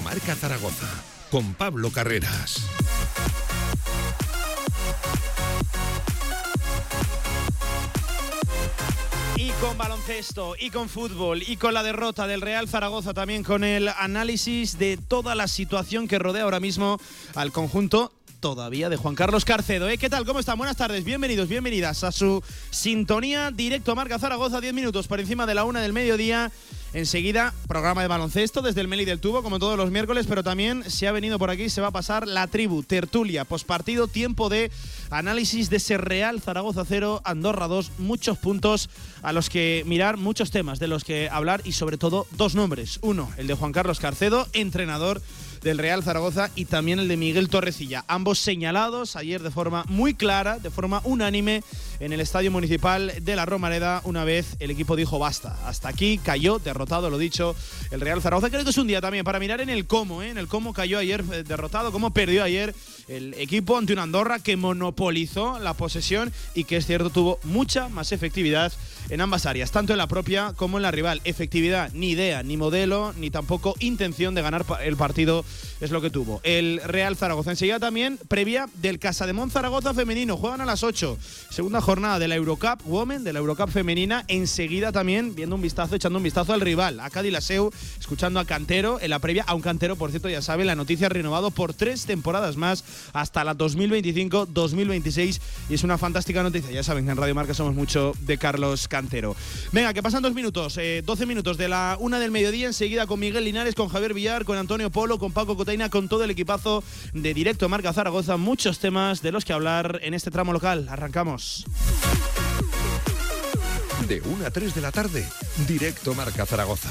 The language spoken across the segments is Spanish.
Directo Marca Zaragoza con Pablo Carreras. Y con baloncesto, y con fútbol, y con la derrota del Real Zaragoza, también con el análisis de toda la situación que rodea ahora mismo al conjunto todavía de Juan Carlos Carcedo. ¿eh? ¿Qué tal? ¿Cómo están? Buenas tardes, bienvenidos, bienvenidas a su sintonía directo Marca Zaragoza, 10 minutos por encima de la una del mediodía. Enseguida, programa de baloncesto desde el Meli del Tubo, como todos los miércoles, pero también se ha venido por aquí, se va a pasar la tribu, tertulia, pospartido, tiempo de análisis de ese Real Zaragoza 0, Andorra 2, muchos puntos a los que mirar, muchos temas de los que hablar y sobre todo dos nombres. Uno, el de Juan Carlos Carcedo, entrenador del Real Zaragoza y también el de Miguel Torrecilla. Ambos señalados ayer de forma muy clara, de forma unánime, en el Estadio Municipal de la Romareda, una vez el equipo dijo basta. Hasta aquí cayó, derrotado, lo dicho, el Real Zaragoza. Creo que es un día también para mirar en el cómo, ¿eh? en el cómo cayó ayer eh, derrotado, cómo perdió ayer el equipo ante una Andorra que monopolizó la posesión y que es cierto tuvo mucha más efectividad en ambas áreas, tanto en la propia como en la rival. Efectividad, ni idea, ni modelo, ni tampoco intención de ganar el partido es lo que tuvo. El Real Zaragoza. Enseguida también, previa del Casa de Mon Zaragoza femenino. Juegan a las 8. Segunda jornada de la Eurocup Women, de la Eurocup femenina. Enseguida también, viendo un vistazo, echando un vistazo al rival, a Cadilaseu, escuchando a Cantero en la previa. A un Cantero, por cierto, ya sabe, la noticia renovado por tres temporadas más hasta la 2025-2026. Y es una fantástica noticia. Ya saben en Radio Marca somos mucho de Carlos Cantero. Venga, que pasan dos minutos, 12 minutos de la una del mediodía. Enseguida con Miguel Linares, con Javier Villar, con Antonio Polo, con Paco Cotaina, con todo el equipazo de Directo Marca Zaragoza. Muchos temas de los que hablar en este tramo local. Arrancamos. De 1 a 3 de la tarde, Directo Marca Zaragoza.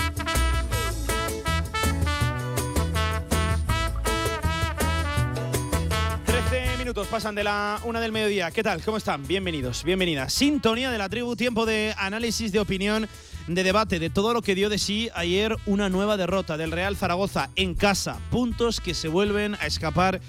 De la una del mediodía. ¿Qué tal? ¿Cómo están? Bienvenidos, bienvenidas. Sintonía de la tribu, tiempo de análisis, de opinión, de debate, de todo lo que dio de sí ayer una nueva derrota del Real Zaragoza en casa. Puntos que se vuelven a escapar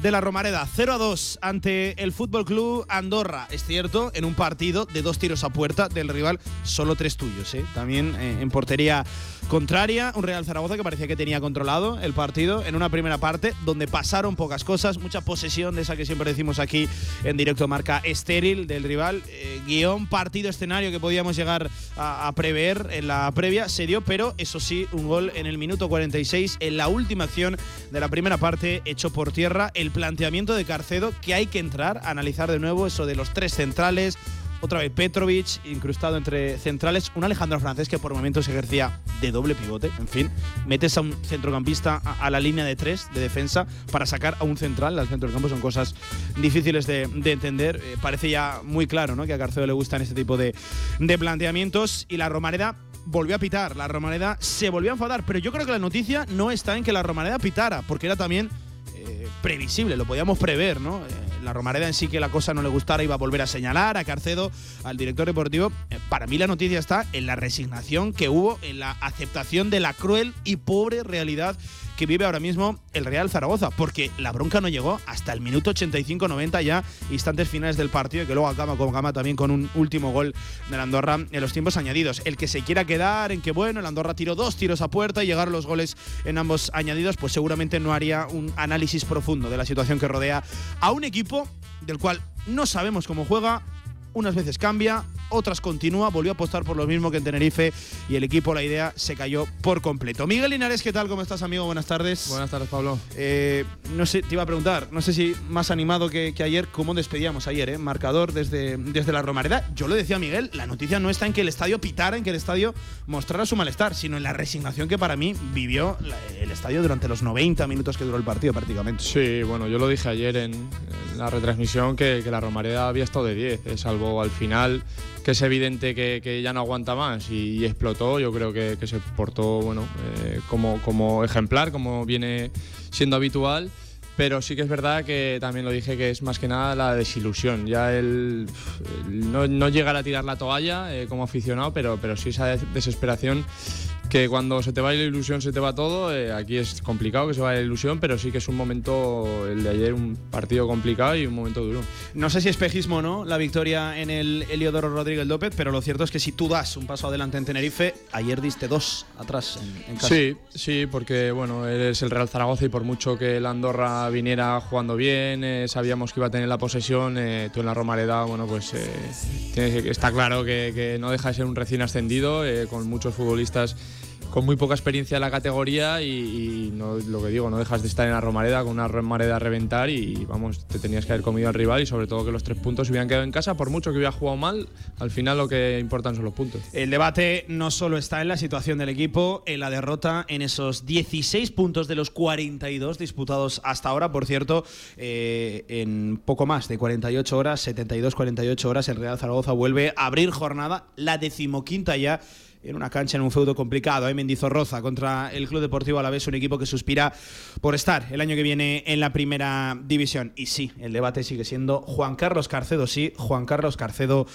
de la Romareda. 0 a 2 ante el Fútbol Club Andorra. Es cierto, en un partido de dos tiros a puerta del rival, solo tres tuyos. ¿eh? También eh, en portería contraria, un Real Zaragoza que parecía que tenía controlado el partido en una primera parte donde pasaron pocas cosas, mucha posesión de esa que siempre decimos aquí en directo marca estéril del rival, eh, guion, partido, escenario que podíamos llegar a, a, prever en la previa, se dio, pero eso sí, un gol en el minuto 46 en la última acción de la primera parte hecho por tierra, el planteamiento de Carcedo que hay que entrar a analizar de nuevo eso de los tres centrales, otra vez Petrovic, incrustado entre centrales. Un Alejandro Francés que por momentos ejercía de doble pivote. En fin, metes a un centrocampista a, la línea de tres de defensa para sacar a un central. Las centro del campo son cosas difíciles de, de entender. Eh, parece ya muy claro ¿no? que a Carcedo le gustan este tipo de, de planteamientos. Y la Romareda volvió a pitar. La Romareda se volvió a enfadar. Pero yo creo que la noticia no está en que la Romareda pitara, porque era también eh, previsible, lo podíamos prever, ¿no? Eh, la Romareda en sí que la cosa no le gustara iba a volver a señalar a Carcedo, al director deportivo. Eh, para mí la noticia está en la resignación que hubo, en la aceptación de la cruel y pobre realidad que vive ahora mismo el Real Zaragoza, porque la bronca no llegó hasta el minuto 85-90 ya, instantes finales del partido, que luego acaba con Gama también con un último gol de la Andorra en los tiempos añadidos. El que se quiera quedar en que, bueno, el Andorra tiró dos tiros a puerta y llegaron los goles en ambos añadidos, pues seguramente no haría un análisis profundo de la situación que rodea a un equipo del cual no sabemos cómo juega, unas veces cambia, otras continúa, volvió a apostar por lo mismo que en Tenerife y el equipo, la idea se cayó por completo. Miguel Linares, ¿qué tal? ¿Cómo estás, amigo? Buenas tardes. Buenas tardes, Pablo. Eh, no sé, te iba a preguntar, no sé si más animado que, ayer, ¿cómo despedíamos ayer? Eh? Marcador desde, desde la Romareda. Yo lo decía Miguel, la noticia no está en que el estadio pitara, en que el estadio mostrara su malestar, sino en la resignación que para mí vivió el estadio durante los 90 minutos que duró el partido prácticamente. Sí, bueno, yo lo dije ayer en, la retransmisión que, la Romareda había estado de 10, eh, salvo al final que es evidente que, ya no aguanta más y, explotó, yo creo que, se portó bueno, eh, como, como ejemplar, como viene siendo habitual. Pero sí que es verdad que también lo dije que es más que nada la desilusión. Ya no, no, llegar a tirar la toalla eh, como aficionado, pero, pero sí esa desesperación que cuando se te va la ilusión se te va todo. Eh, aquí es complicado que se vaya la ilusión, pero sí que es un momento, el de ayer, un partido complicado y un momento duro. No sé si espejismo o no la victoria en el Heliodoro Rodríguez López, pero lo cierto es que si tú das un paso adelante en Tenerife, ayer diste dos atrás en, casa. Sí, sí, porque bueno, eres el Real Zaragoza y por mucho que la Andorra viniera jugando bien, eh, sabíamos que iba a tener la posesión, eh, tú en la Romareda, bueno, pues está claro que, que, no deja de ser un recién ascendido, con muchos futbolistas con muy poca experiencia en la categoría y, no, lo que digo, no dejas de estar en la Romareda con una Romareda a reventar y vamos, te tenías que haber comido al rival y sobre todo que los tres puntos hubieran quedado en casa, por mucho que hubiera jugado mal, al final lo que importan son los puntos. El debate no solo está en la situación del equipo, en la derrota, en esos 16 puntos de los 42 disputados hasta ahora, por cierto, eh, en poco más de 48 horas, 72-48 horas, el Real Zaragoza vuelve a abrir jornada, la decimoquinta ya en una cancha en un feudo complicado, ¿eh? Mendizorroza contra el Club Deportivo Alavés, un equipo que suspira por estar el año que viene en la primera división. Y sí, el debate sigue siendo Juan Carlos Carcedo sí, Juan Carlos Carcedo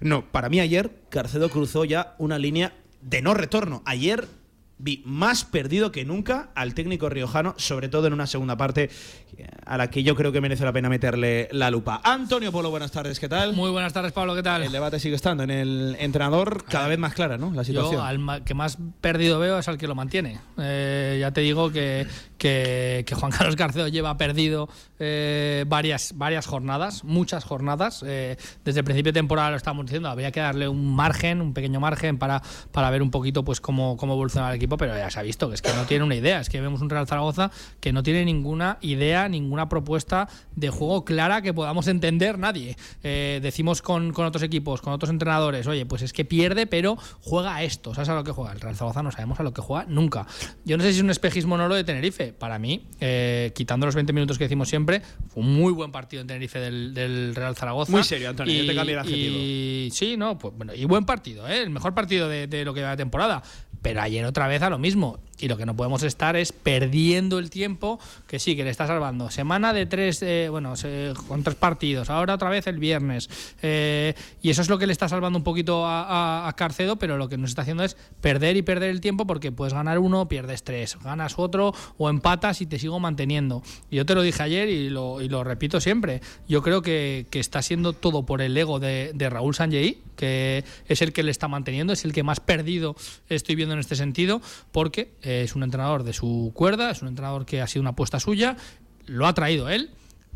no. Para mí ayer Carcedo cruzó ya una línea de no retorno. Ayer vi más perdido que nunca al técnico riojano, sobre todo en una segunda parte a la que yo creo que merece la pena meterle la lupa. Antonio Polo, buenas tardes, ¿qué tal? Muy buenas tardes, Pablo, ¿qué tal? El debate sigue estando en el entrenador cada vez más clara, ¿no? La situación. Yo al que más perdido veo es al que lo mantiene. Eh, ya te digo que, que, Juan Carlos Garcedo lleva perdido eh, varias, varias jornadas, muchas jornadas. Eh, desde el principio de temporada lo estamos diciendo, había que darle un margen, un pequeño margen para, para ver un poquito pues cómo, cómo evoluciona el equipo, pero ya se ha visto que es que no tiene una idea. Es que vemos un Real Zaragoza que no tiene ninguna idea, ninguna propuesta de juego clara que podamos entender nadie. Eh, decimos con, con, otros equipos, con otros entrenadores, oye, pues es que pierde, pero juega a esto. ¿Sabes a lo que juega? El Real Zaragoza no sabemos a lo que juega nunca. Yo no sé si es un espejismo no lo de Tenerife. Para mí, eh, quitando los 20 minutos que decimos siempre, fue un muy buen partido en Tenerife del, Real Zaragoza. Muy serio, Antonio, yo te cambio el adjetivo. Y, sí, no, pues bueno, y buen partido, ¿eh? el mejor partido de, de lo que va la temporada. Pero ayer otra vez a lo mismo. Y lo que no podemos estar es perdiendo el tiempo, que sí, que le está salvando. Semana de tres, eh, bueno, con tres partidos, ahora otra vez el viernes. Eh, y eso es lo que le está salvando un poquito a, Carcedo, pero lo que nos está haciendo es perder y perder el tiempo porque puedes ganar uno, pierdes tres, ganas otro o empatas y te sigo manteniendo. Yo te lo dije ayer y lo, y lo repito siempre. Yo creo que, está siendo todo por el ego de, Raúl Sanjei, que es el que le está manteniendo, es el que más perdido estoy viendo en este sentido, porque es un entrenador de su cuerda, es un entrenador que ha sido una apuesta suya, lo ha traído él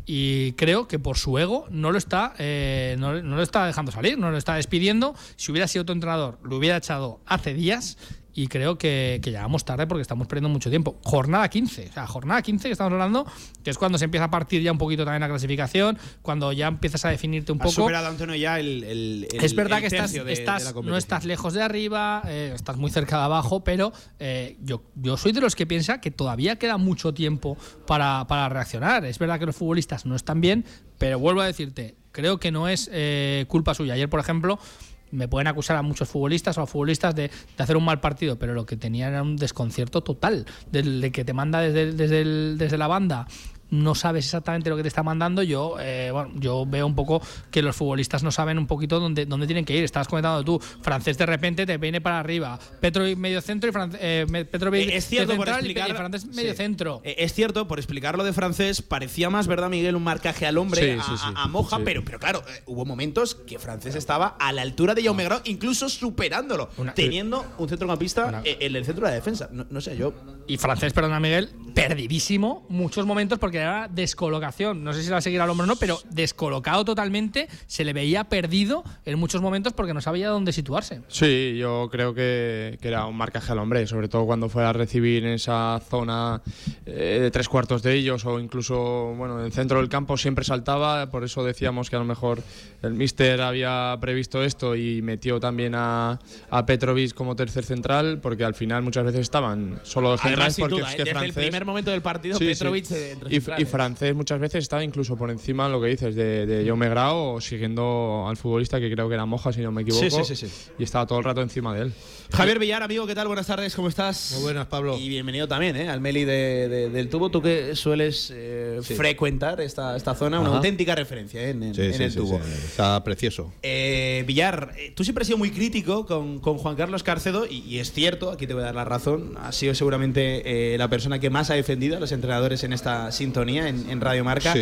y creo que por su ego no lo está eh, no, lo está dejando salir, no lo está despidiendo. Si hubiera sido otro entrenador, lo hubiera echado hace días y creo que, que llegamos tarde porque estamos perdiendo mucho tiempo. Jornada 15, o sea, jornada 15 que estamos hablando, que es cuando se empieza a partir ya un poquito también la clasificación, cuando ya empiezas a definirte un poco. superado, Antonio, ya el, Es verdad que estás, estás no estás lejos de arriba, eh, estás muy cerca de abajo, pero eh, yo, yo soy de los que piensa que todavía queda mucho tiempo para, para reaccionar. Es verdad que los futbolistas no están bien, pero vuelvo a decirte, creo que no es eh, culpa suya. Ayer, por ejemplo, me pueden acusar a muchos futbolistas o a futbolistas de, hacer un mal partido, pero lo que tenían era un desconcierto total, de, que te manda desde, desde, desde la banda no sabes exactamente lo que te está mandando, yo, eh, bueno, yo veo un poco que los futbolistas no saben un poquito dónde, dónde tienen que ir. Estabas comentando tú, francés de repente te viene para arriba, Petrovic medio centro y eh, Petrovic es cierto, por explicar, y francés medio centro. Eh, es cierto, por explicarlo de francés, parecía más, ¿verdad, Miguel? Un marcaje al hombre, a, Moja, pero, pero claro, hubo momentos que francés estaba a la altura de Jaume Grau, incluso superándolo, teniendo un centrocampista en el centro de la defensa. No, sé, yo. Y francés, perdona, Miguel, perdidísimo muchos momentos porque era descolocación. No sé si la va a seguir al hombro o no, pero descolocado totalmente. Se le veía perdido en muchos momentos porque no sabía dónde situarse. Sí, yo creo que, era un marcaje al hombre, sobre todo cuando fue a recibir en esa zona eh, de tres cuartos de ellos o incluso bueno, en el centro del campo siempre saltaba. Por eso decíamos que a lo mejor el míster había previsto esto y metió también a, a Petrovic como tercer central, porque al final muchas veces estaban solo dos centrales. Porque es que desde el primer momento del partido, Petrovic y, y, francés muchas veces estaba incluso por encima de lo que dices de, de Jaume Grau, siguiendo al futbolista que creo que era Moja, si no me equivoco. Sí, sí, sí, y estaba todo el rato encima de él. Javier Villar, amigo, ¿qué tal? Buenas tardes, ¿cómo estás? Muy buenas, Pablo. Y bienvenido también ¿eh? al Meli del Tubo. Tú que sueles eh, frecuentar esta, esta zona, una auténtica referencia ¿eh? en, el Tubo. Está precioso. Eh, Villar, tú siempre has sido muy crítico con, con Juan Carlos Carcedo, y, y, es cierto, aquí te voy a dar la razón. Ha sido seguramente la persona que más ha defendido a los entrenadores en esta sintonía en, en Radio Marca.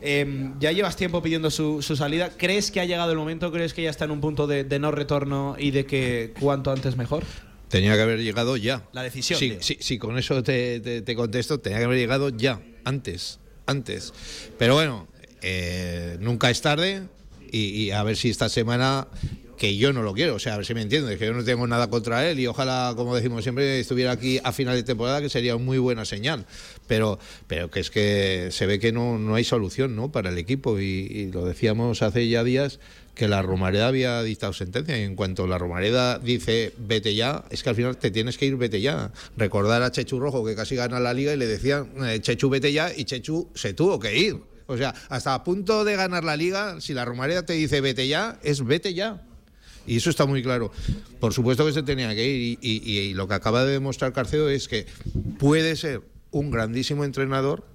Eh, ya llevas tiempo pidiendo su, salida. ¿Crees que ha llegado el momento? ¿Crees que ya está en un punto de, no retorno y de que cuanto antes mejor? Tenía que haber llegado ya. La decisión. Sí, sí, sí, con eso te, contesto. Tenía que haber llegado ya, antes, antes. Pero bueno, eh, nunca es tarde y, a ver si esta semana que yo no lo quiero, o sea, a ver si me entiendes, que yo no tengo nada contra él y ojalá, como decimos siempre, estuviera aquí a final de temporada, que sería muy buena señal. Pero, pero que es que se ve que no, no hay solución ¿no? para el equipo y, lo decíamos hace ya días que la Romareda había dictado sentencia y en cuanto la Romareda dice vete ya, es que al final te tienes que ir vete ya. Recordar a Chechu Rojo que casi gana la liga y le decían eh, Chechu vete ya y Chechu se tuvo que ir. O sea, hasta a punto de ganar la liga, si la Romareda te dice vete ya, es vete ya. Y eso está muy claro. Por supuesto que se tenía que ir. Y, lo que acaba de demostrar Carcedo es que puede ser un grandísimo entrenador,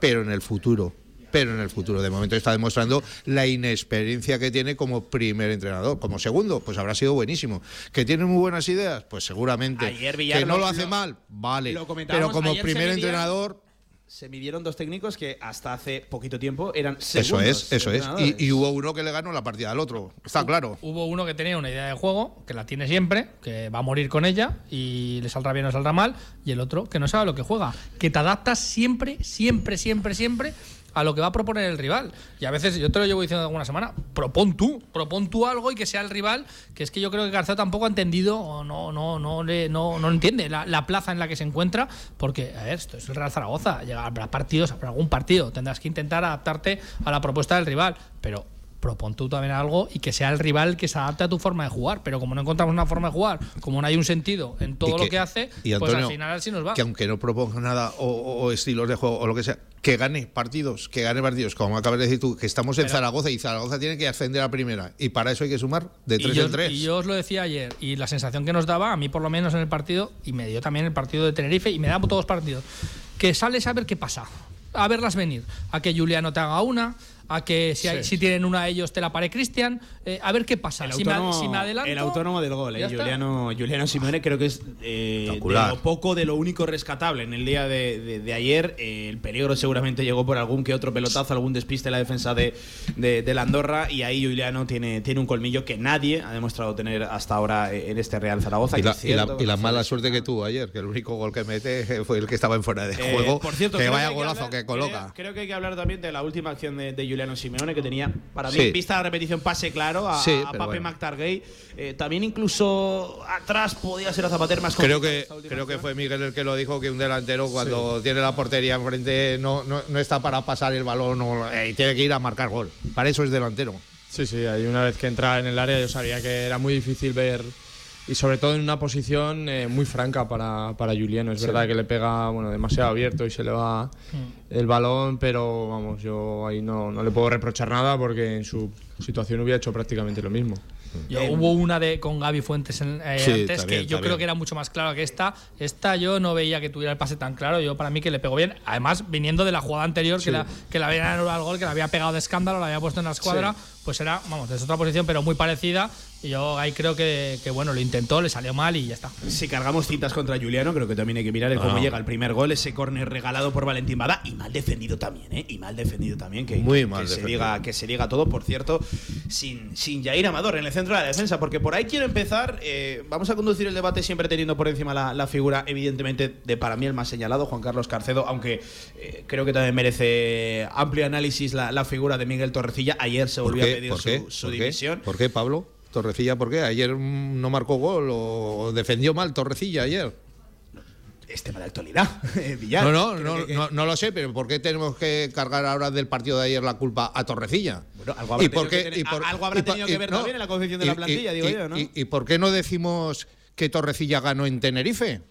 pero en el futuro. Pero en el futuro, de momento está demostrando la inexperiencia que tiene como primer entrenador. Como segundo, pues habrá sido buenísimo. ¿Que tiene muy buenas ideas? Pues seguramente. que no lo, hace mal, vale. Pero como primer entrenador se midieron dos técnicos que hasta hace poquito tiempo eran Eso es, eso es. Y, hubo uno que le ganó la partida al otro, está claro. Hubo uno que tenía una idea de juego, que la tiene siempre, que va a morir con ella y le saldrá bien o saldrá mal, y el otro que no sabe lo que juega, que te adaptas siempre, siempre, siempre, siempre a lo que va a proponer el rival. Y a veces, yo te lo llevo diciendo alguna semana, propon tú, propon tú algo y que sea el rival, que es que yo creo que García tampoco ha entendido o no, no, no, le, no, no entiende la, plaza en la que se encuentra, porque, a ver, esto es el Real Zaragoza, llegar a partidos, a algún partido, tendrás que intentar adaptarte a la propuesta del rival, pero propon tú también algo y que sea el rival que se adapte a tu forma de jugar. Pero como no encontramos una forma de jugar, como no hay un sentido en todo lo que hace, pues al final así nos va. Que aunque no proponga nada o, estilos de juego o lo que sea, que gane partidos, que gane partidos, como acabas de decir tú, que estamos en Zaragoza y Zaragoza tiene que ascender a primera. Y para eso hay que sumar de tres en tres. Y yo os lo decía ayer, y la sensación que nos daba, a mí por lo menos en el partido, y me dio también el partido de Tenerife, y me da todos los partidos, que sales a ver qué pasa a verlas venir. A que Juliano te haga una, a que si, si tienen una de ellos te la pare Cristian. Eh, a ver qué pasa. El si, autónomo, me, adelanto, el autónomo del gol, eh, Juliano, Juliano Simone, creo que es eh, de lo poco, de lo único rescatable en el día de, ayer. el peligro seguramente llegó por algún que otro pelotazo, algún despiste en la defensa de, de, la Andorra. Y ahí Juliano tiene, tiene un colmillo que nadie ha demostrado tener hasta ahora en este Real Zaragoza. Y la, mala suerte que tuvo ayer, que el único gol que mete fue el que estaba en fuera de juego. por cierto, que vaya golazo que, coloca. Creo, que hay que hablar también de la última acción de, Juliano Simeone, que tenía, para mí, vista la repetición, pase claro a, Pape McTargay. Eh, también incluso atrás podía ser a Zapater más Creo que creo que fue Miguel el que lo dijo, que un delantero cuando tiene la portería enfrente no, no, está para pasar el balón eh, y tiene que ir a marcar gol. Para eso es delantero. Sí, sí, ahí una vez que entra en el área yo sabía que era muy difícil ver y sobre todo en una posición eh, muy franca para, para Juliano. Es verdad que le pega bueno, demasiado abierto y se le va mm. el balón, pero vamos, yo ahí no, no le puedo reprochar nada porque en su situación hubiera hecho prácticamente lo mismo. Yo, Eh, hubo una de con Gaby Fuentes en, eh, Sí, antes también, que yo también. creo que era mucho más clara que esta. Esta yo no veía que tuviera el pase tan claro. Yo para mí que le pegó bien. Además, viniendo de la jugada anterior, Sí. que, la, que la había anulado al gol, que la había pegado de escándalo, la había puesto en la escuadra, pues era, vamos, desde otra posición, pero muy parecida. Y yo ahí creo que, que, bueno, lo intentó, le salió mal y ya está. Si cargamos cintas contra Juliano, creo que también hay que mirar el cómo Ah. llega el primer gol, ese córner regalado por Valentín Bada y mal defendido también, ¿eh? Y mal defendido también, que, Muy que mal se defendido. diga que se diga todo, por cierto, sin, sin Jair Amador en el centro de la defensa, porque por ahí quiero empezar, eh, vamos a conducir el debate siempre teniendo por encima la, la figura, evidentemente, de para mí el más señalado, Juan Carlos Carcedo, aunque eh, creo que también merece amplio análisis la, la figura de Miguel Torrecilla. Ayer se ¿Por volvió a qué? ¿Por qué? su ¿Por qué? dimisión. ¿Por qué, Pablo? Torrecilla, ¿por qué? Ayer no marcó gol o defendió mal Torrecilla ayer. Es tema de actualidad, eh, Villar. No, no, no, que- no, no lo sé, pero ¿por qué tenemos que cargar ahora del partido de ayer la culpa a Torrecilla? Bueno, algo habrá ¿Y tenido qué- que tener- y por- algo habrá y tenido que ver no, también en la confección de la plantilla, digo yo, ¿no? y- ¿Y por qué no decimos que Torrecilla ganó en Tenerife?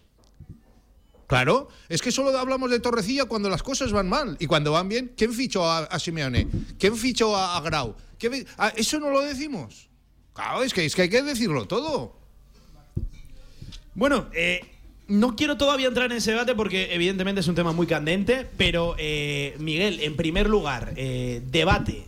Claro, es que solo hablamos de Torrecilla cuando las cosas van mal. Y cuando van bien, ¿quién fichó a, a Simeone? ¿Quién fichó a, a Grau? ¿Quién fi- ah, eso no lo decimos. Claro, es que, hay que decirlo todo. Bueno, eh, no quiero todavía entrar en ese debate porque evidentemente es un tema muy candente, pero eh, Miguel, en primer lugar, eh, debate,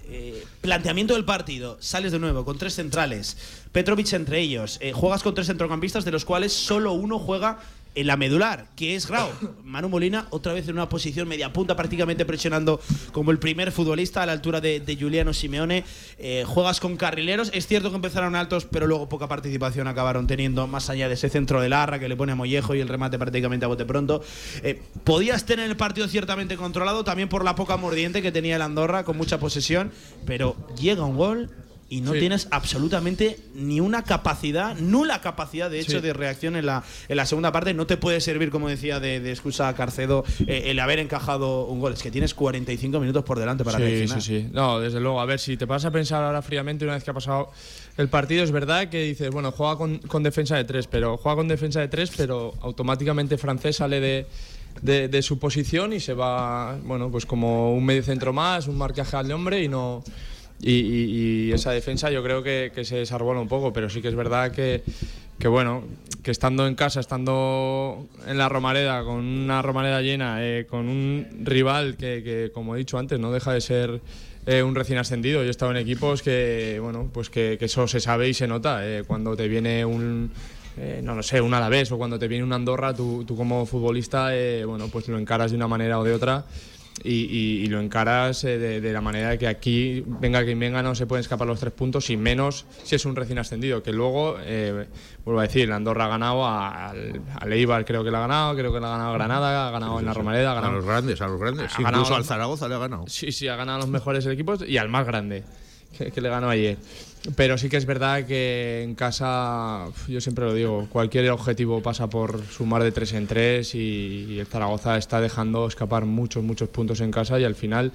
planteamiento del partido, sales de nuevo con tres centrales, Petrovic entre ellos, juegas con tres centrocampistas de los cuales solo uno juega en la medular, que es Grau. Manu Molina otra vez en una posición media punta, prácticamente presionando como el primer futbolista a la altura de, Juliano Simeone. Eh, juegas con carrileros. Es cierto que empezaron altos, pero luego poca participación acabaron teniendo, más allá de ese centro de Larra que le pone a Mollejo y el remate prácticamente a bote pronto. Eh, podías tener el partido ciertamente controlado, también por la poca mordiente que tenía el Andorra, con mucha posesión, pero llega un gol. Y no Sí. tienes absolutamente ni una capacidad, nula capacidad de hecho Sí. de reacción en la, en la segunda parte. No te puede servir, como decía, de, de excusa a Carcedo eh, el haber encajado un gol. Es que tienes 45 minutos por delante para sí, reaccionar. Sí, sí, No, desde luego. A ver, si te vas a pensar ahora fríamente una vez que ha pasado el partido, es verdad que dices, bueno, juega con, con defensa de tres, pero juega con defensa de tres, pero automáticamente francés sale de, de, de su posición y se va, bueno, pues como un medio centro más, un marcaje al hombre y no. Y, y- esa defensa yo creo que, se desarbola un poco, pero sí que es verdad que, bueno, que estando en casa, estando en la Romareda, con una Romareda llena, eh, con un rival que, que, como he dicho antes, no deja de ser eh, un recién ascendido. Yo he estado en equipos que, bueno, pues que, eso se sabe y se nota. eh, cuando te viene un, eh, no lo sé, un Alavés o cuando te viene un Andorra, tú, tú como futbolista, eh, bueno, pues lo encaras de una manera o de otra. Y, y- y lo encaras eh, de, de la manera que aquí, venga quien venga, no se pueden escapar los tres puntos, y menos si es un recién ascendido. Que luego, eh, vuelvo a decir, Andorra ha ganado a- al, al Eibar, creo que lo ha ganado, creo que lo ha ganado Granada, ha ganado en la Romareda, ha A los grandes, a los grandes. Ha Incluso al Zaragoza le ha ganado. Sí, sí, ha ganado a los mejores equipos y al más grande, que, que le ganó ayer. Pero sí que es verdad que en casa, yo siempre lo digo, cualquier objetivo pasa por sumar de tres en tres y, y el Zaragoza está dejando escapar muchos, muchos puntos en casa y al final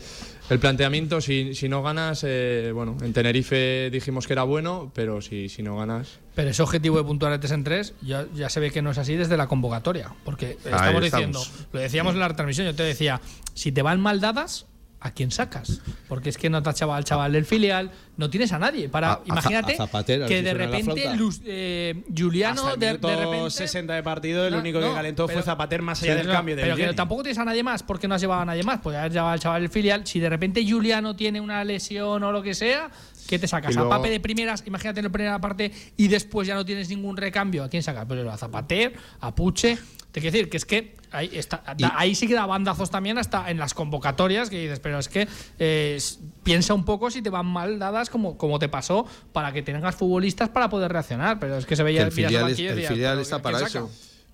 el planteamiento, si, si no ganas, eh, bueno, en Tenerife dijimos que era bueno, pero si, si no ganas... Pero ese objetivo de puntuar de 3 en 3 ya, ya se ve que no es así desde la convocatoria. Porque estamos, estamos. diciendo, lo decíamos en la retransmisión, yo te decía, si te van mal dadas, ¿a quién sacas? Porque es que no te has al chaval del filial, no tienes a nadie. Para, A- imagínate a Zapatero, que de repente. Luz- eh, Juliano Hasta el de, de repente 60 de partido, el No, único no, que calentó pero- fue Zapater más allá Sí, del no, cambio de Pero que tampoco tienes a nadie más, porque no has llevado a nadie más. Pues haber llevado al chaval del filial. Si de repente Juliano tiene una lesión o lo que sea, ¿qué te sacas? Luego- a Pape de primeras, imagínate en la primera parte, y después ya no tienes ningún recambio. ¿A quién sacas? Pues a Zapater, a Puche. Te quiero decir que es que ahí, está, ahí sí que da bandazos también hasta en las convocatorias que dices, pero es que eh, piensa un poco si te van mal dadas como, como te pasó para que tengas futbolistas para poder reaccionar. Pero es que se veía Que el filial es- el filial ¿pero está para saca?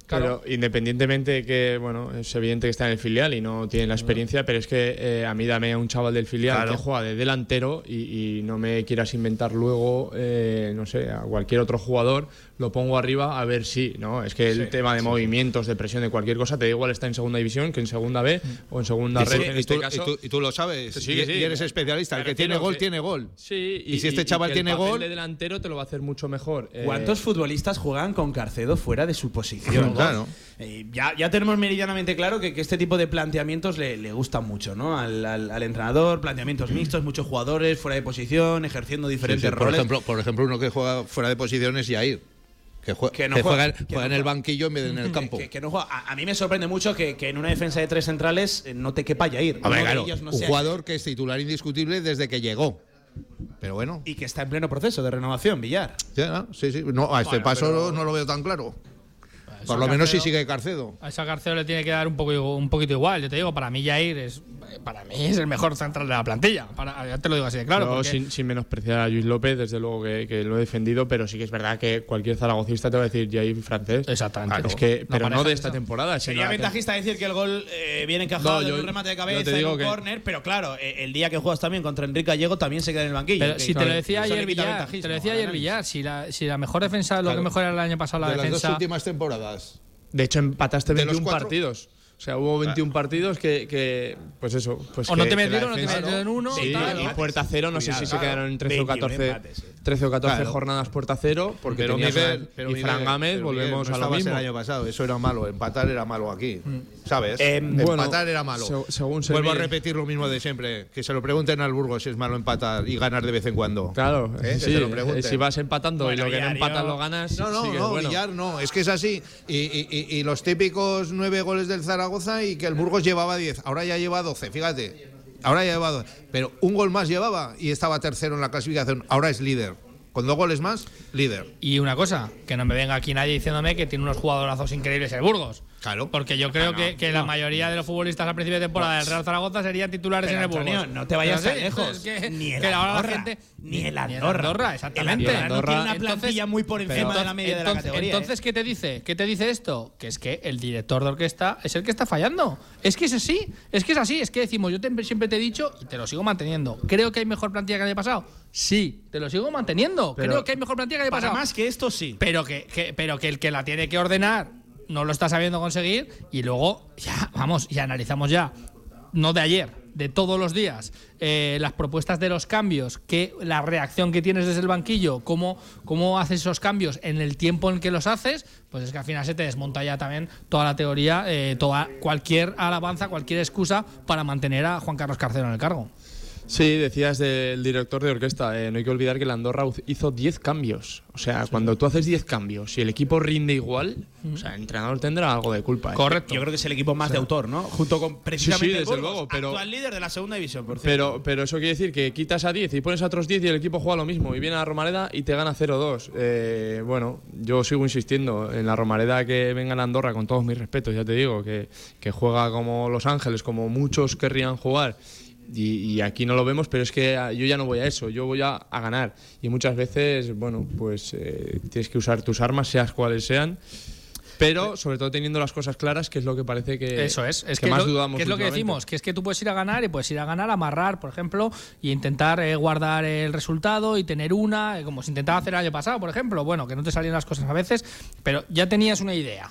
Claro. Pero independientemente de que, bueno, es evidente que está en el filial y no tiene la experiencia, pero es que eh, a mí dame a un chaval del filial Claro. que juega de delantero y, y no me quieras inventar luego, eh, no sé, a cualquier otro jugador, lo pongo arriba a ver si, ¿no? Es que el tema de movimientos, de presión, de cualquier cosa, te da igual está en segunda división que en segunda B o en segunda Y, red en y este tú- caso. y tú- y tú lo sabes. Sí, y, que sí. y eres especialista. El que tiene gol, que- tiene gol. Sí, Y si este chaval que tiene el papel gol- de delantero te lo va a hacer mucho mejor. Eh, ¿Cuántos futbolistas juegan con Carcedo fuera de su posición? Claro. Eh, ya, ya tenemos meridianamente claro que, que este tipo de planteamientos le, le gustan mucho, ¿no? Al, al- al entrenador, planteamientos mixtos, muchos jugadores fuera de posición, ejerciendo Sí, diferentes sí, por, roles. ejemplo, por ejemplo, uno que juega fuera de posición es Yair. Que, jue- Que no que juega- juega, que juega no en el banquillo en vez de en el Que- campo. Que, que no juega. A, a mí me sorprende mucho que, que en una defensa de tres centrales eh, no te quepa. A ver, claro, no un sea- jugador que es titular indiscutible desde que llegó. Pero bueno, Y que está en pleno proceso de renovación, Villar. ya, ¿no? sí, sí. No, a este Bueno, paso pero- no lo veo tan claro. Por lo menos si sigue Carcedo. A esa Carcedo le tiene que dar un, poco, un poquito igual. Yo te digo, para mí Jair es, para mí es el mejor central de la plantilla. Para, ya te lo digo así de claro. Yo, porque- sin, sin menospreciar a Luis López, desde luego que, que lo he defendido, pero sí que es verdad que cualquier zaragocista te va a decir Jair francés. Exactamente. Ah, es que, pero no de esta temporada. Sería ventajista decir que el gol eh, viene encajado No, de yo- un remate de cabeza te en digo un que- córner, pero claro, eh, el día que juegas también contra Enrique Gallego también se queda en el banquillo. Pero que- si te claro, lo decía ayer Villar, te lo decía ayer. Villar, si la, si la mejor defensa, lo Claro. que mejor era el año pasado la de las defensa. dos últimas temporadas. De hecho, empataste De los 21 cuatro- partidos. O sea, hubo 21 partidos que, que, pues eso. Pues O no que- te que la metieron, o no te metieron uno, Sí, tal, y ¿no? puerta cero, no sé si se quedaron en 13 o 21 14, empates, sí. 13 o 14 Claro. jornadas puerta cero, porque Pero tenías Miguel, pero y Miguel, Fran Gámez, pero Miguel, volvemos no a lo mismo. el año pasado, eso era malo. Empatar era malo aquí. ¿Sabes? Eh, empatar bueno, era malo. se- según se Vuelvo a repetir lo mismo de siempre. Que se lo pregunten al Burgos si es malo empatar y ganar de vez en cuando. Claro, ¿Eh? Sí, eh, si vas empatando Bueno, y lo que no empatas yo- lo ganas, No, no, sí no, bueno. Villar no, es que es así. Y, y- y- y los típicos nueve goles del Zaragoza y que el Burgos llevaba 10, ahora ya lleva 12, fíjate. Ahora ya lleva 12. Pero un gol más llevaba y estaba tercero en la clasificación. Ahora es líder. Con dos goles más, líder. Y una cosa, que no me venga aquí nadie diciéndome que tiene unos jugadorazos increíbles el Burgos. Claro. Porque yo creo que, que la mayoría de los futbolistas al principio de temporada del Real Zaragoza serían titulares Pero, en el Burgos. Antonio, no te vayas tan lejos. que, Ni el ahora la Andorra, gente ni el Andorra. Andorra, exactamente. El Andorra no tiene una Entonces- plantilla muy por encima de la media de la entonces, categoría. Entonces, ¿qué te dice? ¿Qué te dice esto? Que es que el director de orquesta es el que está fallando. Es que es así, es que es así. Es que decimos, yo te- siempre te he dicho y te lo sigo manteniendo. ¿Creo que hay mejor plantilla que el año pasado? Sí, te lo sigo manteniendo. Pero Creo que hay mejor plantilla que el año Para pasado. más que esto, sí. Pero que, que- pero que el que la tiene que ordenar no lo está sabiendo conseguir y luego ya, vamos, y analizamos ya, no de ayer, de todos los días, eh, las propuestas de los cambios, que la reacción que tienes desde el banquillo, cómo, cómo haces esos cambios en el tiempo en que los haces, pues es que al final se te desmonta ya también toda la teoría, eh, toda cualquier alabanza, cualquier excusa para mantener a Juan Carlos Carcero en el cargo. Sí, decías del director de orquesta. eh, no hay que olvidar que el Andorra hizo 10 cambios. O sea, cuando tú haces 10 cambios y el equipo rinde igual, o sea, el entrenador tendrá algo de culpa. ¿eh? Correcto. Yo creo que es el equipo más de autor, ¿no? Junto con precisamente Sí, sí, el desde Burgos, luego, pero- actual líder de la segunda división, por cierto. Pero, pero eso quiere decir que quitas a 10 y pones a otros 10 y el equipo juega lo mismo. Y viene a Romareda y te gana 0-2. Eh, bueno, yo sigo insistiendo en la Romareda que venga a Andorra, con todos mis respetos, ya te digo, que, que juega como Los Ángeles, como muchos querrían jugar. Y, y aquí no lo vemos, pero es que ah, yo ya no voy a eso, yo voy a, a ganar. Y muchas veces, bueno, pues eh, tienes que usar tus armas, seas cuales sean. Pero sobre todo teniendo las cosas claras, que es lo que parece que, Eso es, es que que, más lo, dudamos. que es lo que decimos, que es que tú puedes ir a ganar y puedes ir a ganar, amarrar, por ejemplo, y intentar eh, guardar el resultado y tener una, eh, como se intentaba hacer el año pasado, por ejemplo, bueno, que no te salían las cosas a veces, pero ya tenías una idea.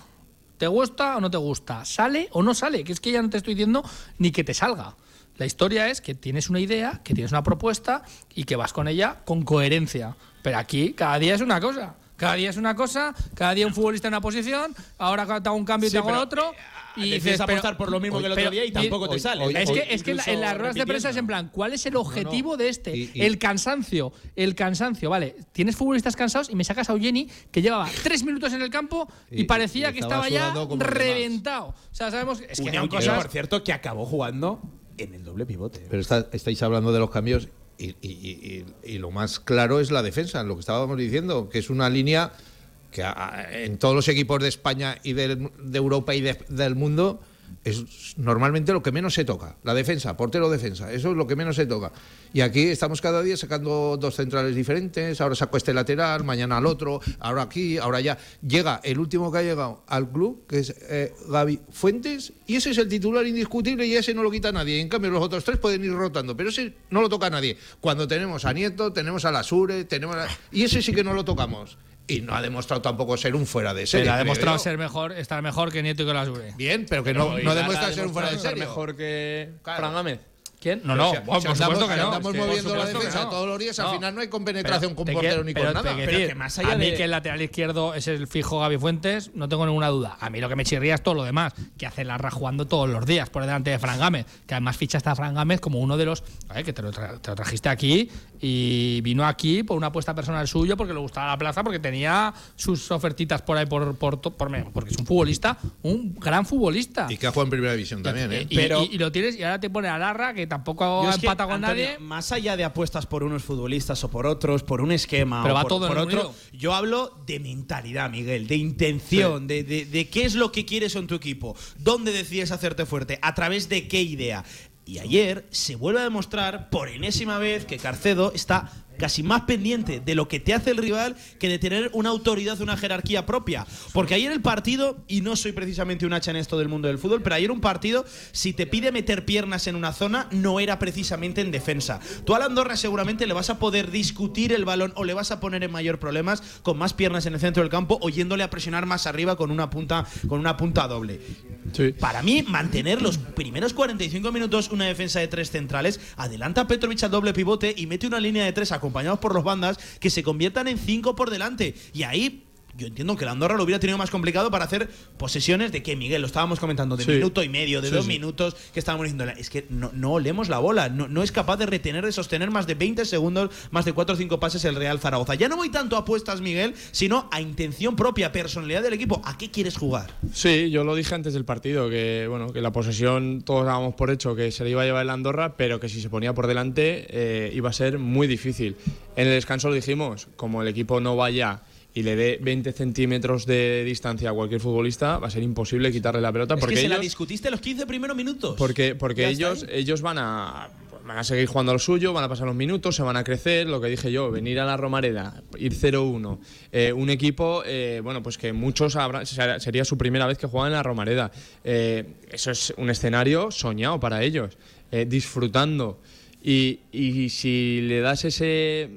¿Te gusta o no te gusta? ¿Sale o no sale? Que es que ya no te estoy diciendo ni que te salga. La historia es que tienes una idea, que tienes una propuesta y que vas con ella con coherencia. Pero aquí cada día es una cosa. Cada día es una cosa, cada día un futbolista en una posición, ahora te hago un cambio y Sí, te hago otro. Y Y dices, apostar por lo mismo que el otro día y tampoco te hoy- sale. hoy- es Hoy que, es que en la- en incluso las ruedas de prensa es en plan, ¿cuál es el objetivo de este? Y- y- el cansancio, el cansancio, vale. Tienes futbolistas cansados y me sacas a Eugeni que llevaba tres minutos en el campo y, Y- parecía que estaba ya reventado. O sea, sabemos es que Eugeni, cosas. por cierto, que acabó jugando en el doble pivote. Pero está- estáis hablando de los cambios y, y- y- lo más claro es la defensa, lo que estábamos diciendo, que es una línea que en todos los equipos de España y del- de Europa y de- del mundo es normalmente lo que menos se toca, la defensa, portero defensa, eso es lo que menos se toca. Y aquí estamos cada día sacando dos centrales diferentes, ahora saco este lateral, mañana al otro, ahora aquí, ahora allá. Llega el último que ha llegado al club, que es eh, Gaby Fuentes, y ese es el titular indiscutible y ese no lo quita nadie. En cambio, los otros tres pueden ir rotando, pero ese no lo toca nadie. Cuando tenemos a Nieto, tenemos a Lasure, tenemos a- y ese sí que no lo tocamos. Y no ha demostrado tampoco ser un fuera de serie. Pero ha demostrado ser mejor, estar mejor que Nieto y que las Ure. Bien, pero que no, no demuestra ser un fuera de serie. mejor que Claro. Fran Gámez. ¿Quién? No, no, Si- bueno, si por andamos- supuesto que si no. andamos Sí, por moviendo la defensa no. todos los días, al No. final no hay compenetración con te portero quiero- ni pero con nada. Pero que más allá a mí que el lateral izquierdo es el fijo Gaby Fuentes, no tengo ninguna duda. A mí lo que me chirría es todo lo demás, que hace Larra jugando todos los días por delante de Fran Gámez, que además fichaste a Fran Gámez como uno de los que te lo, tra- te lo trajiste aquí y vino aquí por una apuesta personal suyo porque le gustaba la plaza, porque tenía sus ofertitas por ahí por, por, por- porque es un futbolista, un gran futbolista. Y que ha jugado en primera división también, ¿eh? Y, Pero- y- y lo tienes y ahora te pone a Larra que tampoco ha empatado con Antonio, nadie. Más allá de apuestas por unos futbolistas o por otros, por un esquema Pero o va por, todo por otro, unido. yo hablo de mentalidad, Miguel, de intención, de, de- de qué es lo que quieres en tu equipo, dónde decides hacerte fuerte, a través de qué idea. Y ayer se vuelve a demostrar por enésima vez que Carcedo está casi más pendiente de lo que te hace el rival que de tener una autoridad, una jerarquía propia. Porque ayer el partido, y no soy precisamente un hacha en esto del mundo del fútbol, pero ayer un partido, si te pide meter piernas en una zona, no era precisamente en defensa. Tú a la Andorra seguramente le vas a poder discutir el balón o le vas a poner en mayor problemas con más piernas en el centro del campo o yéndole a presionar más arriba con una punta, con una punta doble. Para mí, mantener los primeros 45 minutos una defensa de tres centrales, adelanta a Petrovic al doble pivote y mete una línea de tres acompañados por los bandas que se conviertan en cinco por delante. Y ahí. Yo entiendo que la Andorra lo hubiera tenido más complicado para hacer posesiones de que, Miguel, lo estábamos comentando, de Sí. minuto y medio, de Sí, dos sí. minutos que estábamos diciendo. Es que no, no olemos la bola, no, no es capaz de retener, de sostener más de 20 segundos, más de 4 o 5 pases el Real Zaragoza. Ya no voy tanto a apuestas, Miguel, sino a intención propia, personalidad del equipo. ¿A qué quieres jugar? Sí, yo lo dije antes del partido, que bueno, que la posesión todos dábamos por hecho que se le iba a llevar el Andorra, pero que si se ponía por delante eh, iba a ser muy difícil. En el descanso lo dijimos, como el equipo no vaya y le dé 20 centímetros de distancia a cualquier futbolista, va a ser imposible quitarle la pelota Es porque que se la discutiste los 15 primeros minutos. porque, porque ellos, ellos van a van a seguir jugando lo suyo, van a pasar los minutos, se van a crecer, lo que dije yo, venir a la Romareda, ir 0-1, eh, un equipo, eh, bueno, pues que muchos habrán, será- sería su primera vez que juegan en la Romareda. Eh, eso es un escenario soñado para ellos, eh, disfrutando. Y, y si le das ese,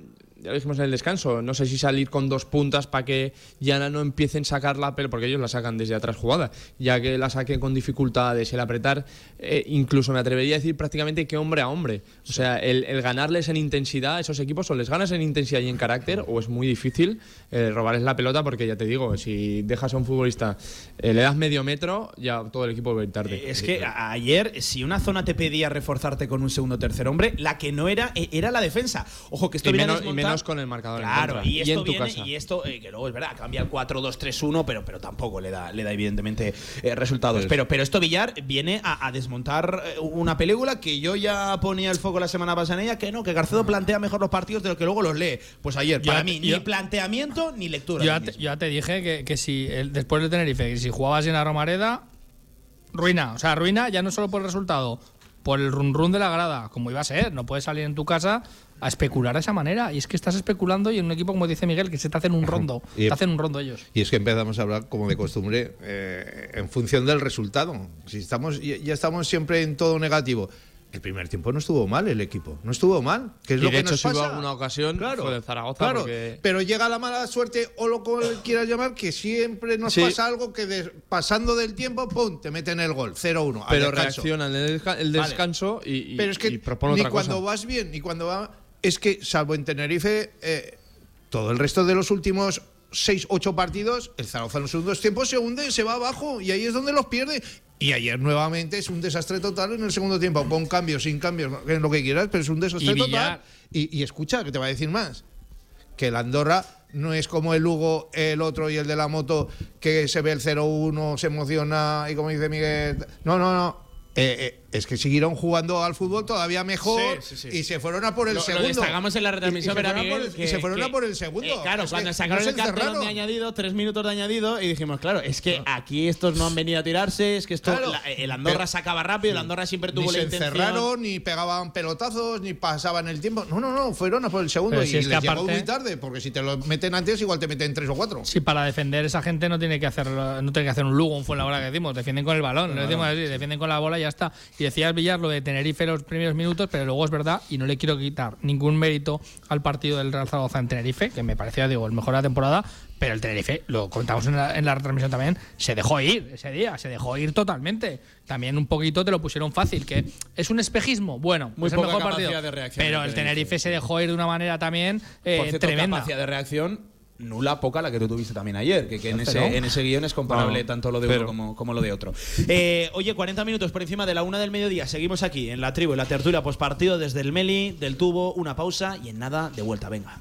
ya lo dijimos en el descanso, no sé si salir con dos puntas para que ya no empiecen a sacar la pelota, porque ellos la sacan desde atrás jugada, ya que la saquen con dificultades, el apretar, eh, incluso me atrevería a decir prácticamente que hombre a hombre. O sea, el, el ganarles en intensidad a esos equipos, o les ganas en intensidad y en carácter, o es muy difícil eh, robarles la pelota, porque ya te digo, si dejas a un futbolista, eh, le das medio metro, ya todo el equipo va a ir tarde. Es que a- ayer, si una zona te pedía reforzarte con un segundo o tercer hombre, la que no era, eh, era la defensa. Ojo, que esto Y viene a menos- y desmontar- menos con el marcador en Claro, contra. y Y esto en tu viene, casa. y esto, eh, que luego es verdad, cambia el 4-2-3-1, pero, pero tampoco le da, le da evidentemente resultados. Pero, pero esto Villar viene a, a desmontar eh, una película que yo ya ponía el foco la semana pasada en ella, que no, que Garcedo plantea mejor los partidos de lo que luego los lee. Pues ayer, Yo para ya mí, te- ni planteamiento ni lectura. Ya, te, yo ya te dije que, que si el- después de Tenerife, que si jugabas en la Romareda, ruina. O sea, ruina ya no solo por el resultado, por el run run de la grada, como iba a ser. No puedes salir en tu casa a especular de esa manera. Y es que estás especulando y en un equipo, como dice Miguel, que se te hacen un rondo. Y- te hacen un rondo ellos. Y es que empezamos a hablar, como de costumbre, eh, en función del resultado. Si estamos, ya estamos siempre en todo negativo. El primer tiempo no estuvo mal el equipo, no estuvo mal. Que es Y lo de que hecho, nos si hubo pasa. alguna ocasión, claro, fue del Zaragoza, Claro, porque- pero llega la mala suerte o lo que quieras llamar, que siempre nos Sí. pasa algo que de- pasando del tiempo, ¡pum!, te meten el gol, 0-1. al pero reaccionan en el, desca- el Vale. descanso y, y- Pero es que y ni otra cuando vas bien ni cuando va. Es que, salvo en Tenerife, eh, todo el resto de los últimos 6, 8 partidos, el Zaragoza en los segundos tiempos se hunde, se va abajo y ahí es donde los pierde. Y ayer nuevamente es un desastre total en el segundo tiempo, con cambios, sin cambios, lo que quieras, pero es un desastre Y total. Y, y escucha, que te va a decir más. Que el Andorra no es como el Lugo, el otro y el de la moto, que se ve el 0-1, se emociona y como dice Miguel. No, no, no. Eh, eh, es que siguieron jugando al fútbol todavía mejor Sí, sí, sí. y se fueron a por el Lo- lo segundo. destacamos en la retransmisión, Y- y se ¿verdad, fueron a por Miguel? el- y se Que- fueron que- a por el segundo. Eh, claro, Es cuando que sacaron no el cartelón de añadido, tres minutos de añadido, y dijimos, claro, es que aquí estos no han venido a tirarse, es que esto, Claro. la- el Andorra Pero- sacaba rápido, el Andorra siempre tuvo Ni la se intención. encerraron, ni pegaban pelotazos, ni pasaban el tiempo. No, no, no, fueron a por el segundo Pero y si es que les llegó aparte- muy tarde, porque si te lo meten antes, igual te meten tres o cuatro. Sí, para defender esa gente no tiene que hacer no tiene que hacer un Lugo, un Fuenlabrada que decimos, defienden con el balón, lo decimos así, defienden con la bola y ya está. Y Y decías Villar lo de Tenerife los primeros minutos, pero luego es verdad, y no le quiero quitar ningún mérito al partido del Real Zaragoza en Tenerife, que me parecía, digo, el mejor de la temporada, pero el Tenerife, lo contamos en la, en la retransmisión también, se dejó ir ese día, se dejó ir totalmente. También un poquito te lo pusieron fácil, que es un espejismo, bueno, Muy es el mejor partido. de pero el Tenerife, Tenerife se dejó ir de una manera también eh, Por cierto, tremenda. capacidad de reacción nula, poca la que tú tuviste también ayer, que, que en, ese, en ese guion es comparable No, tanto lo de pero- uno como, como lo de otro. Eh, oye, 40 minutos por encima de la una del mediodía, seguimos aquí en la tribu, en la tertulia postpartido desde el Meli, del tubo, una pausa y en nada de vuelta, venga.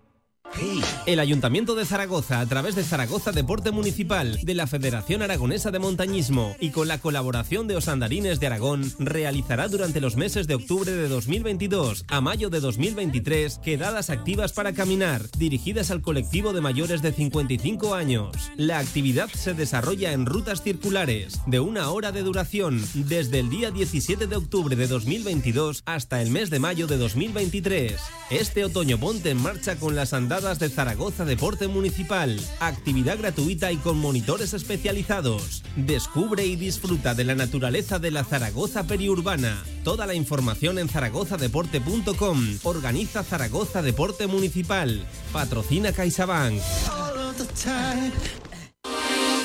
El Ayuntamiento de Zaragoza, a través de Zaragoza Deporte Municipal, de la Federación Aragonesa de Montañismo y con la colaboración de Osandarines de Aragón, realizará durante los meses de octubre de 2022 a mayo de 2023 quedadas activas para caminar, dirigidas al colectivo de mayores de 55 años. La actividad se desarrolla en rutas circulares, de una hora de duración, desde el día 17 de octubre de 2022 hasta el mes de mayo de 2023. Este otoño ponte en marcha con las andadas de Zaragoza Deporte Municipal. Actividad gratuita y con monitores especializados. Descubre y disfruta de la naturaleza de la Zaragoza periurbana. Toda la información en zaragozadeporte.com. Organiza Zaragoza Deporte Municipal. Patrocina CaixaBank.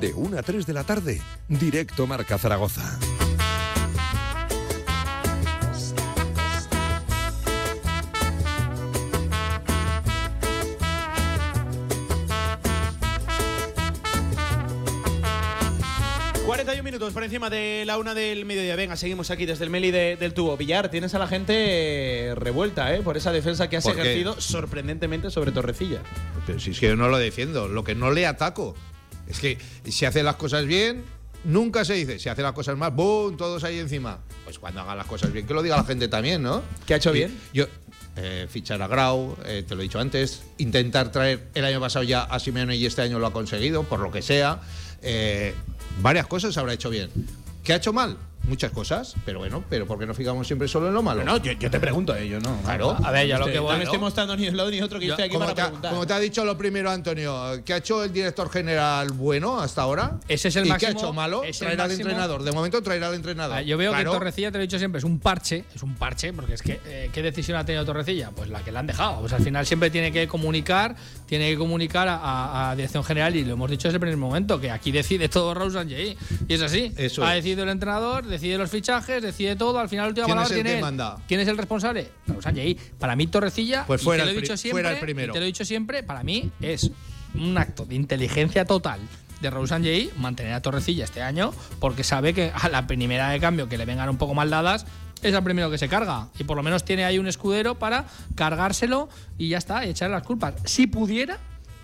De 1 a 3 de la tarde, directo Marca Zaragoza. y 41 minutos por encima de la una del mediodía. Venga, seguimos aquí desde el Meli de- del tubo. Villar, tienes a la gente eh, revuelta, ¿eh? Por esa defensa que has ejercido sorprendentemente sobre Torrecilla. Pero si es que yo no lo defiendo, lo que no le ataco. Es que si hace las cosas bien, nunca se dice. Si hace las cosas mal, ¡boom! Todos ahí encima. Pues cuando haga las cosas bien, que lo diga la gente también, ¿no? ¿Qué ha hecho bien? Yo, eh, fichar a Grau, eh, te lo he dicho antes. Intentar traer el año pasado ya a Simeone y este año lo ha conseguido, por lo que sea. Eh, varias cosas habrá hecho bien. ¿Qué ha hecho mal? Muchas cosas, pero bueno, pero ¿por qué no fijamos siempre solo en lo malo? No, yo, yo te pregunto, ¿eh? Yo no. Claro. A ver, yo a lo Estoy- que voy. No me estoy mostrando ni un lado ni otro, que yo, estoy aquí Como para te, preguntar. como te ha dicho lo primero, Antonio, ¿qué ha hecho el director general bueno hasta ahora? Ese es el ¿Y máximo- qué ha hecho malo? es el Traer al entrenador. De momento, traer al entrenador. Ah, Yo veo Claro. que Torrecilla, te lo he dicho siempre, es un parche, es un parche, porque es que, eh, ¿qué decisión ha tenido Torrecilla? Pues la que le han dejado. Pues al final siempre tiene que comunicar, tiene que comunicar a, a- a Dirección General, y lo hemos dicho desde el primer momento, que aquí decide todo Raúl Sanjay. Y es así. Eso ha es. decidido el entrenador, decide los fichajes, decide todo, al final la última ¿Quién palabra es el tiene que él. manda? ¿Quién es el responsable? Raúl Sanjay. Para mí, Torrecilla, Pues y fuera te lo he el dicho siempre, fuera el primero. y te lo he dicho siempre, para mí es un acto de inteligencia total de Raúl Sanjay mantener a Torrecilla este año porque sabe que a la primera de cambio que le vengan un poco mal dadas es el primero que se carga y por lo menos tiene ahí un escudero para cargárselo y ya está, y echarle las culpas. Si pudiera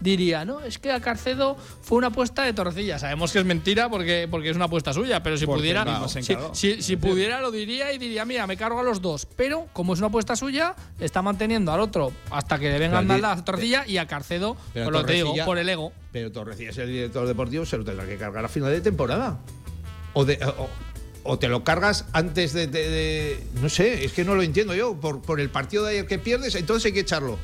diría, no, es que a Carcedo fue una apuesta de Torrecilla. Sabemos que es mentira porque, porque es una apuesta suya, pero si Porque pudiera, se si, si- si pudiera lo diría y diría, mira, me cargo a los dos. Pero como es una apuesta suya, está manteniendo al otro hasta que le vengan Pero dadas di- a Torrecilla y a Carcedo, por lo que te digo, por el ego. Pero Torrecilla es el director deportivo, se lo tendrá que cargar a final de temporada. O, de- o- o te lo cargas antes de, de- de- No sé, es que no lo entiendo yo. Por, por el partido de ayer que pierdes, entonces hay que echarlo.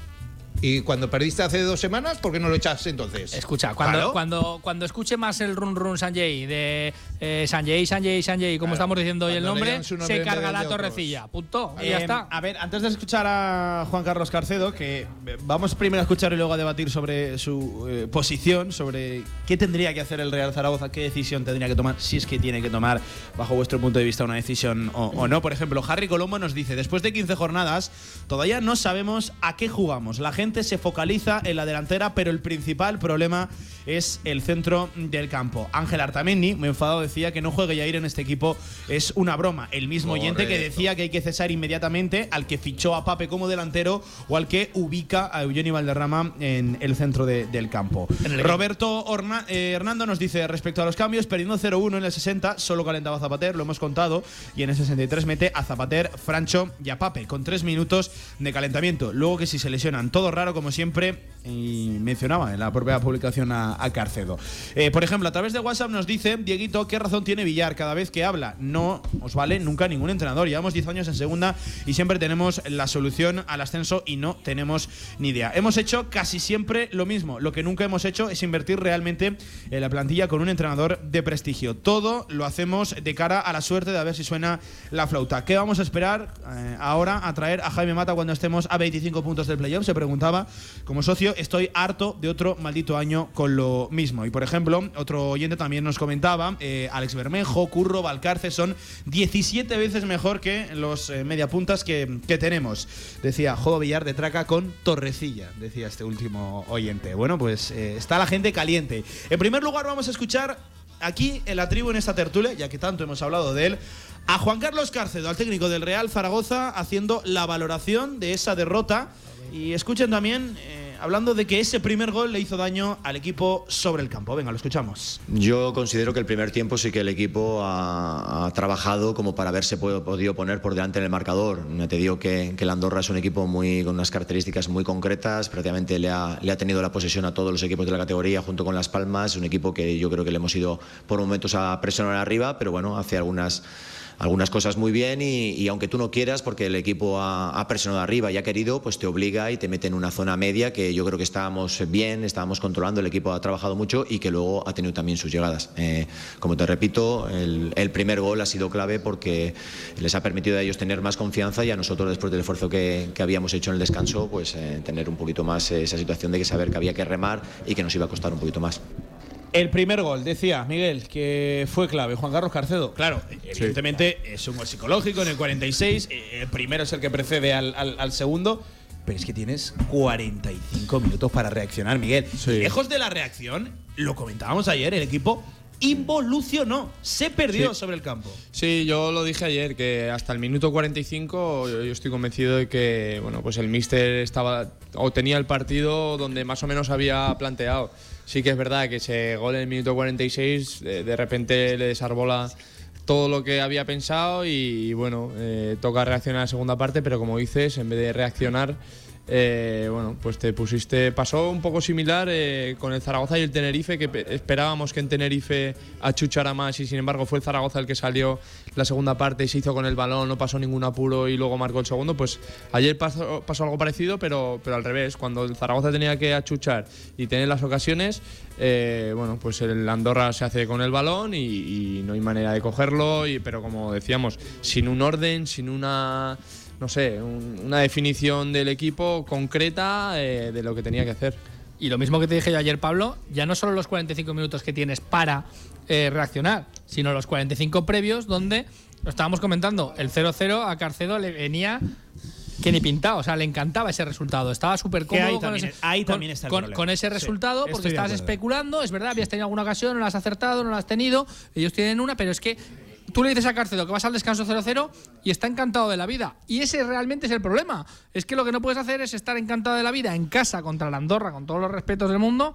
Y cuando perdiste hace dos semanas, ¿por qué no lo echas entonces? Escucha, cuando, Claro. cuando, cuando escuche más el run run Sanjay de eh, Sanjay, Sanjay, Sanjay, como Claro. estamos diciendo hoy el nombre, se carga la otros. torrecilla. Punto. Y Eh, ya está. A ver, antes de escuchar a Juan Carlos Carcedo, que eh, vamos primero a escuchar y luego a debatir sobre su eh, posición, sobre qué tendría que hacer el Real Zaragoza, qué decisión tendría que tomar, si es que tiene que tomar, bajo vuestro punto de vista, una decisión o, o no. Por ejemplo, Harry Colombo nos dice, después de 15 jornadas, todavía no sabemos a qué jugamos. La gente se focaliza en la delantera, pero el principal problema es el centro del campo. Ángel Artamendi, muy enfadado, decía que no juegue Yair en este equipo es una broma. El mismo oyente que decía que hay que cesar inmediatamente al que fichó a Pape como delantero o al que ubica a Eugenio Valderrama en el centro del campo. Roberto eh, Hernando nos dice respecto a los cambios, perdiendo 0-1 en el 60, solo calentaba a Zapater, lo hemos contado, y en el 63 mete a Zapater, Francho y a Pape, con tres minutos de calentamiento. Luego que si se lesionan, todo raro como siempre, y mencionaba en la propia publicación a, Carcedo. Eh, por ejemplo, a través de WhatsApp nos dice Dieguito qué razón tiene Villar cada vez que habla. No os vale nunca ningún entrenador. Llevamos 10 años en segunda y siempre tenemos la solución al ascenso y no tenemos ni idea. Hemos hecho casi siempre lo mismo. Lo que nunca hemos hecho es invertir realmente en la plantilla con un entrenador de prestigio. Todo lo hacemos de cara a la suerte de a ver si suena la flauta. ¿Qué vamos a esperar eh, ahora a traer a Jaime Mata cuando estemos a 25 puntos del playoff? Se preguntaba como socio estoy harto de otro maldito año con lo mismo. Y por ejemplo, otro oyente también nos comentaba, eh, Alex Bermejo, Curro, Valcarce son 17 veces mejor que los eh, mediapuntas que, que tenemos. Decía Jodo Villar de Traca con Torrecilla, decía este último oyente. Bueno, pues eh, está la gente caliente. En primer lugar vamos a escuchar aquí en la tribu, en esta tertulia, ya que tanto hemos hablado de él, a Juan Carlos Cárcedo, al técnico del Real Zaragoza, haciendo la valoración de esa derrota. Y escuchen también hablando de que ese primer gol le hizo daño al equipo sobre el campo. Venga, lo escuchamos. Yo considero que el primer tiempo sí que el equipo ha, trabajado como para haberse podido poner por delante en el marcador. Te digo que, que el Andorra es un equipo muy, con unas características muy concretas, prácticamente le ha, le ha tenido la posesión a todos los equipos de la categoría junto con Las Palmas, un equipo que yo creo que le hemos ido por momentos a presionar arriba, pero bueno, hace algunas algunas cosas muy bien y, aunque tú no quieras, porque el equipo ha, presionado arriba y ha querido, pues te obliga y te mete en una zona media que yo creo que estábamos bien, estábamos controlando, el equipo ha trabajado mucho y que luego ha tenido también sus llegadas. Eh, como te repito, el, primer gol ha sido clave porque les ha permitido a ellos tener más confianza y a nosotros después del esfuerzo que, habíamos hecho en el descanso, pues eh, tener un poquito más esa situación de que saber que había que remar y que nos iba a costar un poquito más. El primer gol, decía Miguel, que fue clave. Juan Carlos Carcedo, claro, evidentemente es un gol psicológico en el 46. Eh, el primero es el que precede al, segundo. Pero es que tienes 45 minutos para reaccionar, Miguel. Lejos de la reacción, lo comentábamos ayer, el equipo involucionó, se perdió sobre el campo. Sí, yo lo dije ayer, que hasta el minuto 45 yo, estoy convencido de que bueno, pues el míster estaba o tenía el partido donde más o menos había planteado sí que es verdad que ese gol en el minuto 46 de, repente le desarbola todo lo que había pensado y, bueno, eh, toca reaccionar en la segunda parte, pero como dices, en vez de reaccionar eh, bueno, pues te pusiste. Pasó un poco similar eh, con el Zaragoza y el Tenerife, que esperábamos que en Tenerife achuchara más y sin embargo fue el Zaragoza el que salió la segunda parte y se hizo con el balón, no pasó ningún apuro y luego marcó el segundo. Pues ayer pasó, algo parecido, pero, pero al revés. Cuando el Zaragoza tenía que achuchar y tener las ocasiones, eh, bueno, pues el Andorra se hace con el balón y, no hay manera de cogerlo, y, pero como decíamos, sin un orden, sin una no sé, una definición del equipo concreta eh, de lo que tenía que hacer. Y lo mismo que te dije yo ayer, Pablo, ya no solo los 45 minutos que tienes para eh, reaccionar, sino los 45 previos donde, lo estábamos comentando, el 0-0 a Carcedo le venía que ni pintado, o sea, le encantaba ese resultado. Estaba súper cómodo con, ese, ahí también está con, ese resultado, porque estabas especulando, es verdad, habías tenido alguna ocasión, no la has acertado, no la has tenido, ellos tienen una, pero es que tú le dices a Cárcedo que vas al descanso 0-0 y está encantado de la vida. Y ese realmente es el problema. Es que lo que no puedes hacer es estar encantado de la vida en casa contra la Andorra, con todos los respetos del mundo,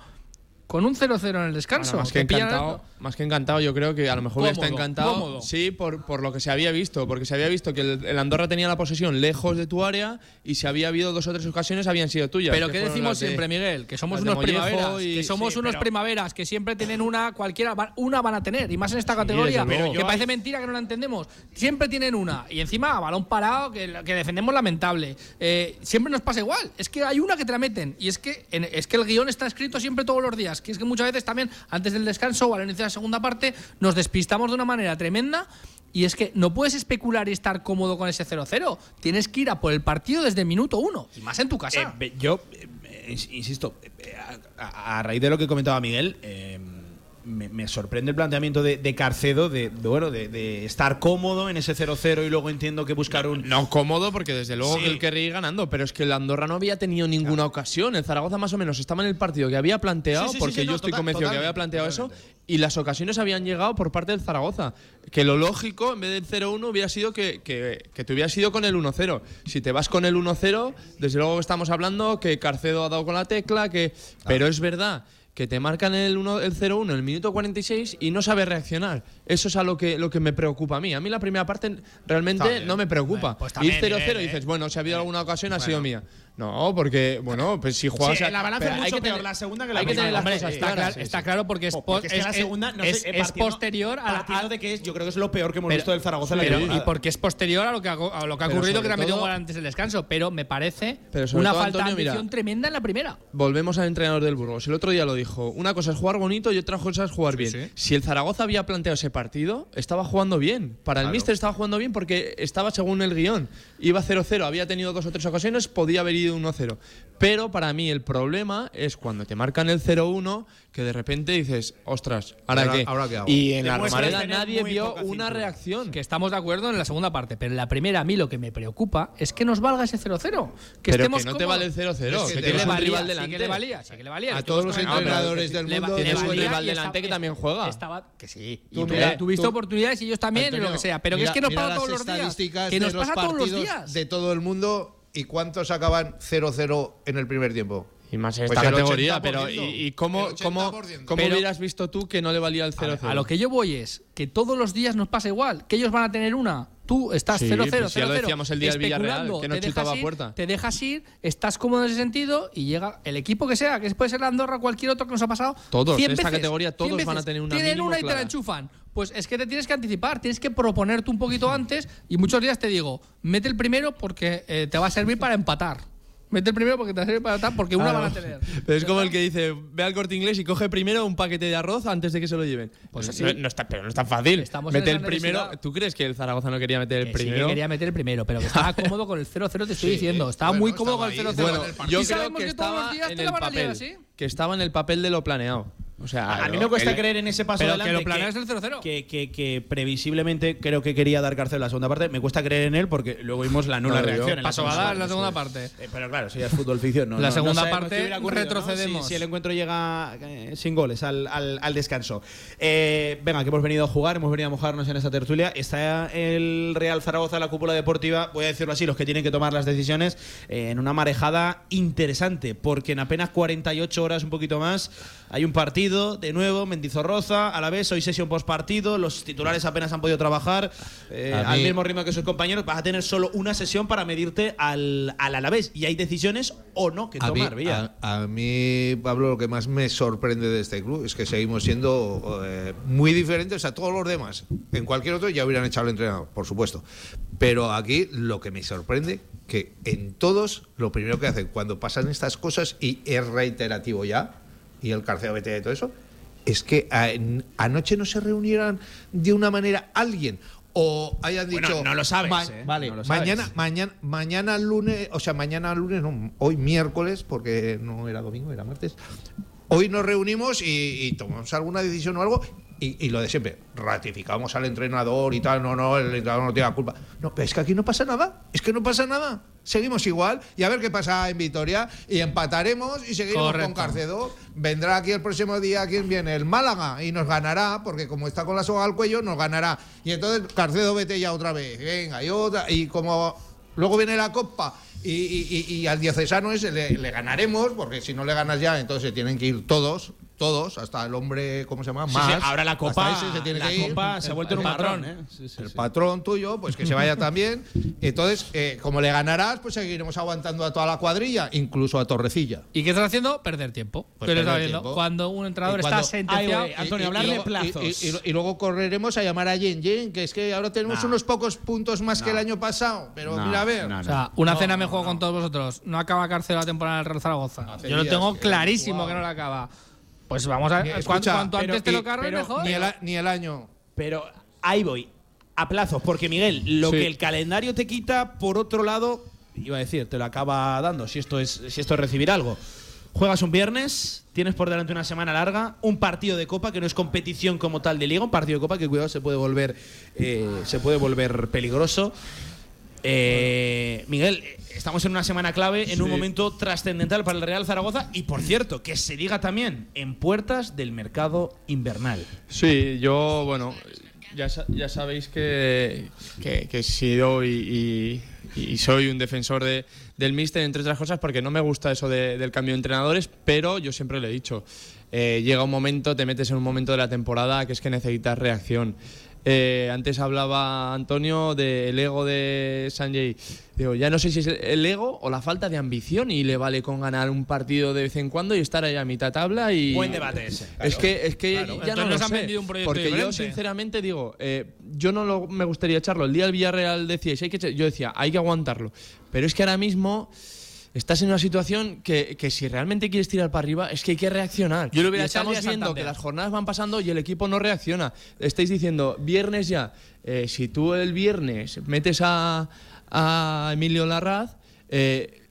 con un 0-0 en el descanso. más, que encantado, más que encantado, yo creo que a lo mejor está encantado. Sí, por, por, lo que se había visto. Porque se había visto que el, Andorra tenía la posesión lejos de tu área y si había habido dos o tres ocasiones habían sido tuyas. Pero ¿qué decimos siempre, Miguel? Que somos unos primaveras. que somos unos primaveras, que siempre tienen una, cualquiera, una van a tener. Y más en esta categoría, que parece mentira que no la entendemos. Siempre tienen una. Y encima, balón parado, que, que defendemos lamentable. Eh, siempre nos pasa igual. Es que hay una que te la meten. Y es que, es que el guion está escrito siempre todos los días que es que muchas veces también antes del descanso o al inicio de la segunda parte nos despistamos de una manera tremenda y es que no puedes especular y estar cómodo con ese 0-0. Tienes que ir a por el partido desde minuto uno, y más en tu casa. Eh, yo, eh, insisto, eh, a, raíz de lo que comentaba Miguel, me, me sorprende el planteamiento de, de Carcedo de, de, bueno de, de estar cómodo en ese 0-0 y luego entiendo que buscar un. No cómodo, porque desde luego Sí. que él querría ir ganando, pero es que el Andorra no había tenido ninguna ocasión. El Zaragoza más o menos estaba en el partido que había planteado, Sí, sí, sí, porque yo no, estoy total- convencido que había totalmente, planteado eso, y las ocasiones habían llegado por parte del Zaragoza. Que lo lógico, en vez del 0-1, hubiera sido que, que, que te hubieras ido con el 1-0. Si te vas con el 1-0, desde luego estamos hablando que Carcedo ha dado con la tecla, que pero es verdad que te marcan el 1 el 0-1 en el minuto 46 y no sabes reaccionar. Eso es a lo que, lo que me preocupa a mí. A mí la primera parte realmente bien. no me preocupa. pues también, 0-0 y dices, eh. bueno, si ha habido alguna ocasión ha sido mía. No, porque, bueno, pues si juegas. Sí, la balanza pero es hay mucho que peor tener- la segunda que la hay que tener las Hombre, cosas está claras. Está, está claro porque es, porque es que la es- segunda, no es- sé, es partiendo- posterior a la. partiendo a- de que es, yo creo que es lo peor que hemos pero- visto del Zaragoza en la y porque es posterior a lo que ha, a lo que ha ocurrido que te ha metido gol antes del descanso. Pero me parece Pero una todo, falta Antonio, de mira, ambición tremenda en la primera. Volvemos al entrenador del Burgos. El otro día lo dijo. Una cosa es jugar bonito y otra cosa es jugar bien. sí. Si el Zaragoza había planteado ese partido, estaba jugando bien. Para el míster estaba jugando bien porque estaba según el guion. Iba 0-0, había tenido dos o tres ocasiones, podía haber ido 1-0. Pero para mí el problema es cuando te marcan el 0-1, que de repente dices, ostras, ¿ahora, Ahora- qué? ahora qué hago. y en la Romareda nadie vio una reacción. Que estamos de acuerdo en la segunda parte, pero en la primera a mí lo que me preocupa es que nos valga ese 0-0. Que Pero estemos que no te vale el 0-0, Es que que te tienes le un rival sí delante. que le valía, sí que le valía. A todos los entrenadores del mundo tienes un rival delante que también juega. Estaba, que sí. Y Tú mira, tuviste tú- oportunidades y ellos también y lo que sea. Pero que mira- es que nos pasa todos los días. Que nos pasa todos los partidos días. de todo el mundo y cuántos acaban 0-0 en el primer tiempo. Y más en Pues esta el categoría, 80%. pero ¿y, y cómo, El cómo, 80%. cómo Pero- hubieras visto tú que no le valía el 0-0? A lo que yo voy es que todos los días nos pasa igual, que ellos van a tener una. Tú estás Sí, 0-0, 0-0. pues ya lo decíamos el día del Villarreal, especulando, que no te dejas chutaba a ir, puerta. Te dejas ir, estás cómodo en ese sentido y llega el equipo que sea, que puede ser la Andorra, cualquier otro que nos ha pasado. Todos, 100 en esta veces, categoría todos 100 van a veces. tener una Tienen mínimo una y te clara. la enchufan. Pues es que te tienes que anticipar, tienes que proponerte un poquito antes y muchos días te digo, mete el primero porque eh, te va a servir para empatar. Mete el primero porque te va a servir para empatar porque una Claro. van a tener. Pero es como el que dice, ve al corte inglés y coge primero un paquete de arroz antes de que se lo lleven. Pues No- así. no, no está, pero no es tan fácil. Estamos en Mete el primero. ¿Tú crees que el Zaragoza no quería meter el Que sí que primero? quería meter el primero, pero que estaba cómodo con el 0-0, te estoy Sí, diciendo. Estaba bueno, muy cómodo con el estaba 0-0. ahí. Bueno, yo y creo sabemos que que todos los estaba días en te el la van a liar papel. Que estaba en el papel de lo planeado. O sea, A mí me cuesta el- creer en ese paso Pero adelante que lo es el 0-0. que, que, que previsiblemente creo que quería dar cárcel la segunda parte. Me cuesta creer en él porque luego vimos la nula yo- reacción. en la Paso a segunda dar en la segunda parte. Eh, pero claro, eso ya es fútbol ficción. ¿no? La No- no segunda parte ¿no? retrocedemos. Si, si el encuentro llega eh, sin goles al, al- al descanso. Eh, venga, que hemos venido a jugar, hemos venido a mojarnos en esta tertulia. Está el Real Zaragoza, la cúpula deportiva, voy a decirlo así, los que tienen que tomar las decisiones, eh, en una marejada interesante, porque en apenas 48 horas, un poquito más, hay un partido de nuevo, Mendizorroza, a la vez, hoy sesión post partido, los titulares apenas han podido trabajar eh, al mí- mismo ritmo que sus compañeros, vas a tener solo una sesión para medirte al, al Alavés y hay decisiones o no que A mí, tomar, a- a mí, Pablo, lo que más me sorprende de este club es que seguimos siendo eh, muy diferentes a todos los demás. En cualquier otro ya hubieran echado al entrenador, por supuesto. Pero aquí lo que me sorprende, que en todos, lo primero que hacen cuando pasan estas cosas, y es reiterativo ya, y el Carceo BT y todo eso, es que anoche no se reunieran de una manera alguien. O hayan Bueno, dicho. no lo sabes, "Ma- ¿eh? Vale, No lo sabes. mañana, mañana, mañana lunes, o sea, mañana lunes, no, hoy miércoles, porque no era domingo, era martes. Hoy nos reunimos y, y tomamos alguna decisión o algo. Y, y lo de siempre, ratificamos al entrenador y tal, no, no, el entrenador no tiene la culpa. No, pero es que aquí no pasa nada, es que no pasa nada. Seguimos igual y a ver qué pasa en Vitoria y empataremos y seguimos Correcto. con Carcedo. Vendrá aquí el próximo día, ¿quién viene? El Málaga y nos ganará, porque como está con la soga al cuello, nos ganará. Y entonces Carcedo vete ya otra vez, venga, y otra, y como luego viene la Copa y, y- al diocesano ese le, le ganaremos, porque si no le ganas ya, entonces se tienen que ir todos, todos, hasta el hombre, ¿cómo se llama? Sí, Más. sí, ahora la copa, se tiene la que ir. se ha vuelto un El patrón, ¿eh? Sí, sí, el sí. patrón tuyo, pues que se vaya también. Entonces, eh, como le ganarás, pues seguiremos aguantando a toda la cuadrilla, incluso a Torrecilla. ¿Y qué estás haciendo? Perder tiempo. Pues ¿Qué le perder está viendo? tiempo. Cuando un entrenador cuando- está sentenciado. Antonio, hablar de luego- plazos. y- y- y luego correremos a llamar a Yen Yen, que es que ahora tenemos No. unos pocos puntos más que el año pasado. Pero mira, a ver. O sea, una No, cena me juego no. con todos vosotros. No acaba cárcel la temporada del Real Zaragoza. Hace Yo lo tengo clarísimo que no la acaba. Pues vamos a. Cuanto escucha, cuanto pero- antes te lo cargues, mejor. Ni el, ni el año. Pero ahí voy. A plazos, porque Miguel, lo Sí. que el calendario te quita, por otro lado, iba a decir, te lo acaba dando, si esto es, si esto es recibir algo. Juegas un viernes, tienes por delante una semana larga, un partido de copa que no es competición como tal de liga, un partido de copa que cuidado se puede volver, eh, se puede volver peligroso. Eh, Miguel, estamos en una semana clave, en un momento trascendental para el Real Zaragoza y por cierto, que se diga también en puertas del mercado invernal. Sí, yo, bueno, ya, ya sabéis que, que, que he sido y, y- y soy un defensor de, del míster, entre otras cosas, porque no me gusta eso de- del cambio de entrenadores, pero yo siempre lo he dicho, eh, llega un momento, te metes en un momento de la temporada que es que necesitas reacción. Eh, antes hablaba Antonio del ego de Sanjay. Digo, ya no sé si es el ego o la falta de ambición y le vale con ganar un partido de vez en cuando y estar ahí a mitad tabla y Buen debate ese. es que es que Claro. ya Entonces no lo nos han sé, vendido un proyecto porque yo sinceramente digo, eh, yo no lo- me gustaría echarlo. El día del Villarreal decíais, hay que echar- yo decía, hay que aguantarlo. Pero es que ahora mismo estás en una situación que, que si realmente quieres tirar para arriba es que hay que reaccionar. Yo lo hubiera estamos viendo que las jornadas van pasando y el equipo no reacciona. Estáis diciendo, viernes ya, eh, si tú el viernes metes a, a Emilio Larraz, eh,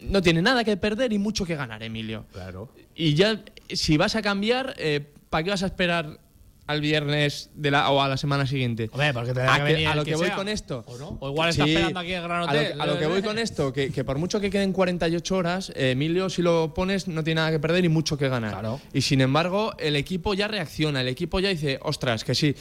no tiene nada que perder y mucho que ganar, Emilio. Claro. Y ya, si vas a cambiar, eh, ¿para qué vas a esperar al viernes de la, o a la semana siguiente? Hombre, porque te a, que venir a lo que, voy con esto. ¿O no? O igual está Sí, esperando aquí el Gran a lo, Hotel. que- a lo que voy con esto, que, que por mucho que queden 48 horas, eh, Emilio, si lo pones, no tiene nada que perder y mucho que ganar. Claro. Y sin embargo, el equipo ya reacciona, el equipo ya dice, ostras, que sí.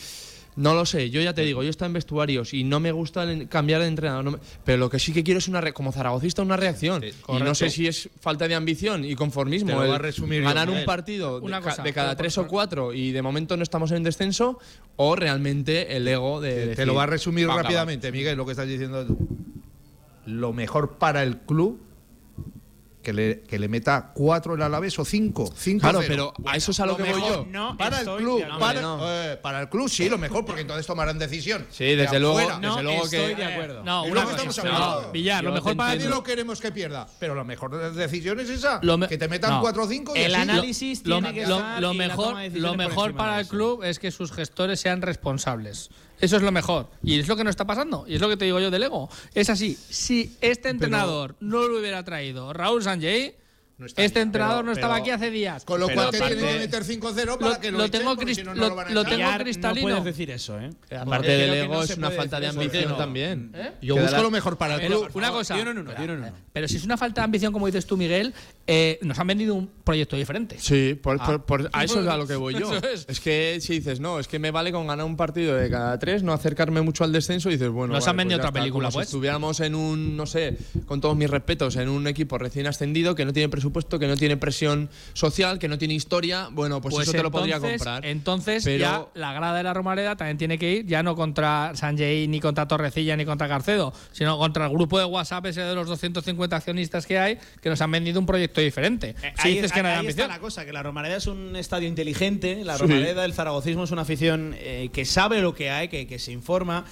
No lo sé, yo ya te digo, yo estoy en vestuarios y no me gusta cambiar de entrenador, no me- pero lo que sí que quiero es una re- como zaragocista una reacción. y no sé si es falta de ambición y conformismo. Te lo el va a resumir yo, ganar un partido de, ca- cada tres por- o cuatro y de momento no estamos en descenso o realmente el ego de... Te decir, lo va a resumir va rápidamente, Miguel, lo que estás diciendo tú. Lo mejor para el club que le, que le meta cuatro el Alavés o cinco. cinco Claro, cero. pero a eso es a lo, que voy yo. no para el club, para, no. eh, para el club sí, lo mejor, porque entonces tomarán decisión. Sí, desde De luego, afuera. desde luego estoy que de acuerdo. No, una cosa. estamos hablando. No, Villar, lo mejor para Nadie lo queremos que pierda, pero la mejor decisión es esa, me- que te metan no. cuatro o cinco y El así. análisis lo, tiene que lo- estar lo y la mejor, toma de lo mejor para el club es que sus gestores sean responsables. Eso es lo mejor. Y es lo que no está pasando. Y es lo que te digo yo del ego. Es así. Si este entrenador no lo hubiera traído Raúl Sanjay, No está este entrenador Pero- no estaba pero- aquí hace días. Con lo cual te tienen que meter 5-0 para Lo- que lo, lo echen, tengo si no, no lo- lo van a lo echar. tengo cristalino. No puedes decir eso, ¿eh? Aparte del ego no es una falta de ambición No. también. Yo Que busco lo mejor para el Pero, club. una cosa. Di uno en uno, di uno en uno. Pero si es una falta de ambición, como dices tú, Miguel, eh, nos han vendido un proyecto diferente. Sí, por, Ah. por- por- a eso es a lo que voy yo. Es. que si dices, no, es que me vale con ganar un partido de cada tres, no acercarme mucho al descenso, y dices, bueno, Nos vale, han vendido pues ya otra película, pues. Si estuviéramos en un, no sé, con todos mis respetos, en un equipo recién ascendido que no tiene presupuesto, que no tiene presión social, que no tiene historia, bueno, pues, eso te lo podría entonces- comprar. Entonces Pero- ya la grada de la Romareda también tiene que ir ya no contra Sanjay ni contra Torrecilla ni contra Carcedo, sino contra el grupo de WhatsApp ese de los 250 accionistas que hay que nos han vendido un proyecto diferente. Eh, si ahí dices que no hay ahí está la cosa, que la Romareda es un estadio inteligente, la Sí. Romareda, el zaragocismo es una afición eh, que sabe lo que hay, que, que se informa.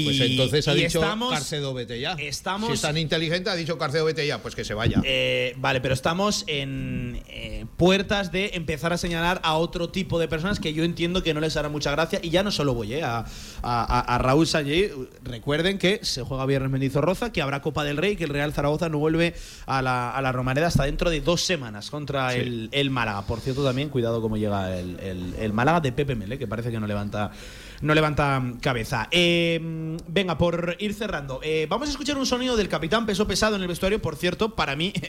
Y, Pues entonces ha dicho estamos, Carcedo, vete ya. estamos- si es tan inteligente, ha dicho Carcedo, vete ya. Pues que se vaya. Eh, vale, pero estamos en eh, puertas de empezar a señalar a otro tipo de personas que yo entiendo que no les hará mucha gracia. Y ya no solo voy eh, a, a- a- a Raúl Sánchez. Recuerden que se juega viernes Mendizorroza, que habrá Copa del Rey, que el Real Zaragoza no vuelve a la, a la Romareda hasta dentro de dos semanas contra el, el Málaga. Por cierto, también cuidado cómo llega el, el- el Málaga de Pepe Mele, que parece que no levanta, no levanta cabeza. Eh, venga, por ir cerrando, eh, vamos a escuchar un sonido del capitán peso pesado en el vestuario. Por cierto, para mí.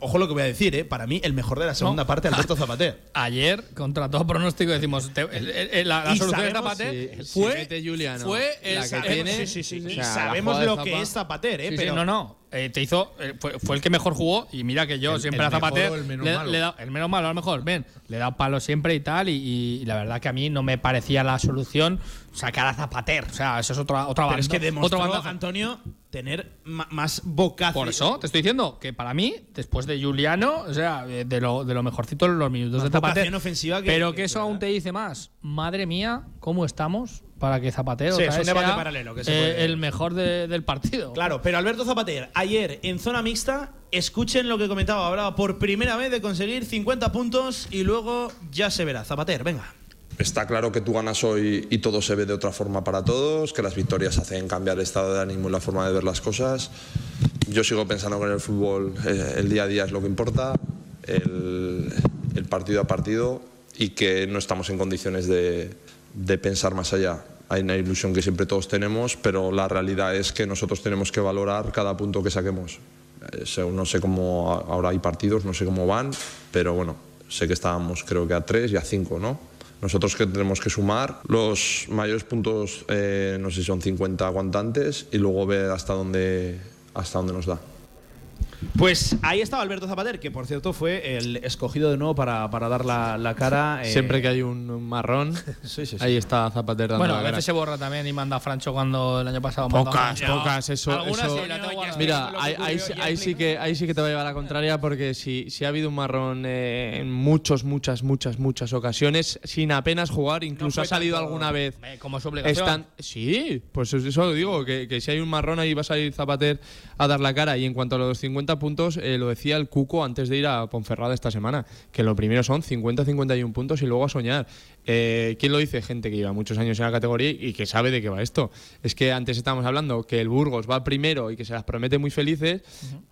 Ojo lo que voy a decir, ¿eh? Para mí, el mejor de la segunda No. parte, Alberto Zapater. Ayer, contra todo pronóstico, decimos te- el- el- el- la, la solución de fue, Juliano, fue la el- que el- tiene, sí, o sea, sabemos la lo que es Zapater, ¿eh? Pero no, no. Eh, te hizo. eh, fue, fue el que mejor jugó. Y mira que yo El- siempre el a Zapater. mejor o el menos le, malo. le dado- el menos malo, a lo mejor. Ven, le he dado palo siempre y tal. Y, y la verdad que a mí no me parecía la solución sacar a Zapater. O sea, eso es otra, otra Pero banda. es que demostró. Antonio, tener más vocación. Por eso te estoy diciendo que para mí, después de Juliano, o sea, eh, de lo, de lo mejorcito en los minutos Más de Zapater. vocación ofensiva que- pero que- que eso aún te dice más. Madre mía, ¿cómo estamos para que Zapatero Sí, es un debate sea, paralelo que se eh, puede- el mejor de- del partido? Claro, pero Alberto Zapater, ayer en zona mixta, escuchen lo que comentaba. Hablaba por primera vez de conseguir 50 puntos y luego ya se verá. Zapater, venga. Está claro que tú ganas hoy y todo se ve de otra forma para todos, que las victorias hacen cambiar el estado de ánimo y la forma de ver las cosas. yo sigo pensando que en el fútbol eh, el día a día es lo que importa, el, el partido a partido y que no estamos en condiciones de, de pensar más allá. Hay una ilusión que siempre todos tenemos, pero la realidad es que nosotros tenemos que valorar cada punto que saquemos. Eh, No sé cómo ahora hay partidos, no sé cómo van, pero bueno, sé que estábamos creo que a tres y a cinco, ¿no? Nosotros que tenemos que sumar los mayores puntos, eh, no sé si son 50 aguantantes, y luego ver hasta dónde, hasta dónde nos da. Pues ahí estaba Alberto Zapater, que por cierto fue el escogido de nuevo para, para dar la, la cara. eh, Siempre que hay un marrón, ahí está Zapater dando Bueno, la a cara. veces se borra también y manda a Francho cuando el año pasado mandó a Pocas, pocas, eso. Algunas eso- sí, la tengo guardada. Mira, ahí, ahí sí- ahí sí que, ahí sí que te va a llevar la contraria porque si, si ha habido un marrón eh, en muchos, muchas, muchas, muchas ocasiones, sin apenas jugar, incluso ha salido tanto- alguna vez. Eh, como su obligación. Están, sí, pues eso lo digo, que, que si hay un marrón ahí va a salir Zapater a dar la cara. Y en cuanto a los 50 puntos, eh, lo decía el Cuco antes de ir a Ponferrada esta semana, que lo primero son 50-51 puntos y luego a soñar. Eh, ¿Quién lo dice? Gente que lleva muchos años en la categoría y que sabe de qué va esto. Es que antes estábamos hablando que el Burgos va primero y que se las promete muy felices,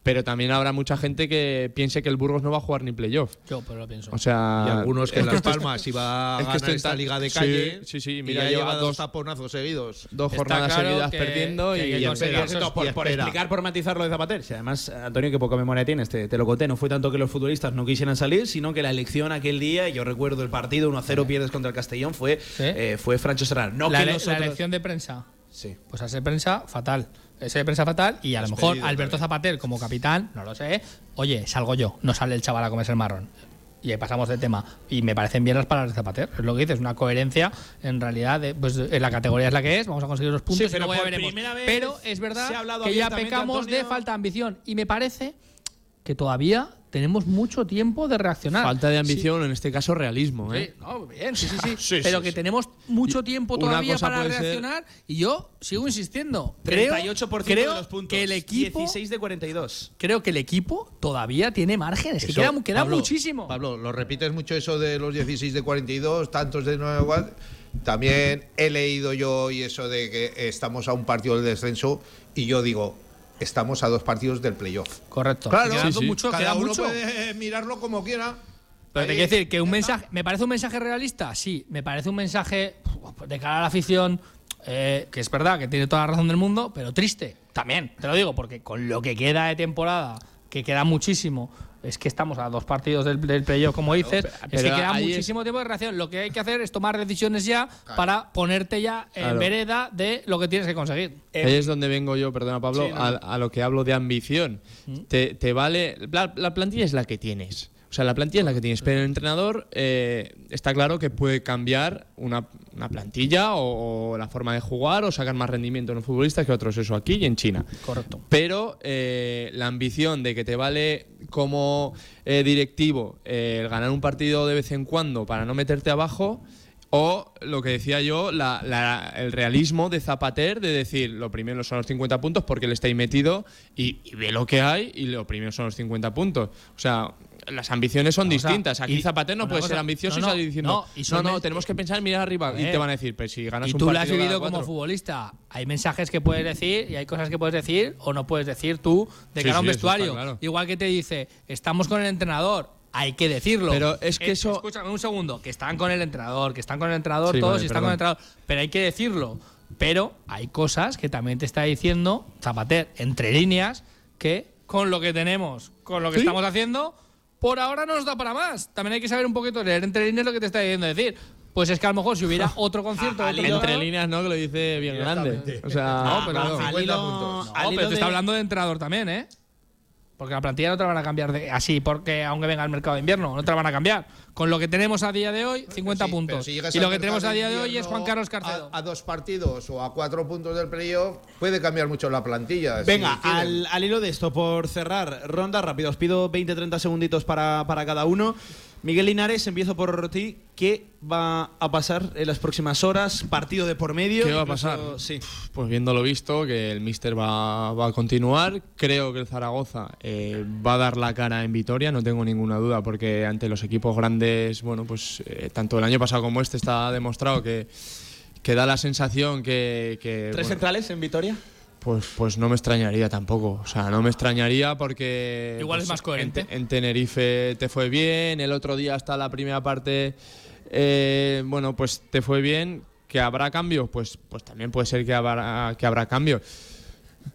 pero también habrá mucha gente que piense que el Burgos no va a jugar ni playoff. Yo, pero lo pienso. O sea, Y algunos que en Las Palmas iba a es que ganar esta liga de sí, calle. Sí, sí, y mira, ya lleva lleva dos taponazos seguidos. dos jornadas claro seguidas que- perdiendo que y, que y por, y por espera. explicar, por matizar lo de Zapater. Si además, Antonio, que poca memoria tienes, te, te lo conté. No fue tanto que los futbolistas no quisieran salir, sino que la elección aquel día, y yo recuerdo el partido 1-0 pierdes contra el Castellón, fue, eh, fue Francho Serrano. No la, que le- la nosotros- elección de prensa. Sí. Pues a ser prensa, fatal. Ese de prensa fatal y a lo mejor Alberto Zapater como capitán, no lo sé. Oye, salgo yo, no sale el chaval a comerse el marrón. Y ahí pasamos de tema. Y me parecen bien las palabras de Zapater. Es lo que dices, una coherencia en realidad. De, pues en la categoría es la que es, vamos a conseguir los puntos Sí, y pero luego ya por veremos. Pero es se verdad ha hablado que ya pecamos de falta de ambición. Y me parece que todavía tenemos mucho tiempo de reaccionar. Falta de ambición, en este caso realismo. Sí, ¿eh? no, bien, sí, sí, sí. Sí, pero sí, que sí. tenemos mucho tiempo todavía para ser- reaccionar y yo sigo insistiendo. Creo, 38% creo de los puntos. que el equipo 16 de 42. creo que el equipo todavía tiene márgenes, que queda, queda Pablo, muchísimo. Pablo, lo repites mucho eso de los 16 de 42, tantos de 9 igual. También he leído yo hoy eso de que estamos a un partido del descenso y yo digo, estamos a dos partidos del playoff. Correcto. Claro, Quedando mucho, cada queda uno mucho. puede mirarlo como quiera. Pero te quiero decir que un mensaje, ¿me parece un mensaje realista? Sí, me parece un mensaje de cara a la afición, eh, que es verdad que tiene toda la razón del mundo, pero triste. También, te lo digo, porque con lo que queda de temporada, que queda muchísimo, es que estamos a dos partidos del, del playoff, como dices, es que queda es- muchísimo tiempo de reacción. Lo que hay que hacer es tomar decisiones ya para ponerte ya en Claro. vereda de lo que tienes que conseguir. Ahí es donde vengo yo, perdona Pablo, Sí, no, a, lo que hablo de ambición. Te, te vale. La, la plantilla es la que tienes. O sea, la plantilla es la que tienes. Pero el entrenador eh, está claro que puede cambiar una, una plantilla o, o la forma de jugar o sacar más rendimiento en los futbolistas que otros. Eso aquí y en China. Correcto. Pero eh, la ambición de que te vale como eh, directivo eh, el ganar un partido de vez en cuando para no meterte abajo. O lo que decía yo, la- la- el realismo de Zapater de decir, lo primero son los 50 puntos porque él está ahí metido y, y ve lo que hay y lo primero son los 50 puntos. O sea, las ambiciones son distintas. Aquí y- Zapater no puede ser ambicioso no, y salir diciendo, no, no, y tenemos que pensar en mirar arriba. y Eh, te van a decir, pues si ganas Y un tú lo has partido vivido como cuatro". futbolista. Hay mensajes que puedes decir y hay cosas que puedes decir o no puedes decir tú de cara a un vestuario. Igual que te dice, estamos con el entrenador. Hay que decirlo. Pero es que Eh, eso- Escúchame un segundo. Que están con el entrenador, que están con el entrenador Sí, todos vale, y están con el entrenador. Pero hay que decirlo. Pero hay cosas que también te está diciendo Zapater, entre líneas, que con lo que tenemos, con lo que ¿Sí? estamos haciendo, por ahora no nos da para más. También hay que saber un poquito leer entre líneas lo que te está diciendo decir. Pues es que a lo mejor si hubiera otro concierto, A- otro al hilo- Entre líneas, ¿no? Que lo dice bien grande. O sea, No, pero no. al 50 hilo- puntos. No, al hilo pero te de- está hablando de entrenador también, ¿eh? Porque la plantilla no te la van a cambiar de, así, porque aunque venga el mercado de invierno, no te la van a cambiar. Con lo que tenemos a día de hoy, 50 Sí, pero puntos. si y lo que tenemos a día de hoy es Juan Carlos Carcedo. A, a dos partidos o a cuatro puntos del playoff puede cambiar mucho la plantilla. Venga, al, al hilo de esto, por cerrar, ronda rápida, os pido 20-30 segunditos para, para cada uno. Miguel Linares, empiezo por ti. ¿Qué va a pasar en las próximas horas? Partido de por medio. ¿Qué va a pasar? Sí. Pues viendo lo visto, que el Mister va, va a continuar. Creo que el Zaragoza eh, va a dar la cara en Vitoria, no tengo ninguna duda, porque ante los equipos grandes, bueno, pues eh, tanto el año pasado como este está demostrado que, que da la sensación que. que, ¿Tres bueno, centrales en Vitoria? Pues, pues no me extrañaría tampoco. O sea, no me extrañaría porque. Igual es pues, más coherente. En, en Tenerife te fue bien, el otro día hasta la primera parte, eh, bueno, pues te fue bien. ¿Que habrá cambios? Pues, pues también puede ser que habrá, que habrá cambios.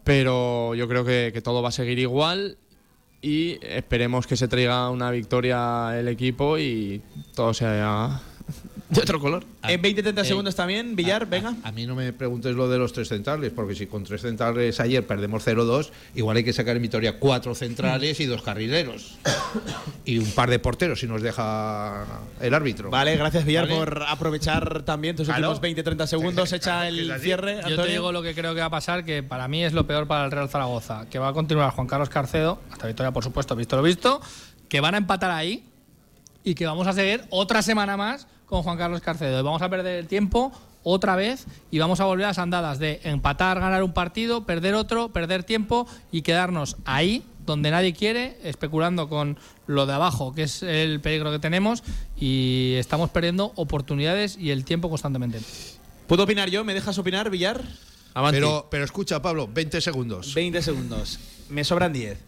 Pero yo creo que, que todo va a seguir igual y esperemos que se traiga una victoria el equipo y todo sea de otro color. En 20-30 eh, segundos también, Villar, venga. A mí no me preguntes lo de los tres centrales, porque si con tres centrales ayer perdemos 0-2, igual hay que sacar en Vitoria cuatro centrales y dos carrileros. y un par de porteros si nos deja el árbitro. Vale, gracias Villar Vale. por aprovechar también tus Claro. últimos 20-30 segundos. Echa el cierre. Yo Antonio. te digo lo que creo que va a pasar, que para mí es lo peor para el Real Zaragoza, que va a continuar Juan Carlos Carcedo, hasta victoria por supuesto, visto lo visto, que van a empatar ahí y que vamos a seguir otra semana más con Juan Carlos Carcedo. Y vamos a perder el tiempo otra vez y vamos a volver a las andadas de empatar, ganar un partido, perder otro, perder tiempo y quedarnos ahí donde nadie quiere, especulando con lo de abajo, que es el peligro que tenemos y estamos perdiendo oportunidades y el tiempo constantemente. ¿Puedo opinar yo? ¿Me dejas opinar, Villar? Pero, pero escucha, Pablo, 20 segundos. 20 segundos. Me sobran 10.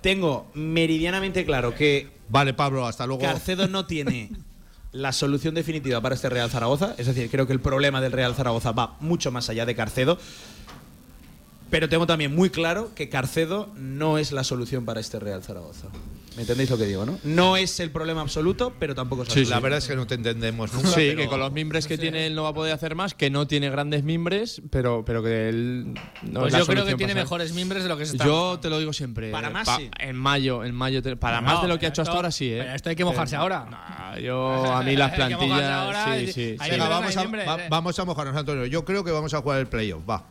Tengo meridianamente claro que Vale, Pablo, hasta luego. Carcedo no tiene la solución definitiva para este Real Zaragoza. Es decir, creo que el problema del Real Zaragoza va mucho más allá de Carcedo. Pero tengo también muy claro que Carcedo no es la solución para este Real Zaragoza. ¿Me entendéis lo que digo, no? No es el problema absoluto, pero tampoco es la Sí, solución. la verdad es que no te entendemos nunca. Sí, pero- que con los mimbres que tiene él no va a poder hacer más, que no tiene grandes mimbres, pero, pero que él. No Pues es la yo creo que tiene mejores mimbres de lo que se está Yo te lo digo siempre. Para eh, más, pa- sí. En mayo, en mayo. te- para No, más de lo que ha hecho hasta ahora, sí, ¿eh? pero esto hay que mojarse ahora. nah, yo, a mí las plantillas. ahora sí, sí, sí. Venga, vamos a, va- eh. vamos a mojarnos, Antonio. Yo creo que vamos a jugar el playoff. Va.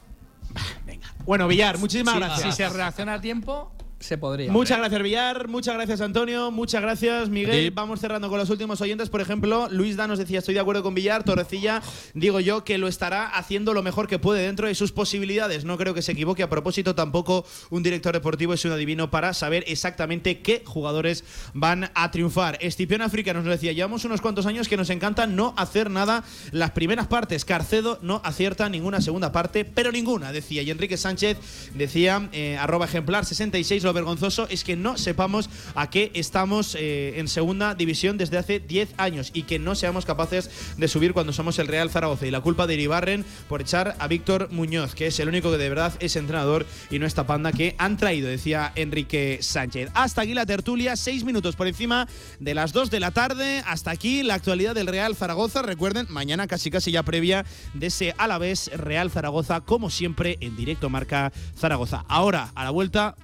Bueno, Villar, muchísimas Si- gracias. Si se reacciona a tiempo, se podría. Muchas gracias, Villar. Muchas gracias, Antonio. Muchas gracias, Miguel. Vamos cerrando con los últimos oyentes. Por ejemplo, Luis Da nos decía: Estoy de acuerdo con Villar. Torrecilla, digo yo que lo estará haciendo lo mejor que puede dentro de sus posibilidades. No creo que se equivoque. A propósito, tampoco un director deportivo es un adivino para saber exactamente qué jugadores van a triunfar. Estipión África nos lo decía: Llevamos unos cuantos años que nos encanta no hacer nada las primeras partes. Carcedo no acierta ninguna segunda parte, pero ninguna, decía. Y Enrique Sánchez decía, eh, arroba ejemplar 66, lo vergonzoso es que no sepamos a qué estamos eh, en segunda división desde hace 10 años y que no seamos capaces de subir cuando somos el Real Zaragoza. Y la culpa de Iribarren por echar a Víctor Muñoz, que es el único que de verdad es entrenador y no esta panda que han traído, decía Enrique Sánchez. Hasta aquí la tertulia, seis minutos por encima de las 2 de la tarde. Hasta aquí la actualidad del Real Zaragoza. Recuerden, mañana casi casi ya previa de ese Alavés Real Zaragoza, como siempre en directo marca Zaragoza. Ahora, a la vuelta,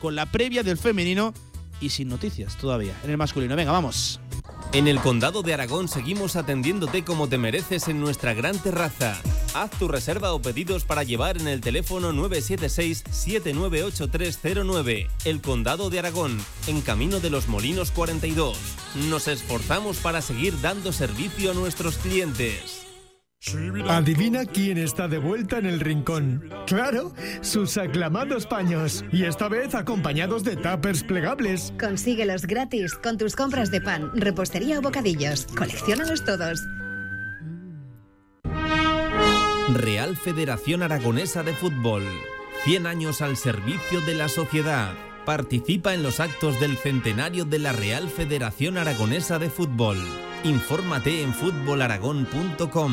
con la previa del femenino y sin noticias todavía en el masculino. Venga, vamos. En el Condado de Aragón seguimos atendiéndote como te mereces en nuestra gran terraza. Haz tu reserva o pedidos para llevar en el teléfono 976-798309. El Condado de Aragón, en Camino de los Molinos 42. Nos esforzamos para seguir dando servicio a nuestros clientes. Adivina quién está de vuelta en el rincón. Claro, sus aclamados paños. Y esta vez acompañados de tuppers plegables. Consíguelos gratis con tus compras de pan, repostería o bocadillos. Colecciónalos todos. Real Federación Aragonesa de Fútbol. 100 años al servicio de la sociedad. Participa en los actos del centenario de la Real Federación Aragonesa de Fútbol. Infórmate en fútbolaragón.com.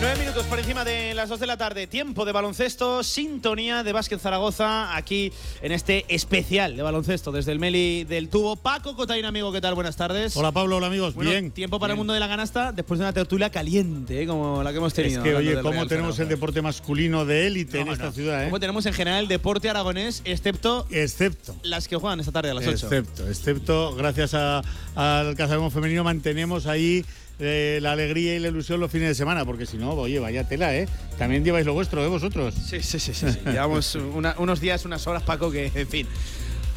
Nueve minutos por encima de las dos de la tarde, tiempo de baloncesto, sintonía de Básquet Zaragoza, aquí en este especial de baloncesto desde el Meli del Tubo. Paco Cotain, amigo, ¿qué tal? Buenas tardes. Hola Pablo, hola amigos, Bueno, bien. Tiempo para bien. el mundo de la canasta después de una tertulia caliente, ¿eh? como la que hemos Es tenido. que, hablando oye, cómo Real tenemos el deporte masculino de élite en esta no. ciudad, ¿eh? Como tenemos en general el deporte aragonés, excepto, Excepto. las que juegan esta tarde a las 8. Excepto, excepto, gracias a- al Cazabón Femenino mantenemos ahí la alegría y la ilusión los fines de semana, porque si no, oye, vaya tela, ¿eh? También lleváis lo vuestro, ¿eh? Vosotros. Sí, sí, sí, sí. Llevamos unos días, unas horas, Paco, que, en fin.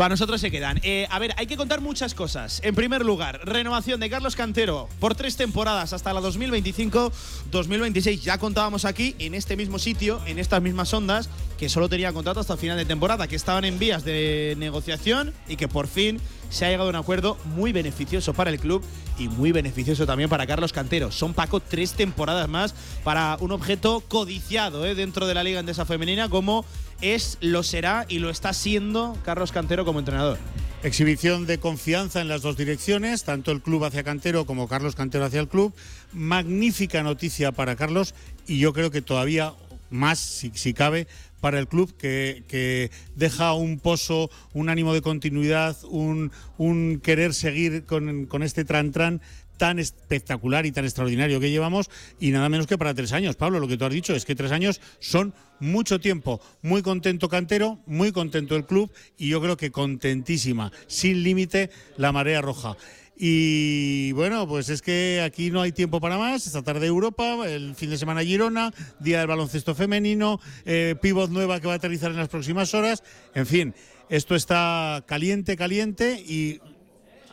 Para nosotros se quedan. Eh, a ver, hay que contar muchas cosas. En primer lugar, renovación de Carlos Cantero por tres temporadas hasta la 2025-2026. Ya contábamos aquí, en este mismo sitio, en estas mismas ondas, que solo tenía contrato hasta final de temporada, que estaban en vías de negociación y que por fin se ha llegado a un acuerdo muy beneficioso para el club y muy beneficioso también para Carlos Cantero. Son Paco tres temporadas más para un objeto codiciado eh, dentro de la Liga Endesa Femenina como es, lo será y lo está siendo Carlos Cantero como entrenador. Exhibición de confianza en las dos direcciones, tanto el club hacia Cantero como Carlos Cantero hacia el club. Magnífica noticia para Carlos y yo creo que todavía más, si, cabe, para el club que, que deja un pozo, un ánimo de continuidad, un, un querer seguir con, con este tran-tran tan espectacular y tan extraordinario que llevamos y nada menos que para tres años. Pablo, lo que tú has dicho es que tres años son mucho tiempo. Muy contento Cantero, muy contento el club y yo creo que contentísima, sin límite, la marea roja. Y bueno, pues es que aquí no hay tiempo para más. Esta tarde Europa, el fin de semana Girona, Día del Baloncesto Femenino, eh, pivot nueva que va a aterrizar en las próximas horas. En fin, esto está caliente, caliente y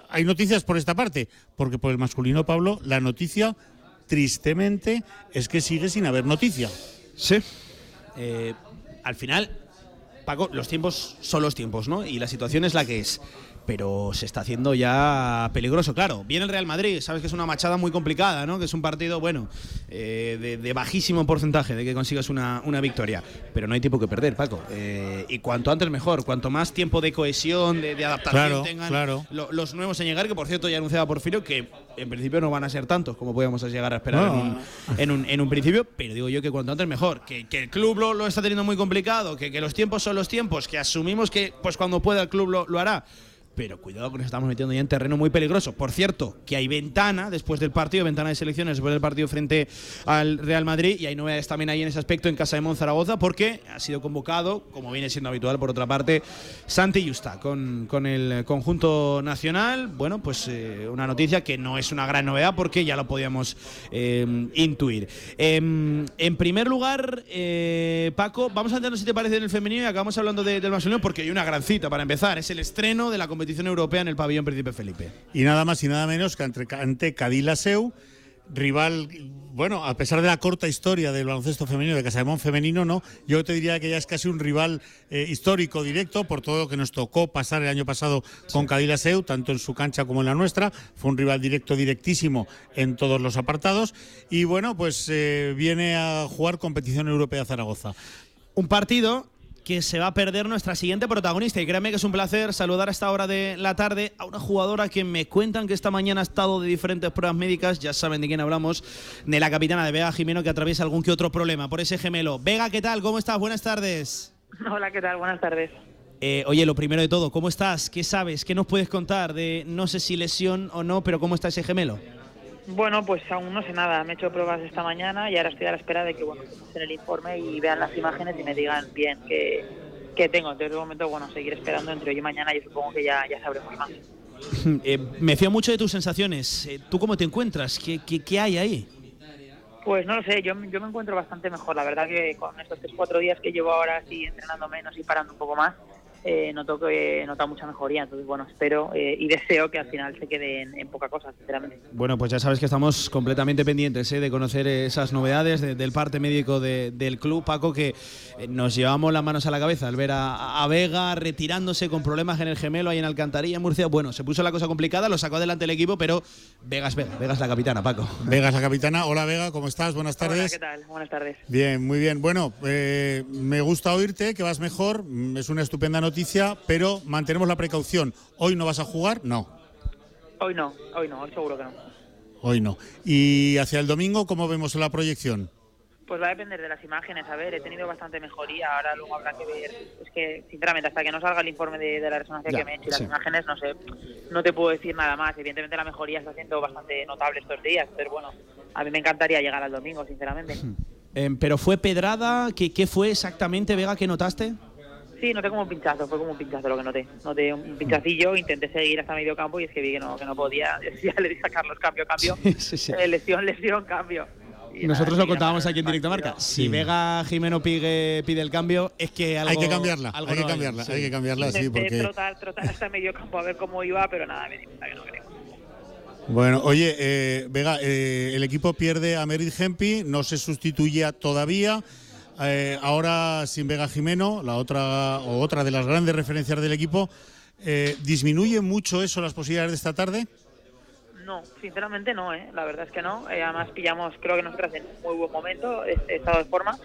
hay noticias por esta parte, porque por el masculino, Pablo, la noticia, tristemente, es que sigue sin haber noticia. Sí. Eh, al final, Paco, los tiempos son los tiempos, ¿no? Y la situación es la que es. Pero se está haciendo ya peligroso, claro. Viene el Real Madrid, sabes que es una machada muy complicada, ¿no? Que es un partido, bueno, eh, de, de bajísimo porcentaje de que consigas una, una victoria. Pero no hay tiempo que perder, Paco. Eh, y cuanto antes mejor, cuanto más tiempo de cohesión, de, de adaptación Claro, tengan claro. lo- los nuevos en llegar, que por cierto ya anunciaba Porfirio que en principio no van a ser tantos como podíamos llegar a esperar No. en, un, en, un, en un principio, pero digo yo que cuanto antes mejor, que, que el club lo, lo está teniendo muy complicado, que, que los tiempos son los tiempos, que asumimos que pues cuando pueda el club lo, lo hará. Pero cuidado que nos estamos metiendo ya en terreno muy peligroso. Por cierto, que hay ventana después del partido, ventana de selecciones después del partido frente al Real Madrid. Y hay novedades también ahí en ese aspecto en casa de Monzaragoza, porque ha sido convocado, como viene siendo habitual por otra parte, Santi Justa con, con el conjunto nacional. Bueno, pues eh, una noticia que no es una gran novedad porque ya lo podíamos eh, intuir. Em, en primer lugar, eh, Paco, vamos a entrarnos si te parece en el femenino y acabamos hablando de- del masculino porque hay una gran cita para empezar. Es el estreno de la competición europea en el pabellón Príncipe Felipe. Y nada más y nada menos que ante, ante Cadillaceu, rival, bueno, a pesar de la corta historia del baloncesto femenino, de Casademón femenino, no, yo te diría que ya es casi un rival eh, histórico directo por todo lo que nos tocó pasar el año pasado con Cadillaceu, tanto en su cancha como en la nuestra, fue un rival directo, directísimo en todos los apartados y bueno, pues eh, viene a jugar competición europea Zaragoza. Un partido que se va a perder nuestra siguiente protagonista. Y créanme que es un placer saludar a esta hora de la tarde a una jugadora que me cuentan que esta mañana ha estado de diferentes pruebas médicas. Ya saben de quién hablamos, de la capitana de Vega Jimeno, que atraviesa algún que otro problema por ese gemelo. Vega, ¿qué tal? ¿Cómo estás? Buenas tardes. Hola, ¿qué tal? Buenas tardes. Eh, oye, lo primero de todo, ¿cómo estás? ¿Qué sabes? ¿Qué nos puedes contar de no sé si lesión o no, pero cómo está ese gemelo? Bueno, pues aún no sé nada. Me he hecho pruebas esta mañana y ahora estoy a la espera de que bueno, en el informe y vean las imágenes y me digan bien qué, qué tengo. Entonces, de momento, bueno, seguir esperando entre hoy y mañana. Yo supongo que ya, ya sabremos más. Eh, me fío mucho de tus sensaciones. Eh, ¿Tú cómo te encuentras? ¿Qué, qué, qué hay ahí? Pues no lo sé, yo, yo me encuentro bastante mejor. La verdad que con estos tres cuatro días que llevo ahora así entrenando menos y parando un poco más, eh, noto que he notado mucha mejoría. Entonces, bueno, espero eh, y deseo que al final se quede en, en poca cosa, sinceramente. Bueno, pues ya sabes que estamos completamente pendientes ¿eh? de conocer esas novedades de- del parte médico de- del club, Paco, que eh, nos llevamos las manos a la cabeza al ver a, a Vega retirándose con problemas en el gemelo ahí en Alcantarilla, en Murcia. Bueno, se puso la cosa complicada, lo sacó adelante el equipo, pero Vega es Vega, Vega es la capitana, Paco. Vega es la capitana. Hola Vega, ¿cómo estás? Buenas tardes. Hola, ¿qué tal? Buenas tardes. Bien, muy bien. Bueno, eh, me gusta oírte, que vas mejor. Es una estupenda noticia. Noticia, pero mantenemos la precaución. ¿Hoy no vas a jugar? No. Hoy no, hoy no, hoy seguro que no. Hoy no. ¿Y hacia el domingo cómo vemos la proyección? Pues va a depender de las imágenes. A ver, he tenido bastante mejoría. Ahora luego habrá que ver. Es que, sinceramente, hasta que no salga el informe de, de la resonancia Ya, que me he hecho y las sí. imágenes, no sé, no te puedo decir nada más. Evidentemente, la mejoría está siendo bastante notable estos días. Pero bueno, a mí me encantaría llegar al domingo, sinceramente. Em, ¿Pero fue pedrada? ¿Qué, ¿Qué fue exactamente, Vega, que notaste? Sí, noté como un pinchazo, fue como un pinchazo lo que noté. Noté un pinchacillo, intenté seguir hasta medio campo y es que vi que no, que no podía. Ya le dije a Carlos, cambio, cambio. Eh, lesión, lesión, cambio. Y Nosotros nada, lo sí, contábamos aquí en Directo Marca. Si Sí. Vega Jimeno pide, pide el cambio, es que algo. hay que cambiarla, algo hay que no hay, cambiarla, sí. hay que cambiarla, sí, porque... trotar, trotar hasta medio campo a ver cómo iba, pero nada, me di cuenta que no creo. Bueno, oye, eh, Vega, eh, el equipo pierde a Merit Hempi, no se sustituye todavía. Eh, ahora sin Vega Jimeno, la otra o otra de las grandes referencias del equipo. Eh, ¿Disminuye mucho eso las posibilidades de esta tarde? No, sinceramente no, ¿eh? la verdad es que no. Eh, además pillamos, creo que nosotras en un muy buen momento, este estado de forma,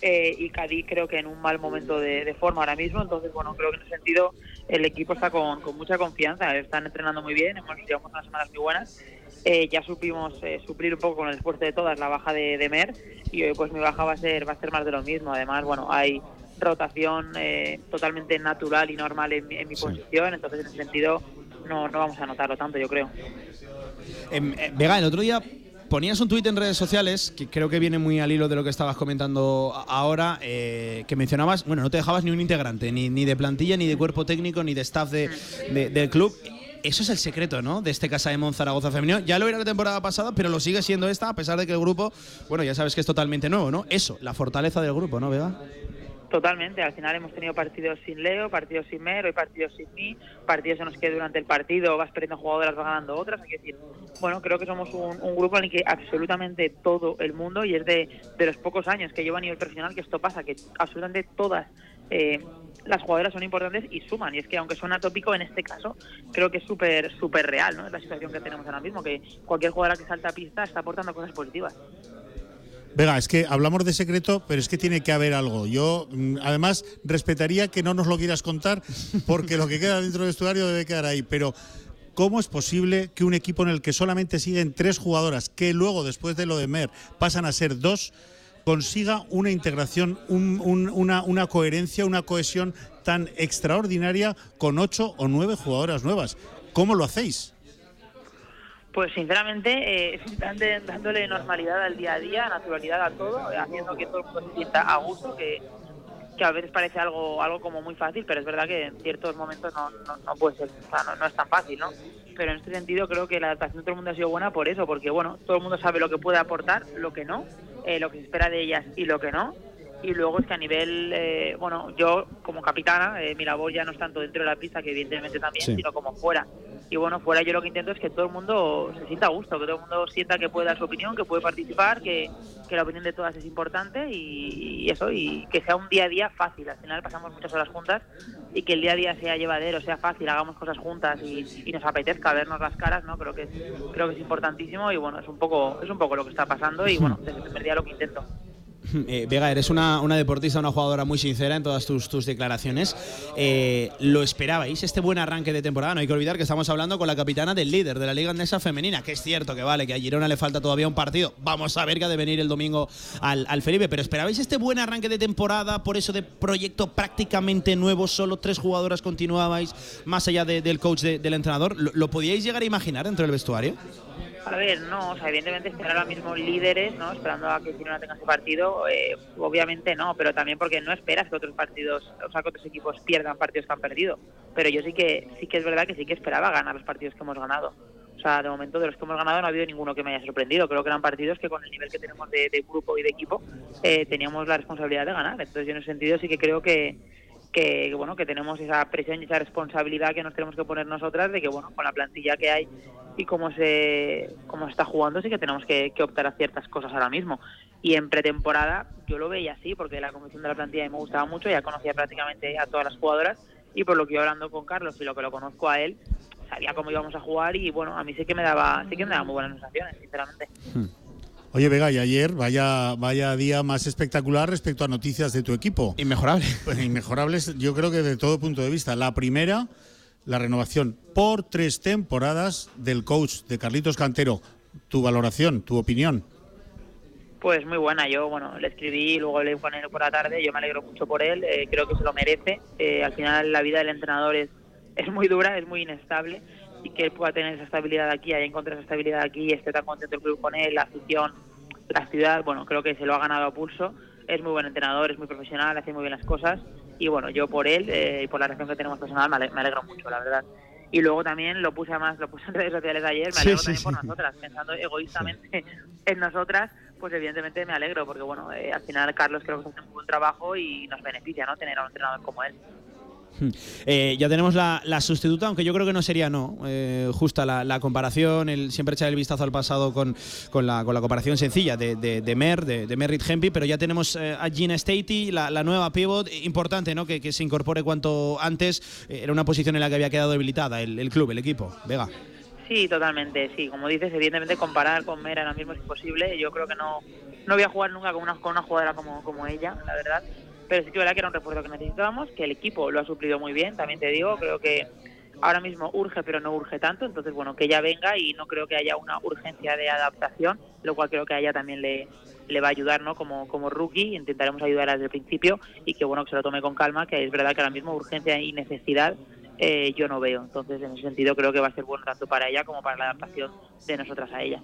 eh, y Cádiz creo que en un mal momento de, de forma ahora mismo. Entonces, bueno, creo que en ese sentido el equipo está con, con mucha confianza, están entrenando muy bien, hemos llevamos unas semanas muy buenas. Eh, ya supimos eh, suplir un poco con el esfuerzo de todas la baja de, de Mer y hoy pues mi baja va a ser va a ser más de lo mismo. Además, bueno, hay rotación eh, totalmente natural y normal en, mi- en mi posición, entonces en ese sentido no, no vamos a notarlo tanto, yo creo. Em, eh, Vega, el otro día ponías un tuit en redes sociales, que creo que viene muy al hilo de lo que estabas comentando ahora, eh, que mencionabas, bueno, no te dejabas ni un integrante, ni, ni de plantilla, ni de cuerpo técnico, ni de staff de- de- del club. Eso es el secreto, ¿no? De este Casa de Mon Zaragoza femenino. Ya lo era la temporada pasada, pero lo sigue siendo esta, a pesar de que el grupo, bueno, ya sabes que es totalmente nuevo, ¿no? Eso, la fortaleza del grupo, ¿no, Vega? Totalmente, al final hemos tenido partidos sin Leo, partidos sin Mer, hoy partidos sin mí, partidos en los que durante el partido vas perdiendo jugadoras, vas ganando otras. Hay que decir, bueno, creo que somos un, un grupo en el que absolutamente todo el mundo, y es de, de los pocos años que llevo a nivel profesional que esto pasa, que absolutamente todas eh, las jugadoras son importantes y suman. Y es que aunque suena tópico, en este caso creo que es súper súper real, ¿no? Es la situación que tenemos ahora mismo, que cualquier jugadora que salta a pista está aportando cosas positivas. Vega, es que hablamos de secreto, pero es que tiene que haber algo. Yo, mm, además, respetaría que no nos lo quieras contar, porque lo que queda dentro del vestuario debe quedar ahí. Pero, ¿cómo es posible que un equipo en el que solamente siguen tres jugadoras, que luego, después de lo de Mer, pasan a ser dos, consiga una integración, un- un- una, coherencia, una cohesión tan extraordinaria con ocho o nueve jugadoras nuevas? ¿Cómo lo hacéis? Pues sinceramente, eh, dándole normalidad al día a día, naturalidad a todo, haciendo que todo el mundo se sienta a gusto, que, que a veces parece algo algo como muy fácil, pero es verdad que en ciertos momentos no, no, no puede ser, o sea, no, es tan fácil, ¿no? Pero en este sentido creo que la adaptación de todo el mundo ha sido buena por eso, porque bueno, todo el mundo sabe lo que puede aportar, lo que no, eh, lo que se espera de ellas y lo que no. Y luego es que a nivel, eh, bueno, yo como capitana, eh, mi labor ya no es tanto dentro de la pista, que evidentemente también, Sí. sino como fuera. Y bueno, fuera yo lo que intento es que todo el mundo se sienta a gusto, que todo el mundo sienta que puede dar su opinión, que puede participar, que, que la opinión de todas es importante y, y eso, y que sea un día a día fácil. Al final pasamos muchas horas juntas y que el día a día sea llevadero, sea fácil, hagamos cosas juntas y, y nos apetezca vernos las caras, ¿no? Creo que, es- creo que es importantísimo y bueno, es un poco, es un poco lo que está pasando y bueno, desde el primer día lo que intento. Eh, Vega, eres una, una deportista, una jugadora muy sincera en todas tus, tus declaraciones. Eh, ¿Lo esperabais este buen arranque de temporada? No hay que olvidar que estamos hablando con la capitana del líder de la Liga Andesa Femenina, que es cierto que vale, que a Girona le falta todavía un partido. Vamos a ver que ha de venir el domingo al, al Felipe. Pero ¿esperabais este buen arranque de temporada por eso de proyecto prácticamente nuevo? Solo tres jugadoras continuabais, más allá de- del coach de- del entrenador. ¿Lo, lo podíais llegar a imaginar dentro del vestuario? A ver, no, o sea, evidentemente estar ahora mismo líderes, ¿no? Esperando a que Girona tenga ese partido, eh, obviamente no, pero también porque no esperas que otros partidos, o sea, que otros equipos pierdan partidos que han perdido. Pero yo sí que sí que es verdad que sí que esperaba ganar los partidos que hemos ganado. O sea, de momento de los que hemos ganado no ha habido ninguno que me haya sorprendido. Creo que eran partidos que con el nivel que tenemos de, de grupo y de equipo eh, teníamos la responsabilidad de ganar. Entonces yo en ese sentido sí que creo que, que bueno que tenemos esa presión y esa responsabilidad que nos tenemos que poner nosotras de que bueno con la plantilla que hay y cómo se cómo está jugando sí que tenemos que, optar a ciertas cosas ahora mismo. Y en pretemporada yo lo veía así porque la comisión de la plantilla me gustaba mucho ya conocía prácticamente a todas las jugadoras y por lo que yo hablando con Carlos y lo que lo conozco a él sabía cómo íbamos a jugar y bueno a mí sí que me daba sí que me daba muy buenas sensaciones sinceramente Oye, Vega, y ayer vaya, vaya día más espectacular respecto a noticias de tu equipo. Inmejorable. Pues inmejorables, yo creo que de todo punto de vista. La primera, la renovación por tres temporadas del coach de Carlitos Cantero. Tu valoración, tu opinión. Pues muy buena, yo bueno, le escribí, luego le con él por la tarde, yo me alegro mucho por él, eh, creo que se lo merece. Eh, al final la vida del entrenador es, es muy dura, es muy inestable y que él pueda tener esa estabilidad aquí, haya encontrado esa estabilidad aquí, esté tan contento el club con él, la afición, la ciudad, bueno, creo que se lo ha ganado a pulso. Es muy buen entrenador, es muy profesional, hace muy bien las cosas. Y bueno, yo por él eh, y por la relación que tenemos personal me alegro mucho, la verdad. Y luego también lo puse más lo puse en redes sociales ayer me alegro también por nosotras pensando egoístamente en nosotras pues evidentemente me alegro porque bueno eh, al final Carlos creo que hace un buen trabajo y nos beneficia no tener a un entrenador como él eh, ya tenemos la, sustituta, aunque yo creo que no sería no. Eh, justa la, comparación, el, siempre echar el vistazo al pasado con, con, la, con la comparación sencilla de, de, Mer, de, de Merritt Hempy, pero ya tenemos eh, a Gina Statey, la, nueva pivot, importante ¿no? que, se incorpore cuanto antes. era una posición en la que había quedado debilitada el, el club, el equipo. Vega. Sí, totalmente, sí. Como dices, evidentemente comparar con Mer ahora mismo es imposible. Yo creo que no, no voy a jugar nunca con una, con una jugadora como, como ella, la verdad pero sí que verdad que era un refuerzo que necesitábamos, que el equipo lo ha suplido muy bien, también te digo, creo que ahora mismo urge, pero no urge tanto, entonces bueno, que ella venga y no creo que haya una urgencia de adaptación, lo cual creo que a ella también le, le va a ayudar, ¿no? Como, como rookie, intentaremos ayudar desde el principio y que bueno, que se lo tome con calma, que es verdad que ahora mismo urgencia y necesidad eh, yo no veo, entonces en ese sentido creo que va a ser bueno tanto para ella como para la adaptación de nosotras a ella.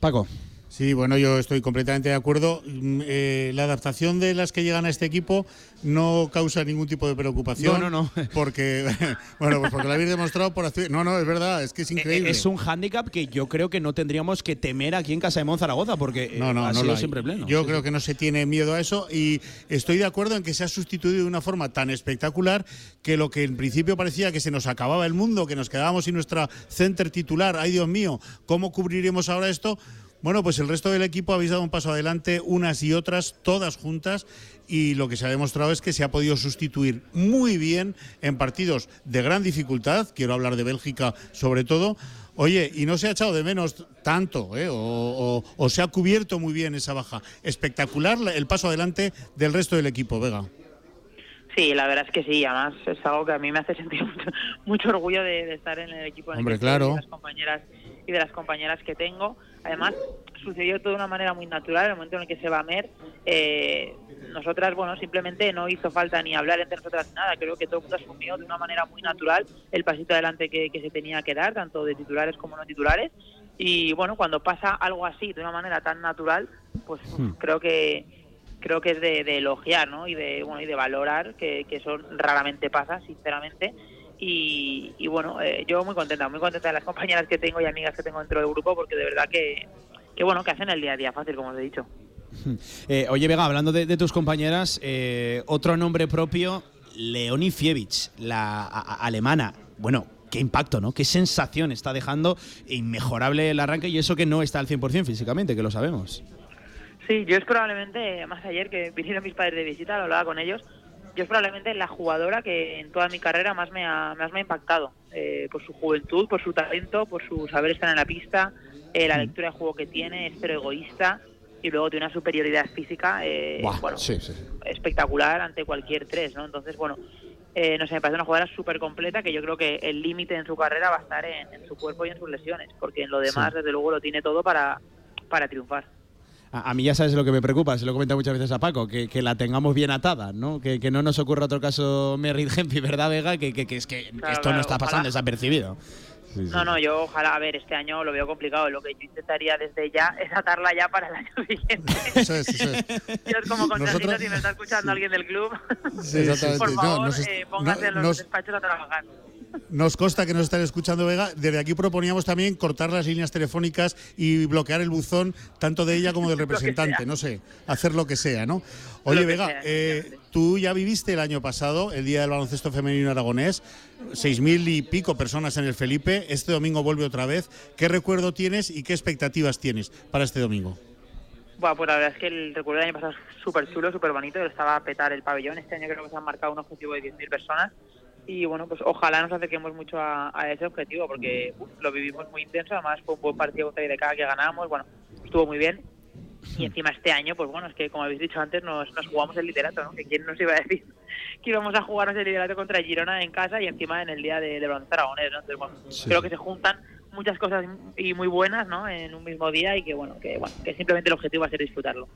Paco. Sí, bueno, yo estoy completamente de acuerdo. Mm, eh, la adaptación de las que llegan a este equipo no causa ningún tipo de preocupación. No, no, no. Porque, bueno, pues porque lo habéis demostrado por No, no, es verdad, es que es increíble. Es un hándicap que yo creo que no tendríamos que temer aquí en Casa de Monzaragoza, porque no, no, ha no sido siempre pleno. Yo creo que no se tiene miedo a eso y estoy de acuerdo en que se ha sustituido de una forma tan espectacular que lo que en principio parecía que se nos acababa el mundo, que nos quedábamos sin nuestra center titular, ay Dios mío, ¿cómo cubriremos ahora esto? Bueno, pues el resto del equipo habéis dado un paso adelante, unas y otras, todas juntas, y lo que se ha demostrado es que se ha podido sustituir muy bien en partidos de gran dificultad, quiero hablar de Bélgica sobre todo. Oye, y no se ha echado de menos tanto, ¿eh? o, se ha cubierto muy bien esa baja. Espectacular el paso adelante del resto del equipo, Vega. Sí, la verdad es que sí, además es algo que a mí me hace sentir mucho, orgullo de, estar en el equipo Hombre, claro. de las compañeras y de las compañeras que tengo. Además, sucedió todo de una manera muy natural. En el momento en el que se va a Mer, eh, nosotras, bueno, simplemente no hizo falta ni hablar entre nosotras nada. Creo que todo el mundo asumió de una manera muy natural el pasito adelante que, se tenía que dar, tanto de titulares como no titulares. Y bueno, cuando pasa algo así de una manera tan natural, pues hmm. creo que creo que es de, elogiar, ¿no? Y de bueno y de valorar que, que eso raramente pasa, sinceramente y, bueno, eh, yo muy contenta, muy contenta de las compañeras que tengo y amigas que tengo dentro del grupo porque de verdad que, que bueno, que hacen el día a día fácil, como os he dicho. Eh, oye, Vega, hablando de, tus compañeras, eh, otro nombre propio, Leonie Fievich, la alemana. Bueno, qué impacto, ¿no? Qué sensación está dejando inmejorable el arranque y eso que no está al 100% físicamente, que lo sabemos. Sí, yo es probablemente, más ayer que vinieron mis padres de visita, lo hablaba con ellos, yo es probablemente la jugadora que en toda mi carrera más me ha, más me ha impactado, eh, por su juventud, por su talento, por su saber estar en la pista, eh, la mm. lectura de juego que tiene, es pero egoísta y luego tiene una superioridad física eh, bueno, espectacular ante cualquier tres, ¿no? Entonces, bueno, no sé, me parece una jugadora súper completa que yo creo que el límite en su carrera va a estar en, su cuerpo y en sus lesiones, porque en lo demás, desde luego, lo tiene todo para, para triunfar. A, mí ya sabes lo que me preocupa, se lo he comentado muchas veces a Paco, que, que la tengamos bien atada, ¿no? Que, que, no nos ocurra otro caso Merritt Hempy, ¿verdad, Vega? Que, que, es que esto no está pasando desapercibido. no, no, yo ojalá, a ver, este año lo veo complicado. Lo que yo intentaría desde ya es atarla ya para el año siguiente. Eso es, eso es. Yo es como Nosotros... si me está escuchando alguien del club, sí, por favor, no, eh, póngase en los despachos a trabajar. Nos consta que nos están escuchando Vega. Desde aquí proponíamos también cortar las líneas telefónicas y bloquear el buzón, tanto de ella como del representante. No sé, hacer lo que sea, ¿no? Oye, Vega, eh, tú ya viviste el año pasado el Día del Baloncesto Femenino Aragonés, seis mil y pico personas en el Felipe. Este domingo vuelve otra vez. ¿Qué recuerdo tienes y qué expectativas tienes para este domingo? Bueno, pues la verdad es que el recuerdo del año pasado es súper chulo, súper bonito. Estaba a petar el pabellón. Este año creo que se han marcado un objetivo de 10.000 personas y bueno, pues ojalá nos acerquemos mucho a, ese objetivo porque lo vivimos muy intenso, además fue un buen partido contra IDK que ganamos, bueno, estuvo muy bien Y encima este año, pues bueno, es que como habéis dicho antes, nos, nos jugamos el liderato, ¿no? Que quién nos iba a decir que íbamos a jugarnos el liderato contra Girona en casa y encima en el día de, de baloncesto aragonés, ¿no? Entonces, bueno, creo que se juntan muchas cosas y muy buenas, ¿no? En un mismo día y que bueno, que bueno, que simplemente el objetivo va a ser disfrutarlo.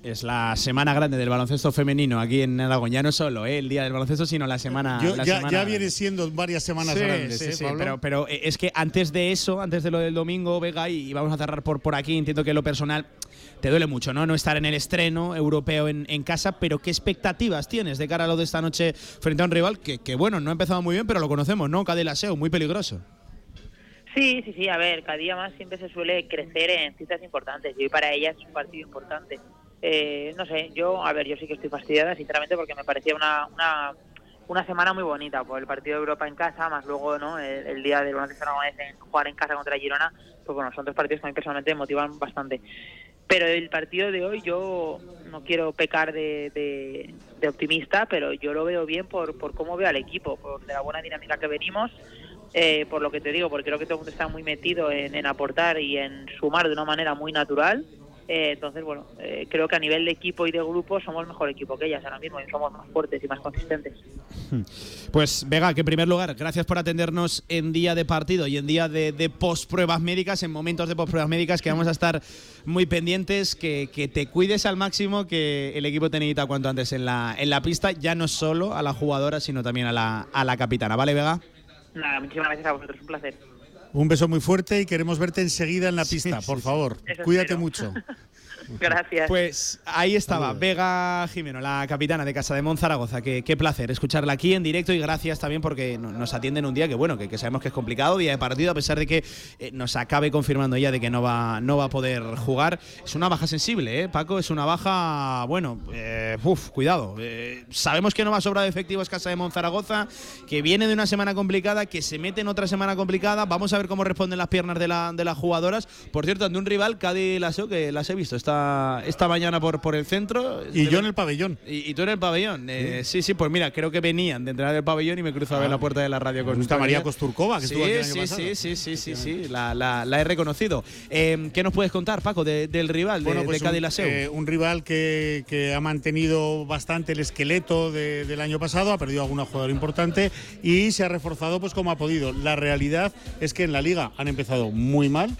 Es la semana grande del baloncesto femenino aquí en Aragón. Ya no solo ¿eh? el día del baloncesto, sino la semana. Yo- la ya, semana- ya viene siendo varias semanas Sí, grandes, sí, ¿eh, sí, Pablo? pero, pero eh, es que antes de eso, antes de lo del domingo, Vega, y, y vamos a cerrar por, por aquí, entiendo que lo personal te duele mucho, ¿no? No estar en el estreno europeo en, en casa, pero ¿qué expectativas tienes de cara a lo de esta noche frente a un rival que, que, bueno, no ha empezado muy bien, pero lo conocemos, ¿no? Cadel-Aseo, muy peligroso. Sí, sí, sí, a ver, cada día más siempre se suele crecer en citas importantes y hoy para ellas es un partido importante. Eh, no sé, yo, a ver, yo sí que estoy fastidiada, sinceramente, porque me parecía una, una, una semana muy bonita por el partido de Europa en casa, más luego ¿no? el, el día del aragonés en jugar en casa contra Girona, pues bueno, son dos partidos que a mí personalmente me motivan bastante. Pero el partido de hoy yo no quiero pecar de, de- optimista, pero yo lo veo bien por, por cómo veo al equipo, por de la buena dinámica que venimos, eh, por lo que te digo, porque creo que todo el mundo está muy metido en aportar y en sumar de una manera muy natural. Eh, entonces, bueno, eh, creo que a nivel de equipo y de grupo somos mejor equipo que ellas ahora mismo y somos más fuertes y más consistentes. Pues Vega, que en primer lugar, gracias por atendernos en día de partido y en día de, de post-pruebas médicas, en momentos de post-pruebas médicas, que vamos a estar muy pendientes, que, que te cuides al máximo, que el equipo te necesita cuanto antes en la, en la pista, ya no solo a la jugadora, sino también a la, a la capitana. ¿Vale, Vega? Nada, muchísimas gracias a vosotros, un placer. Un beso muy fuerte y queremos verte enseguida en la pista, por favor. Cuídate espero. mucho. Gracias. Pues ahí estaba Vega Jimeno, la capitana de Casa de Monzaragoza. Qué, qué placer escucharla aquí en directo y gracias también porque no- nos atienden un día que bueno, que, que sabemos que es complicado, día de partido, a pesar de que eh, nos acabe confirmando ella de que no va, no va a poder jugar. Es una baja sensible, ¿eh, Paco? Es una baja, bueno, eh, uf, cuidado. Eh, sabemos que no va a sobrar de efectivos Casa de Monzaragoza, que viene de una semana complicada, que se mete en otra semana complicada. Vamos a ver cómo responden las piernas de, la- de las jugadoras. Por cierto, ante un rival, Cádiz Laseo, que las he visto esta, esta mañana por, por el centro. Y yo en el pabellón. Y, y tú en el pabellón. Eh, sí, sí, pues mira, creo que venían de entrar del pabellón y me cruzo a ver Ah. la puerta de la radio con María ella. Costurcova, que sí, estuvo aquí el año sí, pasado. sí, sí, sí, sí, sí, la, la- la he reconocido. Eh, ¿Qué nos puedes contar, Paco, de- del rival, de, pues de Cádiz un, eh, un rival que, que ha mantenido bastante el esqueleto de- del año pasado, ha perdido alguna jugadora importante y se ha reforzado pues como ha podido. La realidad es que en la liga han empezado muy mal.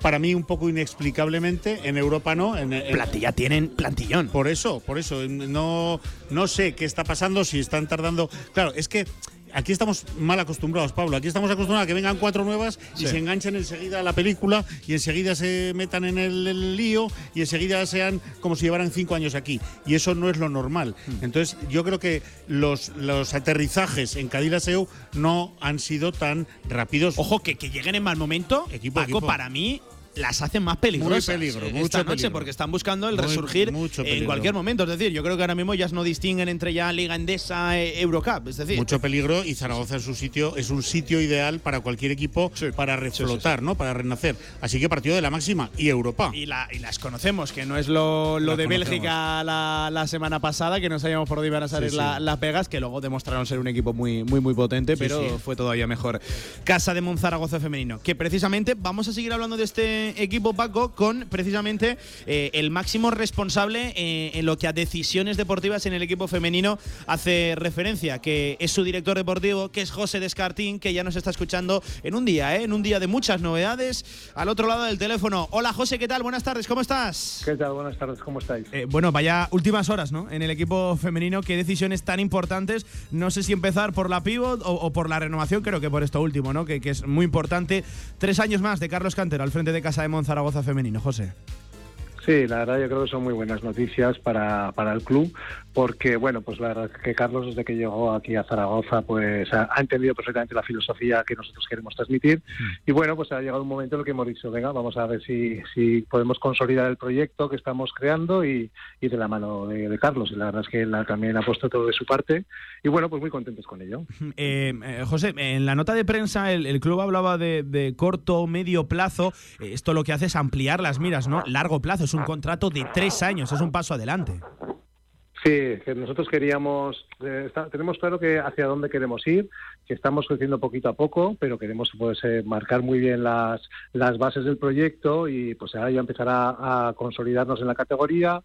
Para mí un poco inexplicablemente, en Europa no. En, en- Plantilla tienen plantillón. Por eso, por eso. No, no sé qué está pasando, si están tardando. Claro, es que aquí estamos mal acostumbrados, Pablo. Aquí estamos acostumbrados a que vengan cuatro nuevas y Sí. se enganchen enseguida a la película y enseguida se metan en el, el lío y enseguida sean como si llevaran cinco años aquí. Y eso no es lo normal. Hmm. Entonces, yo creo que los, los aterrizajes en Cadillaceu no han sido tan rápidos. Ojo, que, que lleguen en mal momento, Equipo, Paco, equipo. para mí las hacen más peligrosas Muy peligro, eh, mucho esta noche peligro. porque están buscando el Muy- resurgir mucho en cualquier momento. Es decir, yo creo que ahora mismo ya no distinguen entre ya Liga Endesa, e Eurocup. Es decir, Mucho peligro y Zaragoza es un sitio, es un sitio ideal para cualquier equipo para reflotar, ¿no? Para renacer. Así que partido de la máxima y Europa. Y, la- y las conocemos, que no es lo, lo Las de conocemos. Bélgica la, la semana pasada, que no sabíamos por dónde iban a salir Sí, la- las pegas, que luego demostraron ser un equipo muy, muy, muy potente, pero fue todavía mejor. Casa de Monzaragoza femenino. Que precisamente vamos a seguir hablando de este equipo, Paco, con precisamente eh, el máximo responsable eh, en lo que a decisiones deportivas en el equipo femenino hace referencia, que es su director deportivo, que es José Descartín, que ya nos está escuchando en un día, ¿eh? en un día de muchas novedades. Al otro lado del teléfono. Hola José, ¿qué tal? Buenas tardes, ¿cómo estás? ¿Qué tal? Buenas tardes, ¿cómo estáis? Eh, bueno, vaya últimas horas, ¿no? En el equipo femenino, qué decisiones tan importantes. No sé si empezar por la pivot o, o por la renovación, creo que por esto último, ¿no? Que, que es muy importante. Tres años más de Carlos Cantero al frente de Casa de Monzaragoza femenino, José. Sí, la verdad yo creo que son muy buenas noticias para, para el club, porque bueno, pues la verdad es que Carlos desde que llegó aquí a Zaragoza pues ha, ha entendido perfectamente la filosofía que nosotros queremos transmitir y bueno, pues ha llegado un momento en el que hemos dicho, venga, vamos a ver si, si podemos consolidar el proyecto que estamos creando y, y de la mano de, de Carlos y la verdad es que él también ha puesto todo de su parte y bueno, pues muy contentos con ello. Eh, eh, José, en la nota de prensa el, el club hablaba de, de corto, medio plazo. Esto lo que hace es ampliar las miras, ¿no? Largo plazo, es un contrato de tres años, es un paso adelante. Sí, que nosotros queríamos, eh, tenemos claro que hacia dónde queremos ir, que estamos creciendo poquito a poco, pero queremos pues eh, marcar muy bien las, las bases del proyecto y pues ahora ya empezar a, a consolidarnos en la categoría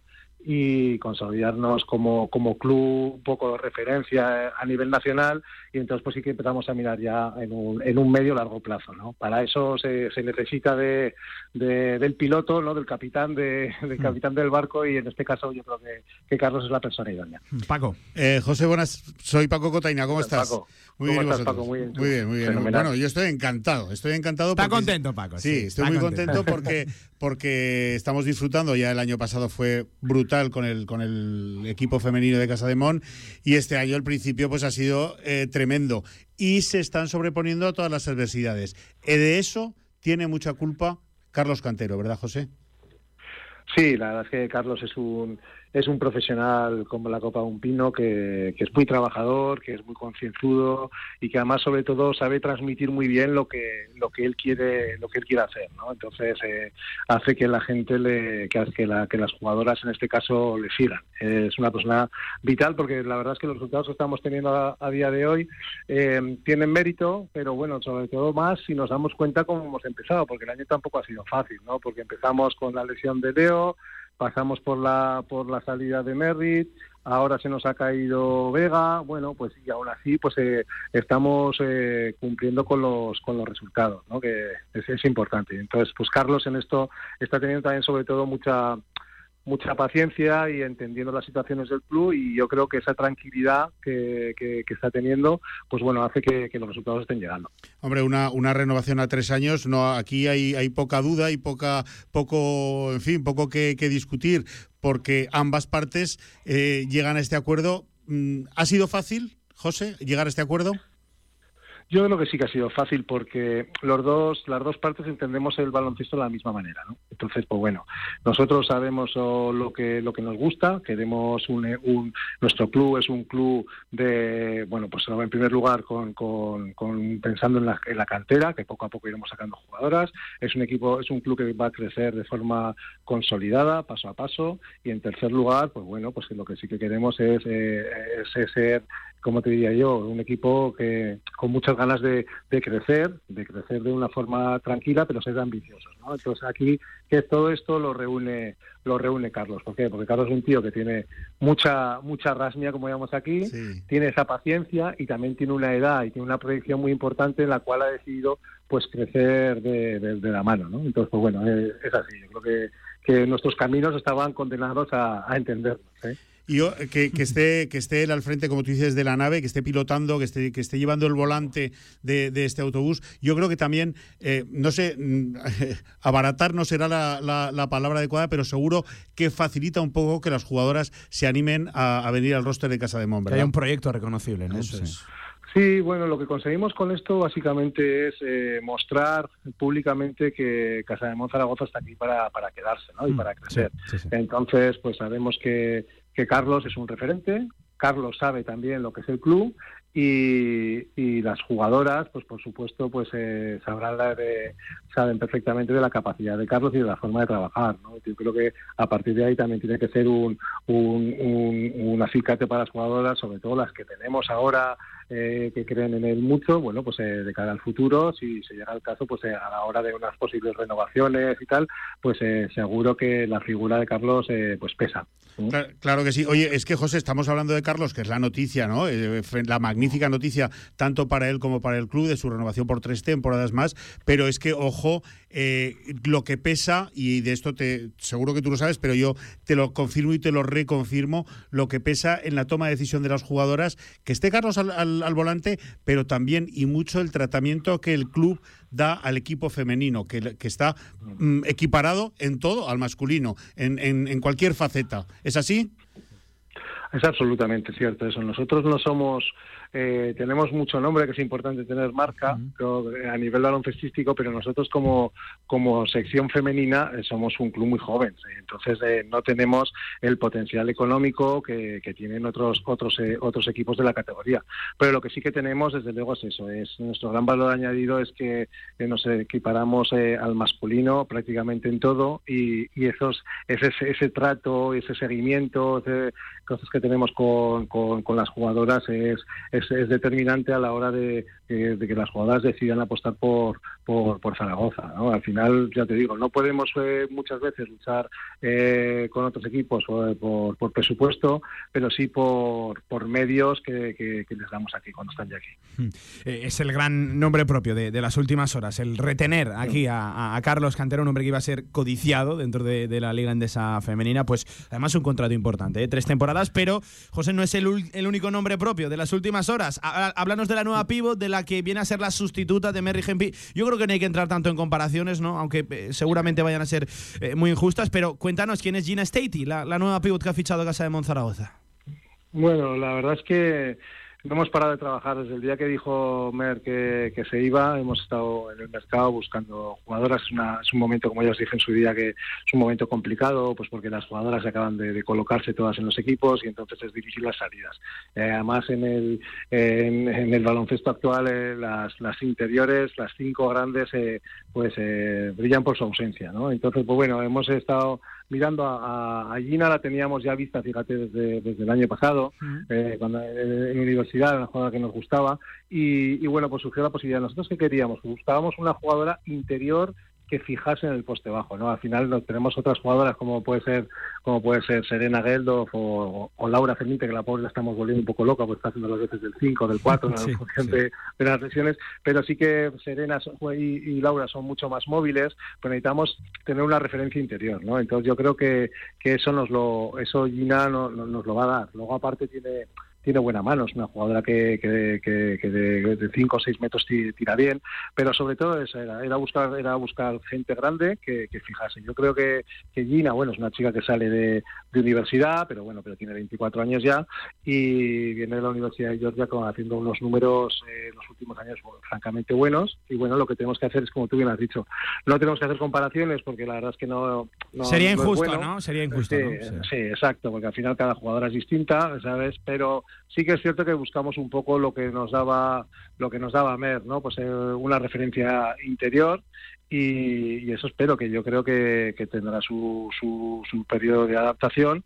y consolidarnos como, como club un poco de referencia eh, a nivel nacional y entonces pues sí que empezamos a mirar ya en un, en un medio largo plazo, ¿no? Para eso se, se necesita de, de- del piloto, ¿no? Del capitán, de, del capitán del barco y en este caso yo creo que, que Carlos es la persona idónea. Paco. Eh, José, buenas. Soy Paco Cotaina. ¿Cómo estás? Paco. Muy ¿Cómo bien, ¿y estás? Paco? Muy bien. Muy bien, muy bien. Fenomenal. Bueno, yo estoy encantado. Estoy encantado. Está porque- contento, Paco, Sí, sí, estoy muy contento. contento porque, porque estamos disfrutando. Ya el año pasado fue brutal con el, con el equipo femenino de Casa de Mon y este año el principio pues ha sido eh, tremendo. Y se están sobreponiendo a todas las adversidades. Eh, de eso tiene mucha culpa Carlos Cantero, ¿verdad, José? Sí, la verdad es que Carlos es un es un profesional como la copa de un pino que, que es muy trabajador, que es muy concienzudo y que además sobre todo sabe transmitir muy bien lo que lo que él quiere lo que él quiere hacer, ¿no? Entonces eh, hace que la gente le que, que, la- que las jugadoras en este caso le sigan. Es una persona vital porque la verdad es que los resultados que estamos teniendo a, día de hoy eh, tienen mérito, pero bueno, sobre todo más si nos damos cuenta cómo hemos empezado, porque el año tampoco ha sido fácil, ¿no? Porque empezamos con la lesión de Leo, pasamos por la por la salida de Merritt, ahora se nos ha caído Vega, bueno, pues y aún así pues eh, estamos eh, cumpliendo con los con los resultados, ¿no? Que es, es importante. Entonces, pues Carlos en esto está teniendo también sobre todo mucha mucha paciencia y entendiendo las situaciones del club y yo creo que esa tranquilidad que, que- está teniendo, pues bueno, hace que, los resultados estén llegando. Hombre, una, una renovación a tres años, no, aquí hay, hay poca duda y poca, poco, en fin, poco que, que discutir, porque ambas partes eh, llegan a este acuerdo. Mm, ¿Ha sido fácil, José, llegar a este acuerdo? Yo creo que sí que ha sido fácil porque los dos, las dos partes entendemos el baloncesto de la misma manera, ¿no? Entonces, pues bueno, nosotros sabemos oh, lo que lo que nos gusta, queremos un, un- nuestro club es un club de, bueno, pues en primer lugar con, con- pensando en la, en la cantera, que poco a poco iremos sacando jugadoras, es un equipo, es un club que va a crecer de forma consolidada, paso a paso, y en tercer lugar, pues bueno, pues lo que sí que queremos es, eh, es ser como te diría yo, un equipo que con muchas ganas de, de crecer, de crecer de una forma tranquila, pero ser ambiciosos, ¿no? Entonces aquí que todo esto lo reúne lo reúne Carlos. ¿Por qué? Porque Carlos es un tío que tiene mucha mucha rasmia, como llamamos aquí, tiene esa paciencia y también tiene una edad y tiene una proyección muy importante en la cual ha decidido pues crecer de, de- de la mano, ¿no? Entonces, pues bueno, es, es así. Yo creo que, que nuestros caminos estaban condenados a, a entendernos. ¿eh? Y yo, que, que esté que esté él al frente, como tú dices, de la nave, que esté pilotando, que esté, que esté llevando el volante de, de este autobús. Yo creo que también, eh, no sé, mm, abaratar no será la, la- la palabra adecuada, pero seguro que facilita un poco que las jugadoras se animen a, a venir al roster de Casa de Mon, Que ¿verdad? haya un proyecto reconocible, ¿no? Eso Sí. es. Sí, bueno, lo que conseguimos con esto básicamente es eh, mostrar públicamente que Casa de Mon Zaragoza está aquí para, para quedarse ¿no? y Mm, para crecer. sí, sí, sí. Entonces, pues sabemos que, que Carlos es un referente, Carlos sabe también lo que es el club y, y las jugadoras, pues por supuesto, pues eh, sabrán la de- saben perfectamente de la capacidad de Carlos y de la forma de trabajar. ¿no? Yo creo que a partir de ahí también tiene que ser un, un, un, un acicate para las jugadoras, sobre todo las que tenemos ahora eh, que creen en él mucho, bueno, pues eh, de cara al futuro, si se llega al caso, pues eh, a la hora de unas posibles renovaciones y tal, pues eh, seguro que la figura de Carlos eh, pues pesa. Cla- Claro que sí. Oye, es que José, estamos hablando de Carlos, que es la noticia, ¿no? La magnífica noticia, tanto para él como para el club, de su renovación por tres temporadas más. Pero es que, ojo, lo que pesa, y de esto te seguro que tú lo sabes, pero yo te lo confirmo y te lo reconfirmo, lo que pesa en la toma de decisión de las jugadoras, que esté Carlos al- al volante, pero también y mucho el tratamiento que el club da al equipo femenino, que, que está mm, equiparado en todo al masculino, en, en- en cualquier faceta. ¿Es así? Es absolutamente cierto eso. Nosotros no somos eh, tenemos mucho nombre, que es importante tener marca a nivel baloncestístico, pero nosotros como, como sección femenina eh, somos un club muy joven, entonces no tenemos el potencial económico que, tienen otros otros otros equipos de la categoría. Pero lo que sí que tenemos, desde luego, es eso, es nuestro gran valor añadido es que nos equiparamos al masculino prácticamente en todo y, y esos, ese, ese trato, ese seguimiento, ese, cosas que tenemos con, con, las jugadoras es, es, determinante a la hora de, que las jugadoras decidan apostar por, por, por Zaragoza. ¿no? Al final, ya te digo, no podemos eh, muchas veces luchar eh, con otros equipos por, por, presupuesto, pero sí por, por medios que, que, les damos aquí cuando están ya aquí. Hmm. Eh, es el gran nombre propio de, de las últimas horas, el retener aquí a, Carlos Cantero, un hombre que iba a ser codiciado dentro de, de la Liga Endesa Femenina, pues además un contrato importante, tres temporadas pero José no es el, único nombre propio de las últimas horas. Háblanos de la nueva pivot, de la que viene a ser la sustituta de Mary Hempy. Yo creo que no hay que entrar tanto en comparaciones, ¿no? aunque eh, seguramente vayan a ser eh, muy injustas, pero cuéntanos quién es Gina Statey, la, la nueva pivot que ha fichado Casa de Monzaragoza. Bueno, la verdad es que no hemos parado de trabajar desde el día que dijo Mer que, se iba. Hemos estado en el mercado buscando jugadoras. Es, un momento, como ya os dije en su día, que es un momento complicado, pues porque las jugadoras acaban de, colocarse todas en los equipos y entonces es difícil las salidas. Eh, además, en el, en, el baloncesto actual, eh, las, las interiores, las cinco grandes, eh, pues brillan por su ausencia. ¿no? Entonces, pues bueno, hemos estado mirando a, a, Gina, la teníamos ya vista, fíjate, desde, desde el año pasado, eh, cuando eh, en universidad, una jugadora que nos gustaba, y, y, bueno, pues surgió la posibilidad. Nosotros qué queríamos, buscábamos una jugadora interior que fijarse en el poste bajo, ¿no? Al final tenemos otras jugadoras como puede ser como puede ser Serena Geldof o, Laura Fermite, que la pobre la estamos volviendo un poco loca, porque está haciendo las veces del 5, del 4, en función De, las lesiones, pero sí que Serena y, Laura son mucho más móviles, pues necesitamos tener una referencia interior, ¿no? Entonces yo creo que, que eso nos lo, eso Gina nos lo va a dar. Luego aparte tiene tiene buena mano, es una jugadora que, que, que, de 5 o 6 metros tira bien, pero sobre todo era, era, buscar era buscar gente grande que, fijase. Yo creo que, Gina, bueno, es una chica que sale de, universidad, pero bueno, pero tiene 24 años ya y viene de la Universidad de Georgia con, haciendo unos números en eh, los últimos años francamente buenos y bueno, lo que tenemos que hacer es, como tú bien has dicho, no tenemos que hacer comparaciones porque la verdad es que no... Sería injusto, ¿no? Sería injusto. sí, exacto, porque al final cada jugadora es distinta, ¿sabes? Pero sí que es cierto que buscamos un poco lo que nos daba lo que nos daba Mer, ¿no? Pues eh, una referencia interior y, eso espero que yo creo que, tendrá su, su, su periodo de adaptación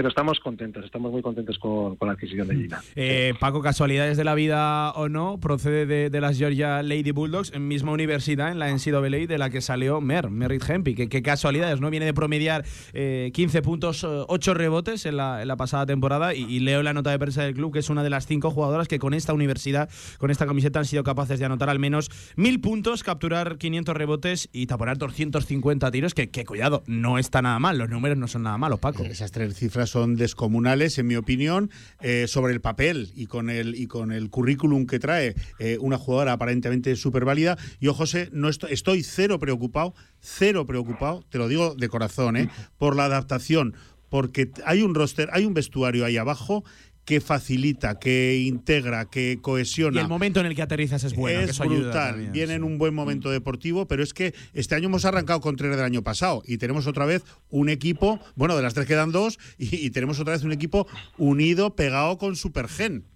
pero estamos contentos, estamos muy contentos con, la adquisición de Gina. Eh, Paco, casualidades de la vida o no, procede de, las Georgia Lady Bulldogs, en misma universidad, en la NCAA, de la que salió Mer, Merritt Hempy. Qué, casualidades, ¿no? Viene de promediar 15 eh, puntos, 8 rebotes en la, pasada temporada y, leo la nota de prensa del club que es una de las cinco jugadoras que con esta universidad, con esta camiseta, han sido capaces de anotar al menos mil puntos, capturar 500 rebotes y taponar 250 tiros, que, que cuidado, no está nada mal, los números no son nada malos, Paco. Esas tres cifras son descomunales, en mi opinión, eh, sobre el papel y con el, y con el currículum que trae eh, una jugadora aparentemente súper válida. Yo, José, no estoy, estoy cero preocupado, cero preocupado, te lo digo de corazón, eh, por la adaptación, porque hay un roster, hay un vestuario ahí abajo que facilita, que integra, que cohesiona. Y el momento en el que aterrizas es bueno. Es brutal. Viene en un buen momento deportivo, pero es que este año hemos arrancado con tres del año pasado y tenemos otra vez un equipo, bueno, de las tres quedan dos, y, y tenemos otra vez un equipo unido, pegado con Supergen.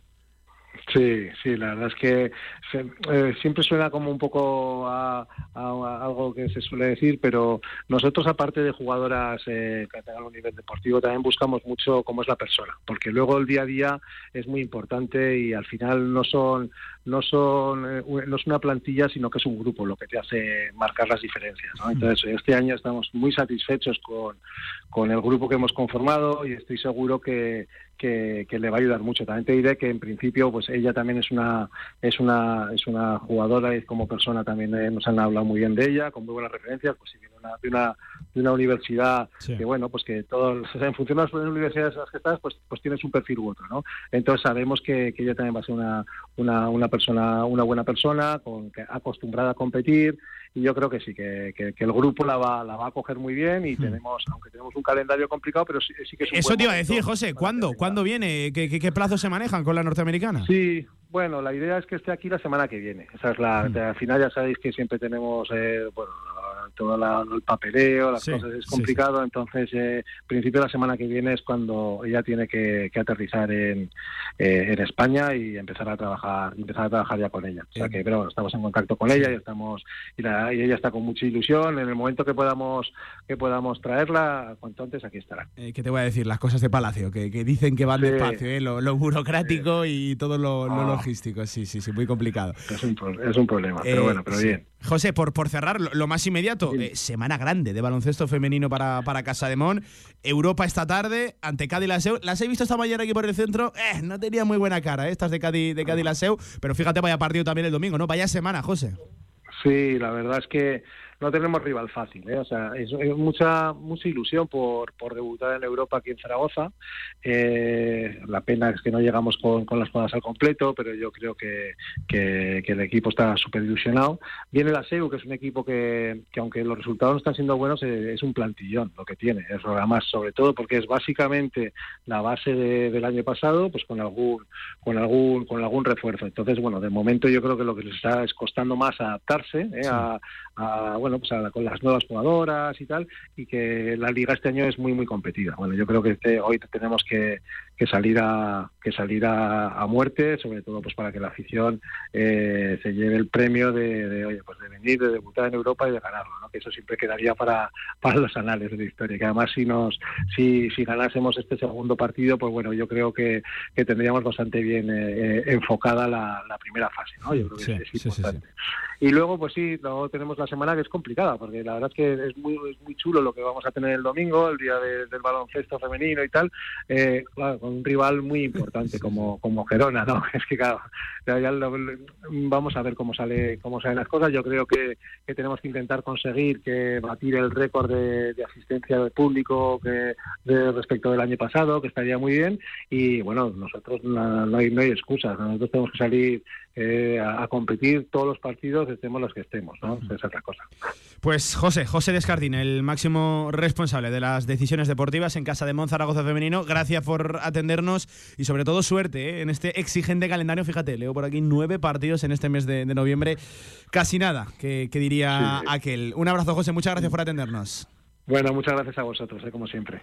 Sí, sí, la verdad es que eh, siempre suena como un poco a, algo que se suele decir, pero nosotros aparte de jugadoras eh, que tengan un nivel deportivo, también buscamos mucho cómo es la persona, porque luego el día a día es muy importante y al final no son no son eh, no es una plantilla, sino que es un grupo lo que te hace marcar las diferencias. ¿no? Entonces este año estamos muy satisfechos con, con el grupo que hemos conformado y estoy seguro que, que, le va a ayudar mucho. También te diré que en principio, pues ella también es una es una es una jugadora y como persona también eh, nos han hablado muy bien de ella, con muy buenas referencias, pues si viene una, de una de una universidad que bueno, pues que todos en función de las universidades en las que estás, pues pues tienes un perfil u otro, ¿no? Entonces sabemos que, que ella también va a ser una, una, una persona, una buena persona, con que acostumbrada a competir y yo creo que sí, que, el grupo la va, la va a coger muy bien y hmm. tenemos, aunque tenemos un calendario complicado, pero sí, que es Eso te iba a decir, José, ¿cuándo? ¿Cuándo viene? ¿Qué, qué, plazos se manejan con la norteamericana? Sí, Bueno, la idea es que esté aquí la semana que viene. Esa es la, Mm. Al final ya sabéis que siempre tenemos, eh, bueno, todo la- el papeleo, las Sí, cosas es sí, complicado. Entonces, eh, principio de la semana que viene es cuando ella tiene que, que aterrizar en, eh, en España y empezar a trabajar, empezar a trabajar ya con ella. O sea que, pero bueno, estamos en contacto con ella y estamos y, la- y ella está con mucha ilusión. En el momento que podamos que podamos traerla, cuanto antes aquí estará. Eh, ¿Qué te voy a decir? Las cosas de Palacio, que, que dicen que van despacio, ¿eh? lo, lo burocrático y todo lo, lo Ah. logístico. Sí, sí, sí, muy complicado. Es un, es un problema, pero Eh, bueno, pero bien. José, por, por cerrar, lo, lo más inmediato, eh, semana grande de baloncesto femenino para, para Casa de Mon. Europa esta tarde, ante Cádiz Laseu. Las he visto esta mañana aquí por el centro. Eh, no tenía muy buena cara, eh, estas de Cádiz, de Cádiz Laseu. Pero fíjate, vaya partido también el domingo, ¿no? Vaya semana, José. Sí, la verdad es que no tenemos rival fácil, ¿eh? o sea, es, es mucha mucha ilusión por, por debutar en Europa aquí en Zaragoza. Eh, la pena es que no llegamos con, con las jugadas al completo, pero yo creo que, que, que el equipo está súper ilusionado. Viene la SEU, que es un equipo que, que aunque los resultados no están siendo buenos, eh, es un plantillón lo que tiene. Es además, sobre todo porque es básicamente la base de- del año pasado, pues con algún con algún con algún refuerzo. Entonces, bueno, de momento yo creo que lo que les está es costando más adaptarse ¿eh? a, a, bueno pues a- con las nuevas jugadoras y tal, y que la liga este año es muy muy competida. Bueno, yo creo que este- hoy tenemos que, que salir a que salir a, a muerte, sobre todo pues para que la afición eh, se lleve el premio de, de, oye pues de venir, de debutar en Europa y de ganarlo, ¿no? que eso siempre quedaría para, para los anales de la historia. Que además si nos si, si ganásemos este segundo partido, pues bueno, yo creo que, que tendríamos bastante bien eh, eh, enfocada la, la primera fase, ¿no? Yo creo que Sí, es, es sí, sí, sí. importante. Y luego, pues sí, luego tenemos la semana que es complicada, porque la verdad es que es muy, es muy chulo lo que vamos a tener el domingo, el día de- del baloncesto femenino y tal, eh, claro, con un rival muy importante como, como Gerona, ¿no? Es que claro, ya- ya lo- vamos a ver cómo sale cómo salen las cosas. Yo creo que, que tenemos que intentar conseguir que batir el récord de, de asistencia del público que de respecto del año pasado, que estaría muy bien. Y bueno, nosotros no, no hay, no hay excusas, nosotros tenemos que salir eh, a, a competir todos los partidos, estemos los que estemos, ¿no? Esa es otra cosa. Pues José, José Descartín, el máximo responsable de las decisiones deportivas en Casa de Mon Zaragoza Femenino. Gracias por atendernos y sobre todo suerte ¿eh? en este exigente calendario. Fíjate, leo por aquí nueve partidos en este mes de, de noviembre. Casi nada, que, que diría Sí. aquel. Un abrazo, José. Muchas gracias por atendernos. Bueno, muchas gracias a vosotros, eh, como siempre.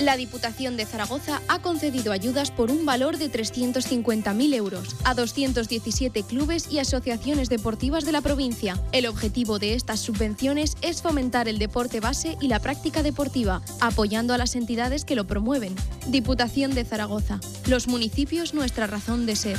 La Diputación de Zaragoza ha concedido ayudas por un valor de 350.000 euros a 217 clubes y asociaciones deportivas de la provincia. El objetivo de estas subvenciones es fomentar el deporte base y la práctica deportiva, apoyando a las entidades que lo promueven. Diputación de Zaragoza. Los municipios nuestra razón de ser.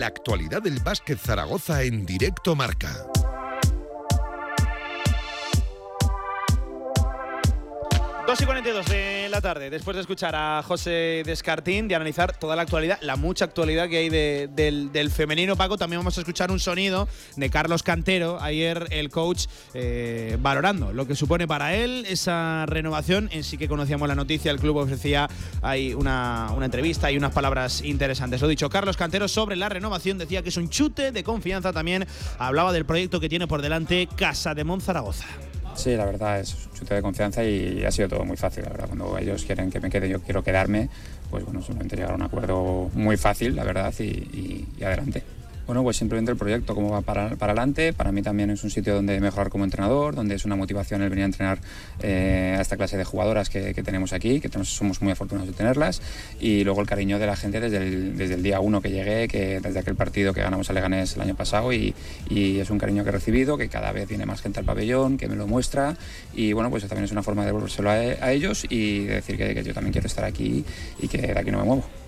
La actualidad del básquet Zaragoza en directo marca. Dos y 42 de la tarde, después de escuchar a José Descartín, de analizar toda la actualidad, la mucha actualidad que hay de- del, del femenino, Paco, también vamos a escuchar un sonido de Carlos Cantero, ayer el coach eh, valorando lo que supone para él esa renovación. En sí que conocíamos la noticia, el club ofrecía hay una, una entrevista y unas palabras interesantes. Lo dicho, Carlos Cantero sobre la renovación decía que es un chute de confianza también, hablaba del proyecto que tiene por delante Casa de Monzaragoza. Sí, la verdad es un chute de confianza y ha sido todo muy fácil, la verdad. Cuando ellos quieren que me quede, yo quiero quedarme, pues bueno, simplemente llegar a un acuerdo muy fácil, la verdad, y adelante. Bueno, pues simplemente el proyecto, cómo va para, para adelante. Para mí también es un sitio donde mejorar como entrenador, donde es una motivación el venir a entrenar eh, a esta clase de jugadoras que, que tenemos aquí, que tenemos, somos muy afortunados de tenerlas. Y luego el cariño de la gente desde el, desde el día uno que llegué, que desde aquel partido que ganamos a Leganés el año pasado. Y, y es un cariño que he recibido, que cada vez viene más gente al pabellón, que me lo muestra. Y bueno, pues también es una forma de devolvérselo a, a ellos y de decir que, que yo también quiero estar aquí y que de aquí no me muevo.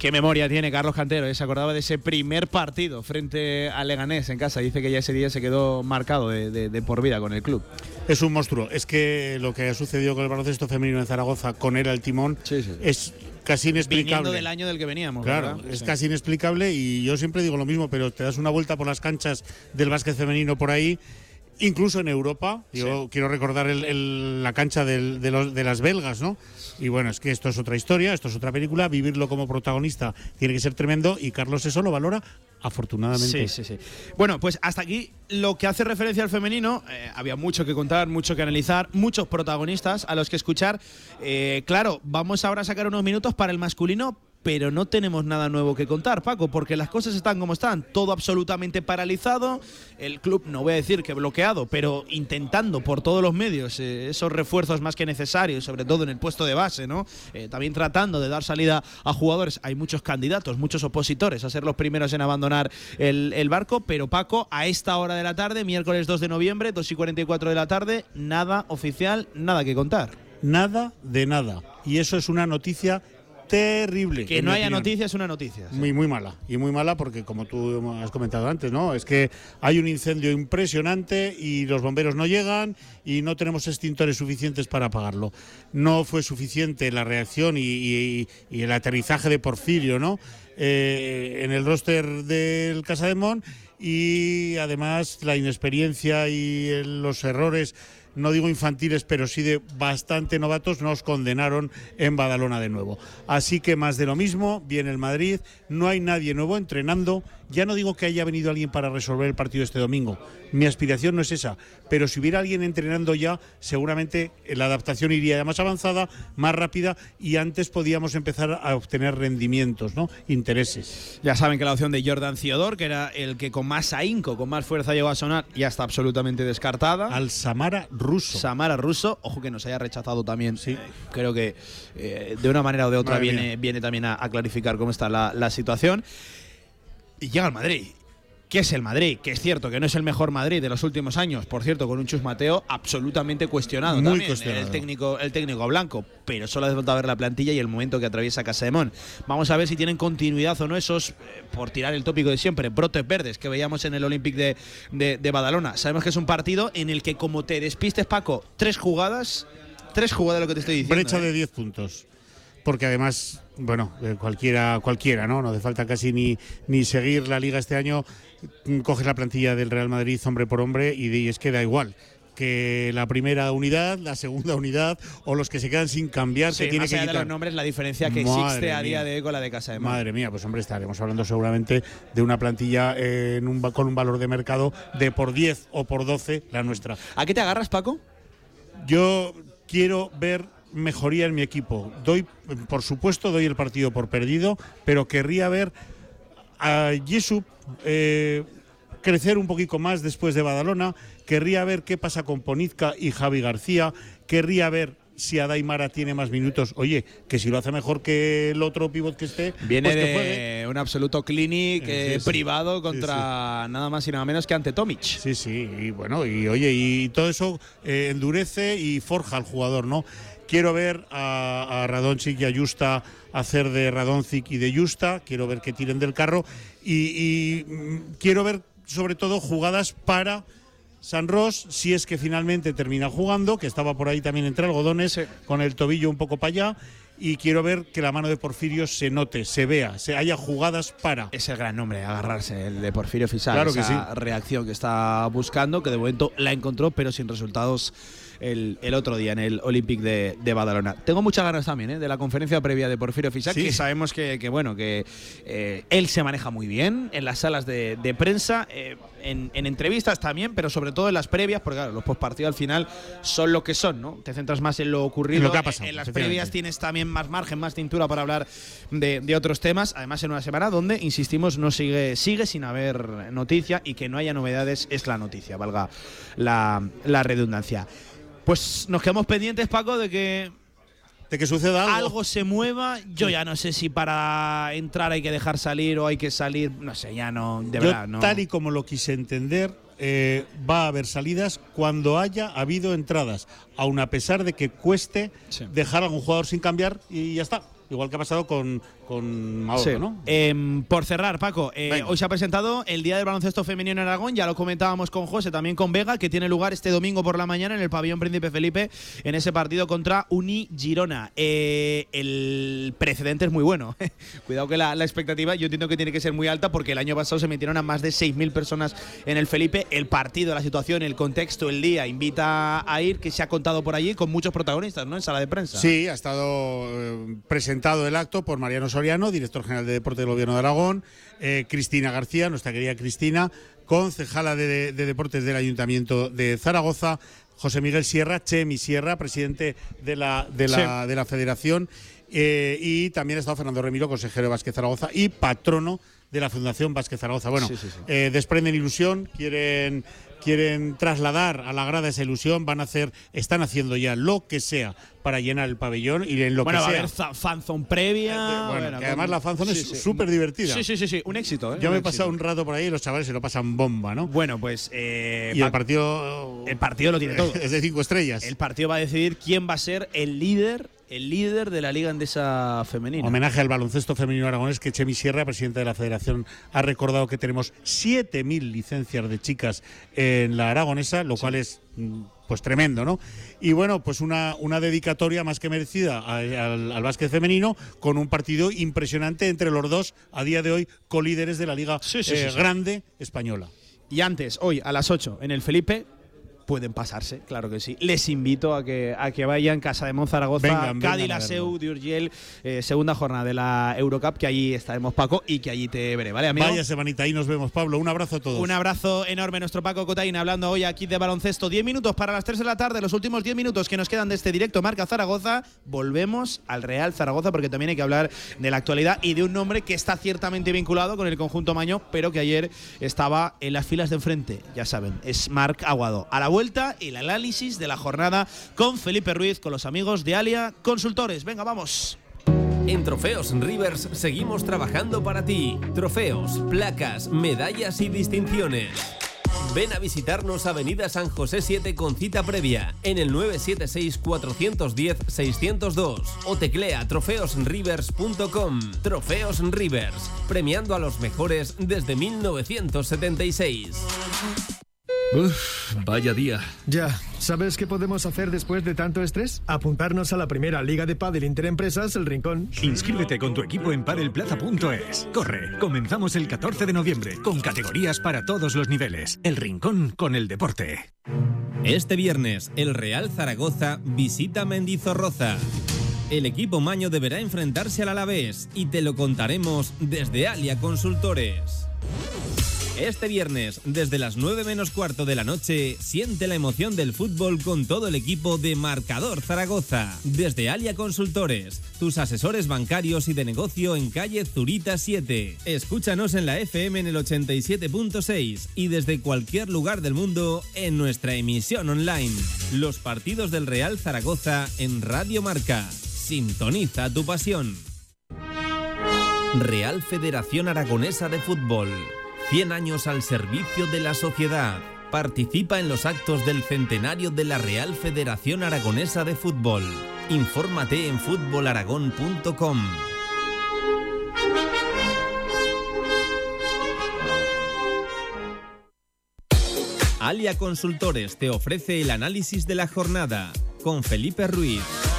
Qué memoria tiene Carlos Cantero, ¿eh? se acordaba de ese primer partido frente a Leganés en casa. Dice que ya ese día se quedó marcado de, de- de por vida con el club. Es un monstruo. Es que lo que ha sucedido con el baloncesto femenino en Zaragoza, con él al timón, es casi inexplicable. Viniendo del año del que veníamos. Claro, ¿verdad? es Sí. casi inexplicable y yo siempre digo lo mismo, pero te das una vuelta por las canchas del básquet femenino por ahí, incluso en Europa. Yo quiero recordar el- el- la cancha del- de, los- de las belgas, ¿no? Y bueno, es que esto es otra historia, esto es otra película. Vivirlo como protagonista tiene que ser tremendo y Carlos eso lo valora afortunadamente. Sí, sí, sí. Bueno, pues hasta aquí lo que hace referencia al femenino. eh, había mucho que contar, mucho que analizar, muchos protagonistas a los que escuchar. Eh, claro, vamos ahora a sacar unos minutos para el masculino. Pero no tenemos nada nuevo que contar, Paco, porque las cosas están como están, todo absolutamente paralizado. El club, no voy a decir que bloqueado, pero intentando por todos los medios eh, esos refuerzos más que necesarios, sobre todo en el puesto de base, ¿no? Eh, también tratando de dar salida a jugadores. Hay muchos candidatos, muchos opositores a ser los primeros en abandonar el, el barco, pero Paco, a esta hora de la tarde, miércoles 2 de noviembre, 2 y 44 de la tarde, nada oficial, nada que contar. Nada de nada. Y eso es una noticia terrible. Que no haya opinión. noticias es una noticia. Muy, muy mala. Y muy mala porque, como tú has comentado antes, ¿no? Es que hay un incendio impresionante y los bomberos no llegan y no tenemos extintores suficientes para apagarlo. No fue suficiente la reacción y, y- y el aterrizaje de Porfirio, ¿no? Eh, en el roster del Casa de Mon y además la inexperiencia y los errores no digo infantiles, pero sí de bastante novatos, nos condenaron en Badalona de nuevo. Así que más de lo mismo, viene el Madrid, no hay nadie nuevo entrenando. Ya no digo que haya venido alguien para resolver el partido este domingo, mi aspiración no es esa, pero si hubiera alguien entrenando ya, seguramente la adaptación iría ya más avanzada, más rápida y antes podíamos empezar a obtener rendimientos, ¿no? Intereses. Ya saben que la opción de Jordan Ciodor, que era el que con más ahínco, con más fuerza llegó a sonar, ya está absolutamente descartada. Al Samara ruso. Samara ruso, ojo que nos haya rechazado también. Sí. creo que eh, de una manera o de otra Madre viene, mía. viene también a, a clarificar cómo está la, la situación. Y llega el Madrid. ¿Qué es el Madrid? Que es cierto que no es el mejor Madrid de los últimos años, por cierto, con un Chus Mateo absolutamente cuestionado Muy también, cuestionado. El técnico, el técnico blanco, pero solo hace falta ver la plantilla y el momento que atraviesa Casemón. Vamos a ver si tienen continuidad o no esos, eh, por tirar el tópico de siempre, brotes verdes que veíamos en el Olympic de, de, de Badalona. Sabemos que es un partido en el que como te despistes, Paco, tres jugadas, tres jugadas lo que te estoy diciendo. Brecha ¿eh? de 10 puntos. Porque además, bueno, eh, cualquiera, cualquiera, ¿no? No hace falta casi ni, ni seguir la liga este año. Mm, Coges la plantilla del Real Madrid hombre por hombre y, de- y es que da igual que la primera unidad, la segunda unidad o los que se quedan sin cambiar Sí, que tiene más que allá de quitar. los nombres, la diferencia que Madre existe a día mía. de hoy con la de Casa de. Madre mía, pues hombre, estaremos hablando seguramente de una plantilla eh, en un, con un valor de mercado de por 10 o por 12 la nuestra. ¿A qué te agarras, Paco? Yo quiero ver mejoría en mi equipo. Doy, por supuesto, doy el partido por perdido, pero querría ver a Jesús eh, crecer un poquito más después de Badalona. Querría ver qué pasa con Ponizca y Javi García. Querría ver si Adaimara tiene más minutos. Oye, que si lo hace mejor que el otro pivot que esté, Viene pues que de juegue. un absoluto clinic Eh, eh, sí, sí. privado contra nada más y nada menos que ante Tomic. Sí, sí, y bueno, y oye, y todo eso eh, endurece y forja al jugador, ¿no? Quiero ver a, a y a Justa hacer de Radončić y de Justa, quiero ver que tiren del carro y, y, mm, quiero ver sobre todo jugadas para San Ross, si es que finalmente termina jugando, que estaba por ahí también entre algodones, con el tobillo un poco para allá. Y quiero ver que la mano de Porfirio se note, se vea, se haya jugadas para. Es el gran nombre, agarrarse, el de Porfirio Fisal. Claro que esa sí. reacción que está buscando, que de momento la encontró, pero sin resultados el, el otro día en el Olympic de, de Badalona. Tengo muchas ganas también ¿eh? de la conferencia previa de Porfirio Fisal, Sí. que sabemos que, que, bueno, que eh, él se maneja muy bien en las salas de, de prensa, eh, en, en entrevistas también, pero sobre todo en las previas, porque claro, los postpartidos al final son lo que son, ¿no? Te centras más en lo ocurrido. En lo que ha pasado, En las previas tienes también más margen, más cintura para hablar de, de otros temas. Además, en una semana donde, insistimos, no sigue, sigue sin haber noticia y que no haya novedades es la noticia, valga la, la redundancia. Pues nos quedamos pendientes, Paco, de que de que suceda algo. se mueva. Yo ya no sé si para entrar hay que dejar salir o hay que salir. No sé, ya no. De Yo, verdad, no. Tal y como lo quise entender, eh, va a haber salidas cuando haya habido entradas, aun a pesar de que cueste dejar a algún jugador sin cambiar y ya está. Igual que ha pasado con, con Mauro, Sí. ¿no? Em, por cerrar, Paco, eh, hoy se ha presentado el Día del Baloncesto Femenino en Aragón, ya lo comentábamos con José, también con Vega, que tiene lugar este domingo por la mañana en el pabellón Príncipe Felipe, en ese partido contra Uni Girona. Eh, el precedente es muy bueno. Cuidado que la, la expectativa yo entiendo que tiene que ser muy alta porque el año pasado se metieron a más de 6.000 personas en el Felipe. El partido, la situación, el contexto, el día invita a ir, que se ha contado por allí con muchos protagonistas, ¿no? En sala de prensa. Sí, ha estado eh, presentado el acto por Mariano Soriano, director general de Deporte del Gobierno de Aragón, eh, Cristina García, nuestra querida Cristina, concejala de, de Deportes del Ayuntamiento de Zaragoza, José Miguel Sierra, Chemi Sierra, presidente de la, de la, de la Federación, eh, y también ha estado Fernando Remiro, consejero de Vázquez Zaragoza y patrono de la Fundación Vázquez Zaragoza. Bueno, Sí, sí, sí. eh, desprenden ilusión, quieren quieren trasladar a la grada esa ilusión, van a hacer, están haciendo ya lo que sea para llenar el pabellón y en lo bueno, que va a haber fanzone previa. Eh, bueno, bueno, que además la fanzone sí, es sí. súper divertida. Sí, sí, sí, sí, un éxito. ¿eh? Yo Un me he pasado un rato por ahí y los chavales se lo pasan bomba, ¿no? Bueno, pues. eh, y el pa- partido. El partido lo tiene todo. Es de cinco estrellas. El partido va a decidir quién va a ser el líder, el líder de la Liga Endesa Femenina. Homenaje al baloncesto femenino aragonés que Chemi Sierra, presidente de la Federación, ha recordado que tenemos 7.000 licencias de chicas en la aragonesa, lo cual es mm, pues tremendo, ¿no? Y bueno, pues una, una dedicatoria más que merecida al, al básquet femenino con un partido impresionante entre los dos, a día de hoy, colíderes de la Liga Sí, sí, eh, sí, sí. Grande Española. Y antes, hoy a las 8 en el Felipe. Pueden pasarse, claro que sí. Les invito a que, a que vayan Casa de Monzaragoza, Cádiz, la. Seu, de Urgell, eh, segunda jornada de la Eurocup, que allí estaremos Paco y que allí te veré, ¿vale, amigo? Vaya semanita, ahí nos vemos, Pablo. Un abrazo a todos. Un abrazo enorme, nuestro Paco Cotain, hablando hoy aquí de baloncesto. 10 minutos para las 3 de la tarde, los últimos 10 minutos que nos quedan de este directo Marca Zaragoza. Volvemos al Real Zaragoza porque también hay que hablar de la actualidad y de un nombre que está ciertamente vinculado con el conjunto Maño, pero que ayer estaba en las filas de enfrente. Ya saben, es Marc Aguado. A la vuelta, el análisis de la jornada con Felipe Ruiz, con los amigos de Alia Consultores. Venga, vamos. En Trofeos Rivers seguimos trabajando para ti. Trofeos, placas, medallas y distinciones. Ven a visitarnos Avenida San José 7 con cita previa en el 976-410-602 o teclea trofeosrivers.com. Trofeos Rivers, premiando a los mejores desde 1976. Uf, vaya día. Ya, ¿sabes qué podemos hacer después de tanto estrés? Apuntarnos a la primera liga de pádel Interempresas El Rincón. Inscríbete con tu equipo en padelplaza.es. Corre, comenzamos el 14 de noviembre con categorías para todos los niveles. El rincón con el deporte. Este viernes, el Real Zaragoza visita Mendizorroza. El equipo maño deberá enfrentarse al Alavés y te lo contaremos desde Alia Consultores. Este viernes, desde las 9 menos cuarto de la noche, siente la emoción del fútbol con todo el equipo de Marcador Zaragoza. Desde Alia Consultores, tus asesores bancarios y de negocio en calle Zurita 7. Escúchanos en la FM en el 87.6 y desde cualquier lugar del mundo en nuestra emisión online. Los partidos del Real Zaragoza en Radio Marca. Sintoniza tu pasión. Real Federación Aragonesa de Fútbol. 100 años al servicio de la sociedad. Participa en los actos del centenario de la Real Federación Aragonesa de Fútbol. Infórmate en fútbolaragón.com. Alia Consultores te ofrece el análisis de la jornada con Felipe Ruiz.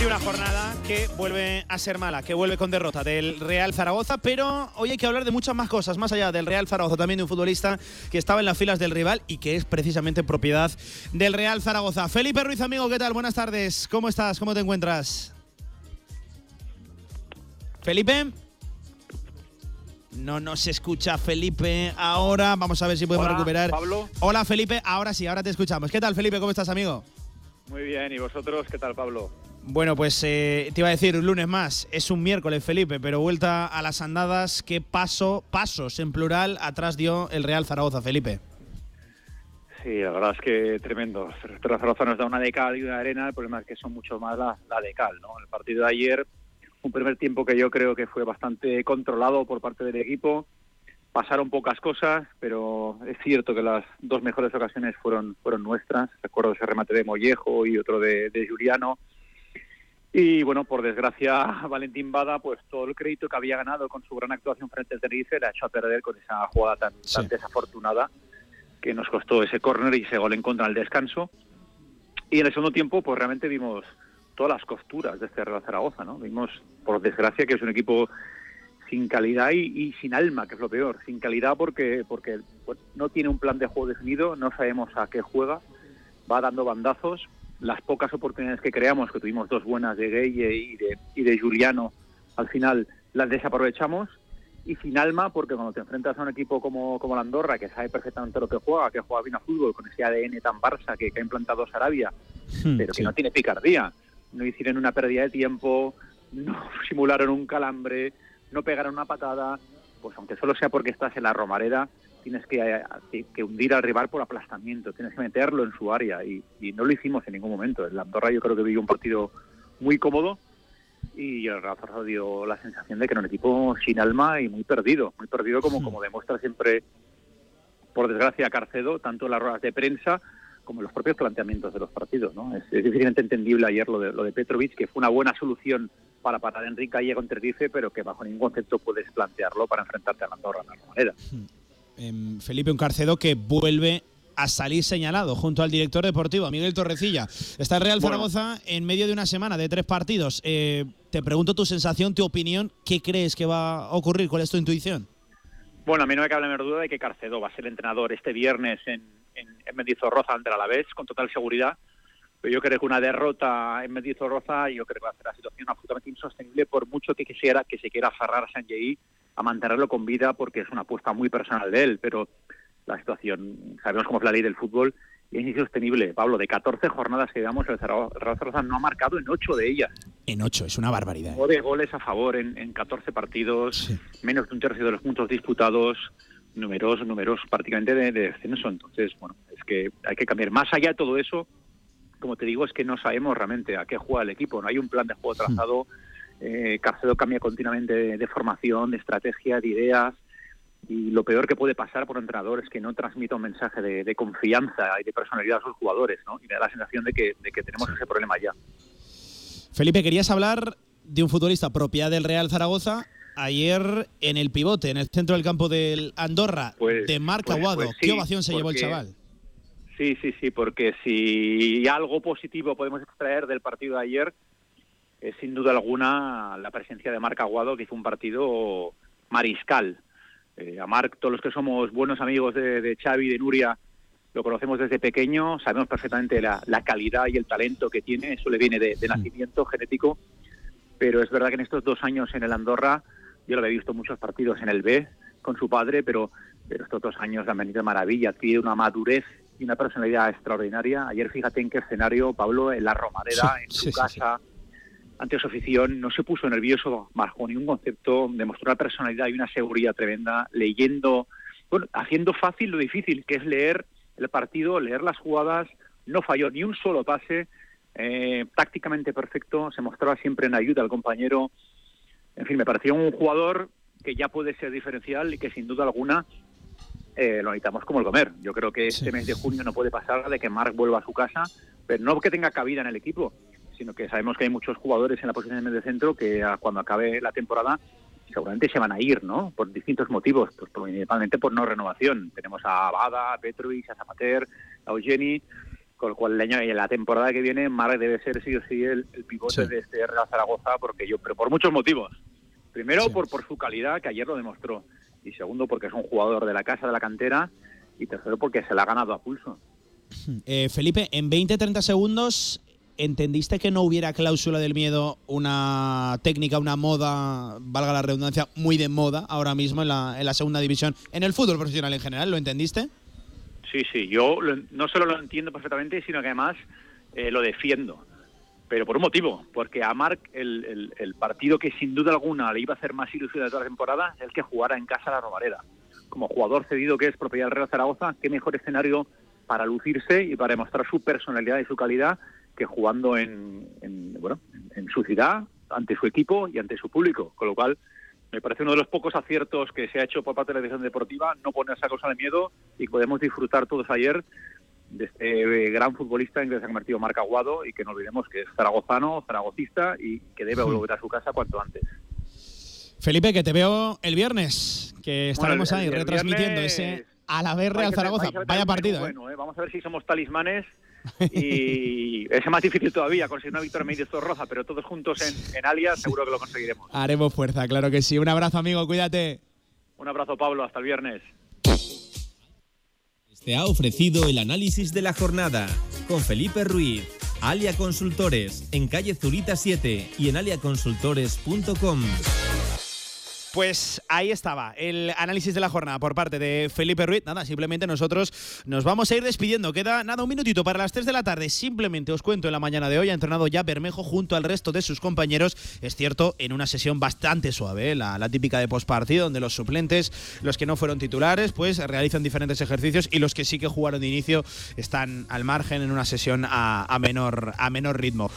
Y una jornada que vuelve a ser mala, que vuelve con derrota del Real Zaragoza, pero hoy hay que hablar de muchas más cosas, más allá del Real Zaragoza, también de un futbolista que estaba en las filas del rival y que es precisamente propiedad del Real Zaragoza. Felipe Ruiz, amigo, ¿qué tal? Buenas tardes, ¿cómo estás? ¿Cómo te encuentras? Felipe. No nos escucha Felipe ahora. Vamos a ver si podemos Hola, recuperar. Pablo. Hola Felipe, ahora sí, ahora te escuchamos. ¿Qué tal Felipe? ¿Cómo estás, amigo? Muy bien, ¿y vosotros qué tal, Pablo? Bueno, pues eh, te iba a decir un lunes más, es un miércoles, Felipe, pero vuelta a las andadas, ¿qué paso, pasos en plural atrás dio el Real Zaragoza, Felipe? Sí, la verdad es que tremendo. El Zaragoza nos da una de cal y una arena, el problema es que son mucho más la, la de cal. El partido de ayer, un primer tiempo que yo creo que fue bastante controlado por parte del equipo, pasaron pocas cosas, pero es cierto que las dos mejores ocasiones fueron, fueron nuestras. Recuerdo ese remate de Mollejo y otro de Juliano. Y bueno, por desgracia, Valentín Bada, pues todo el crédito que había ganado con su gran actuación frente al Tenerife le ha hecho a perder con esa jugada tan, tan desafortunada que nos costó ese córner y ese gol en contra al descanso. Y en el segundo tiempo, pues realmente vimos todas las costuras de este Real Zaragoza, ¿no? Vimos, por desgracia, que es un equipo sin calidad y, y sin alma, que es lo peor. Sin calidad porque porque no tiene un plan de juego definido, no sabemos a qué juega, va dando bandazos. Las pocas oportunidades que creamos, que tuvimos dos buenas de Gueye y de, y de Juliano, al final las desaprovechamos. Y sin alma porque cuando te enfrentas a un equipo como, como la Andorra que sabe perfectamente lo que juega, que juega bien a fútbol con ese ADN tan Barça que, que ha implantado Sarabia, pero que no tiene picardía, no hicieron una pérdida de tiempo, no simularon un calambre, no pegaron una patada, pues aunque solo sea porque estás en la Romareda, tienes que, eh, que- que hundir al rival por aplastamiento, tienes que meterlo en su área y, y no lo hicimos en ningún momento. El Andorra yo creo que vivió un partido muy cómodo y el Real Zaragoza dio la sensación de que era un equipo sin alma y muy perdido, muy perdido como, como demuestra siempre, por desgracia, Carcedo, tanto en las ruedas de prensa como en los propios planteamientos de los partidos. ¿no? Es, es difícilmente entendible ayer lo de, lo de Petrovic, que fue una buena solución para parar a Enrique Calle con Tenerife, pero que bajo ningún concepto puedes plantearlo para enfrentarte a la Andorra de la manera. Em, Felipe, un Carcedo que vuelve a salir señalado junto al director deportivo, Miguel Torrecilla. Está el Real Bueno. Zaragoza en medio de una semana de tres partidos. Eh, te pregunto tu sensación, tu opinión, ¿qué crees que va a ocurrir? ¿Cuál es tu intuición? Bueno, a mí no me cabe la menor duda de que Carcedo va a ser entrenador este viernes en, en, en Mendizorroza ante el Alavés, con total seguridad. Pero yo creo que una derrota en Mendizorroza, yo creo que va a ser la situación absolutamente insostenible, por mucho que quisiera que se quiera aferrar a Sanjei a mantenerlo con vida, porque es una apuesta muy personal de él. Pero la situación, sabemos cómo es la ley del fútbol, y es insostenible. Pablo, de 14 jornadas que llevamos, el Zaragoza no ha marcado en 8 de ellas. En ocho, es una barbaridad. Nueve goles a favor en, en 14 partidos, menos de un tercio de los puntos disputados, números, números prácticamente de, de descenso. Entonces, bueno, es que hay que cambiar. Más allá de todo eso, como te digo, es que no sabemos realmente a qué juega el equipo. No hay un plan de juego trazado. Eh, Carcedo cambia continuamente de, de formación, de estrategia, de ideas. Y lo peor que puede pasar por un entrenador es que no transmita un mensaje de, de confianza y de personalidad a sus jugadores, ¿no? Y me da la sensación de que, de que tenemos ese problema ya. Felipe, querías hablar de un futbolista propiedad del Real Zaragoza. Ayer en el pivote, en el centro del campo del Andorra, Pues- de Marc pues- Aguado. pues ¿Qué sí, ovación se llevó el chaval? Sí, sí, sí, porque si algo positivo podemos extraer del partido de ayer es sin duda alguna la presencia de Marc Aguado, que hizo un partido mariscal. Eh, a Marc, todos los que somos buenos amigos de, de Xavi, de Nuria, lo conocemos desde pequeño, sabemos perfectamente la, la calidad y el talento que tiene, eso le viene de, de nacimiento genético, pero es verdad que en estos dos años en el Andorra, yo lo había visto muchos partidos en el B con su padre, pero, pero estos dos años han venido de maravilla, tiene una madurez y una personalidad extraordinaria. Ayer fíjate en qué escenario, Pablo, en la Romareda, en su casa, ante su afición, no se puso nervioso bajo ningún concepto, demostró una personalidad y una seguridad tremenda, leyendo, bueno, haciendo fácil lo difícil, que es leer el partido, leer las jugadas, no falló ni un solo pase, eh, tácticamente perfecto, se mostraba siempre en ayuda al compañero. En fin, me pareció un jugador que ya puede ser diferencial y que sin duda alguna eh, lo necesitamos como el comer. Yo creo que este mes de junio no puede pasar de que Marc vuelva a su casa, pero no que tenga cabida en el equipo, sino que sabemos que hay muchos jugadores en la posición de centro que ah, cuando acabe la temporada seguramente se van a ir, ¿no? Por distintos motivos, pues principalmente por no renovación. Tenemos a Abada, a Petrovic, a Zapater, a Eugeni, con lo cual el año y la temporada que viene Marc debe ser sí o sí el, el pivote de este Real Zaragoza, porque yo, pero por muchos motivos. Primero por, por su calidad, que ayer lo demostró, y segundo porque es un jugador de la casa, de la cantera, y tercero porque se la ha ganado a pulso. Eh, Felipe, en 20-30 segundos, ¿entendiste que no hubiera cláusula del miedo, una técnica, una moda, valga la redundancia, muy de moda ahora mismo en la, en la segunda división, en el fútbol profesional en general? ¿Lo entendiste? Sí, sí, yo lo- no solo lo entiendo perfectamente, sino que además eh, lo defiendo. pero por un motivo, porque a Marc el, el, partido que sin duda alguna le iba a hacer más ilusión de toda la temporada es el que jugara en casa la Romareda. Como jugador cedido que es propiedad del Real Zaragoza, qué mejor escenario para lucirse y para demostrar su personalidad y su calidad que jugando en, bueno, en su ciudad, ante su equipo y ante su público. Con lo cual, me parece uno de los pocos aciertos que se ha hecho por parte de la dirección deportiva, no ponerse a cosa de miedo y podemos disfrutar todos ayer de este eh, gran futbolista en que se ha convertido Marca Aguado y que no olvidemos que es zaragozano, zaragocista y que debe volver a su casa cuanto antes. Felipe, que te veo el viernes, que estaremos ahí retransmitiendo ese a la vez Real Zaragoza. Vaya partido. ¿eh? ¿eh? Vamos a ver si somos talismanes y es más difícil todavía conseguir una victoria en medio roja, pero todos juntos en, en Alias seguro que lo conseguiremos. Haremos fuerza, claro que sí. Un abrazo, amigo, cuídate. Un abrazo, Pablo, hasta el viernes. Te ha ofrecido el análisis de la jornada con Felipe Ruiz, Alia Consultores, en calle Zurita 7 y en aliaconsultores.com. Pues ahí estaba el análisis de la jornada por parte de Felipe Ruiz. Nada, simplemente nosotros nos vamos a ir despidiendo. Queda nada, un minutito para las 3 de la tarde. Simplemente os cuento en la mañana de hoy ha entrenado ya Bermejo junto al resto de sus compañeros. Es cierto, en una sesión bastante suave, ¿eh? la, típica de postpartido, donde los suplentes, los que no fueron titulares, pues realizan diferentes ejercicios y los que sí que jugaron de inicio están al margen en una sesión a, menor, a menor ritmo.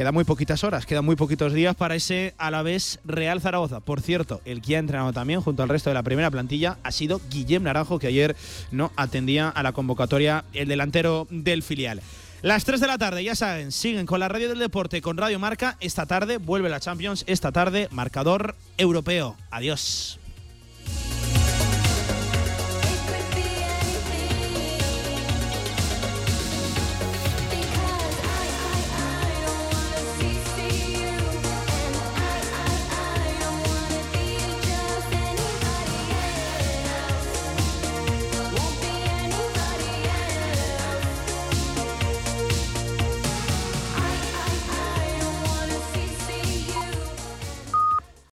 Quedan muy poquitas horas, quedan muy poquitos días para ese Alavés Real Zaragoza. Por cierto, el que ha entrenado también junto al resto de la primera plantilla ha sido Guillem Naranjo, que ayer no atendía a la convocatoria el delantero del filial. Las 3 de la tarde, ya saben, siguen con la radio del deporte, con Radio Marca. Esta tarde vuelve la Champions, esta tarde marcador europeo. Adiós.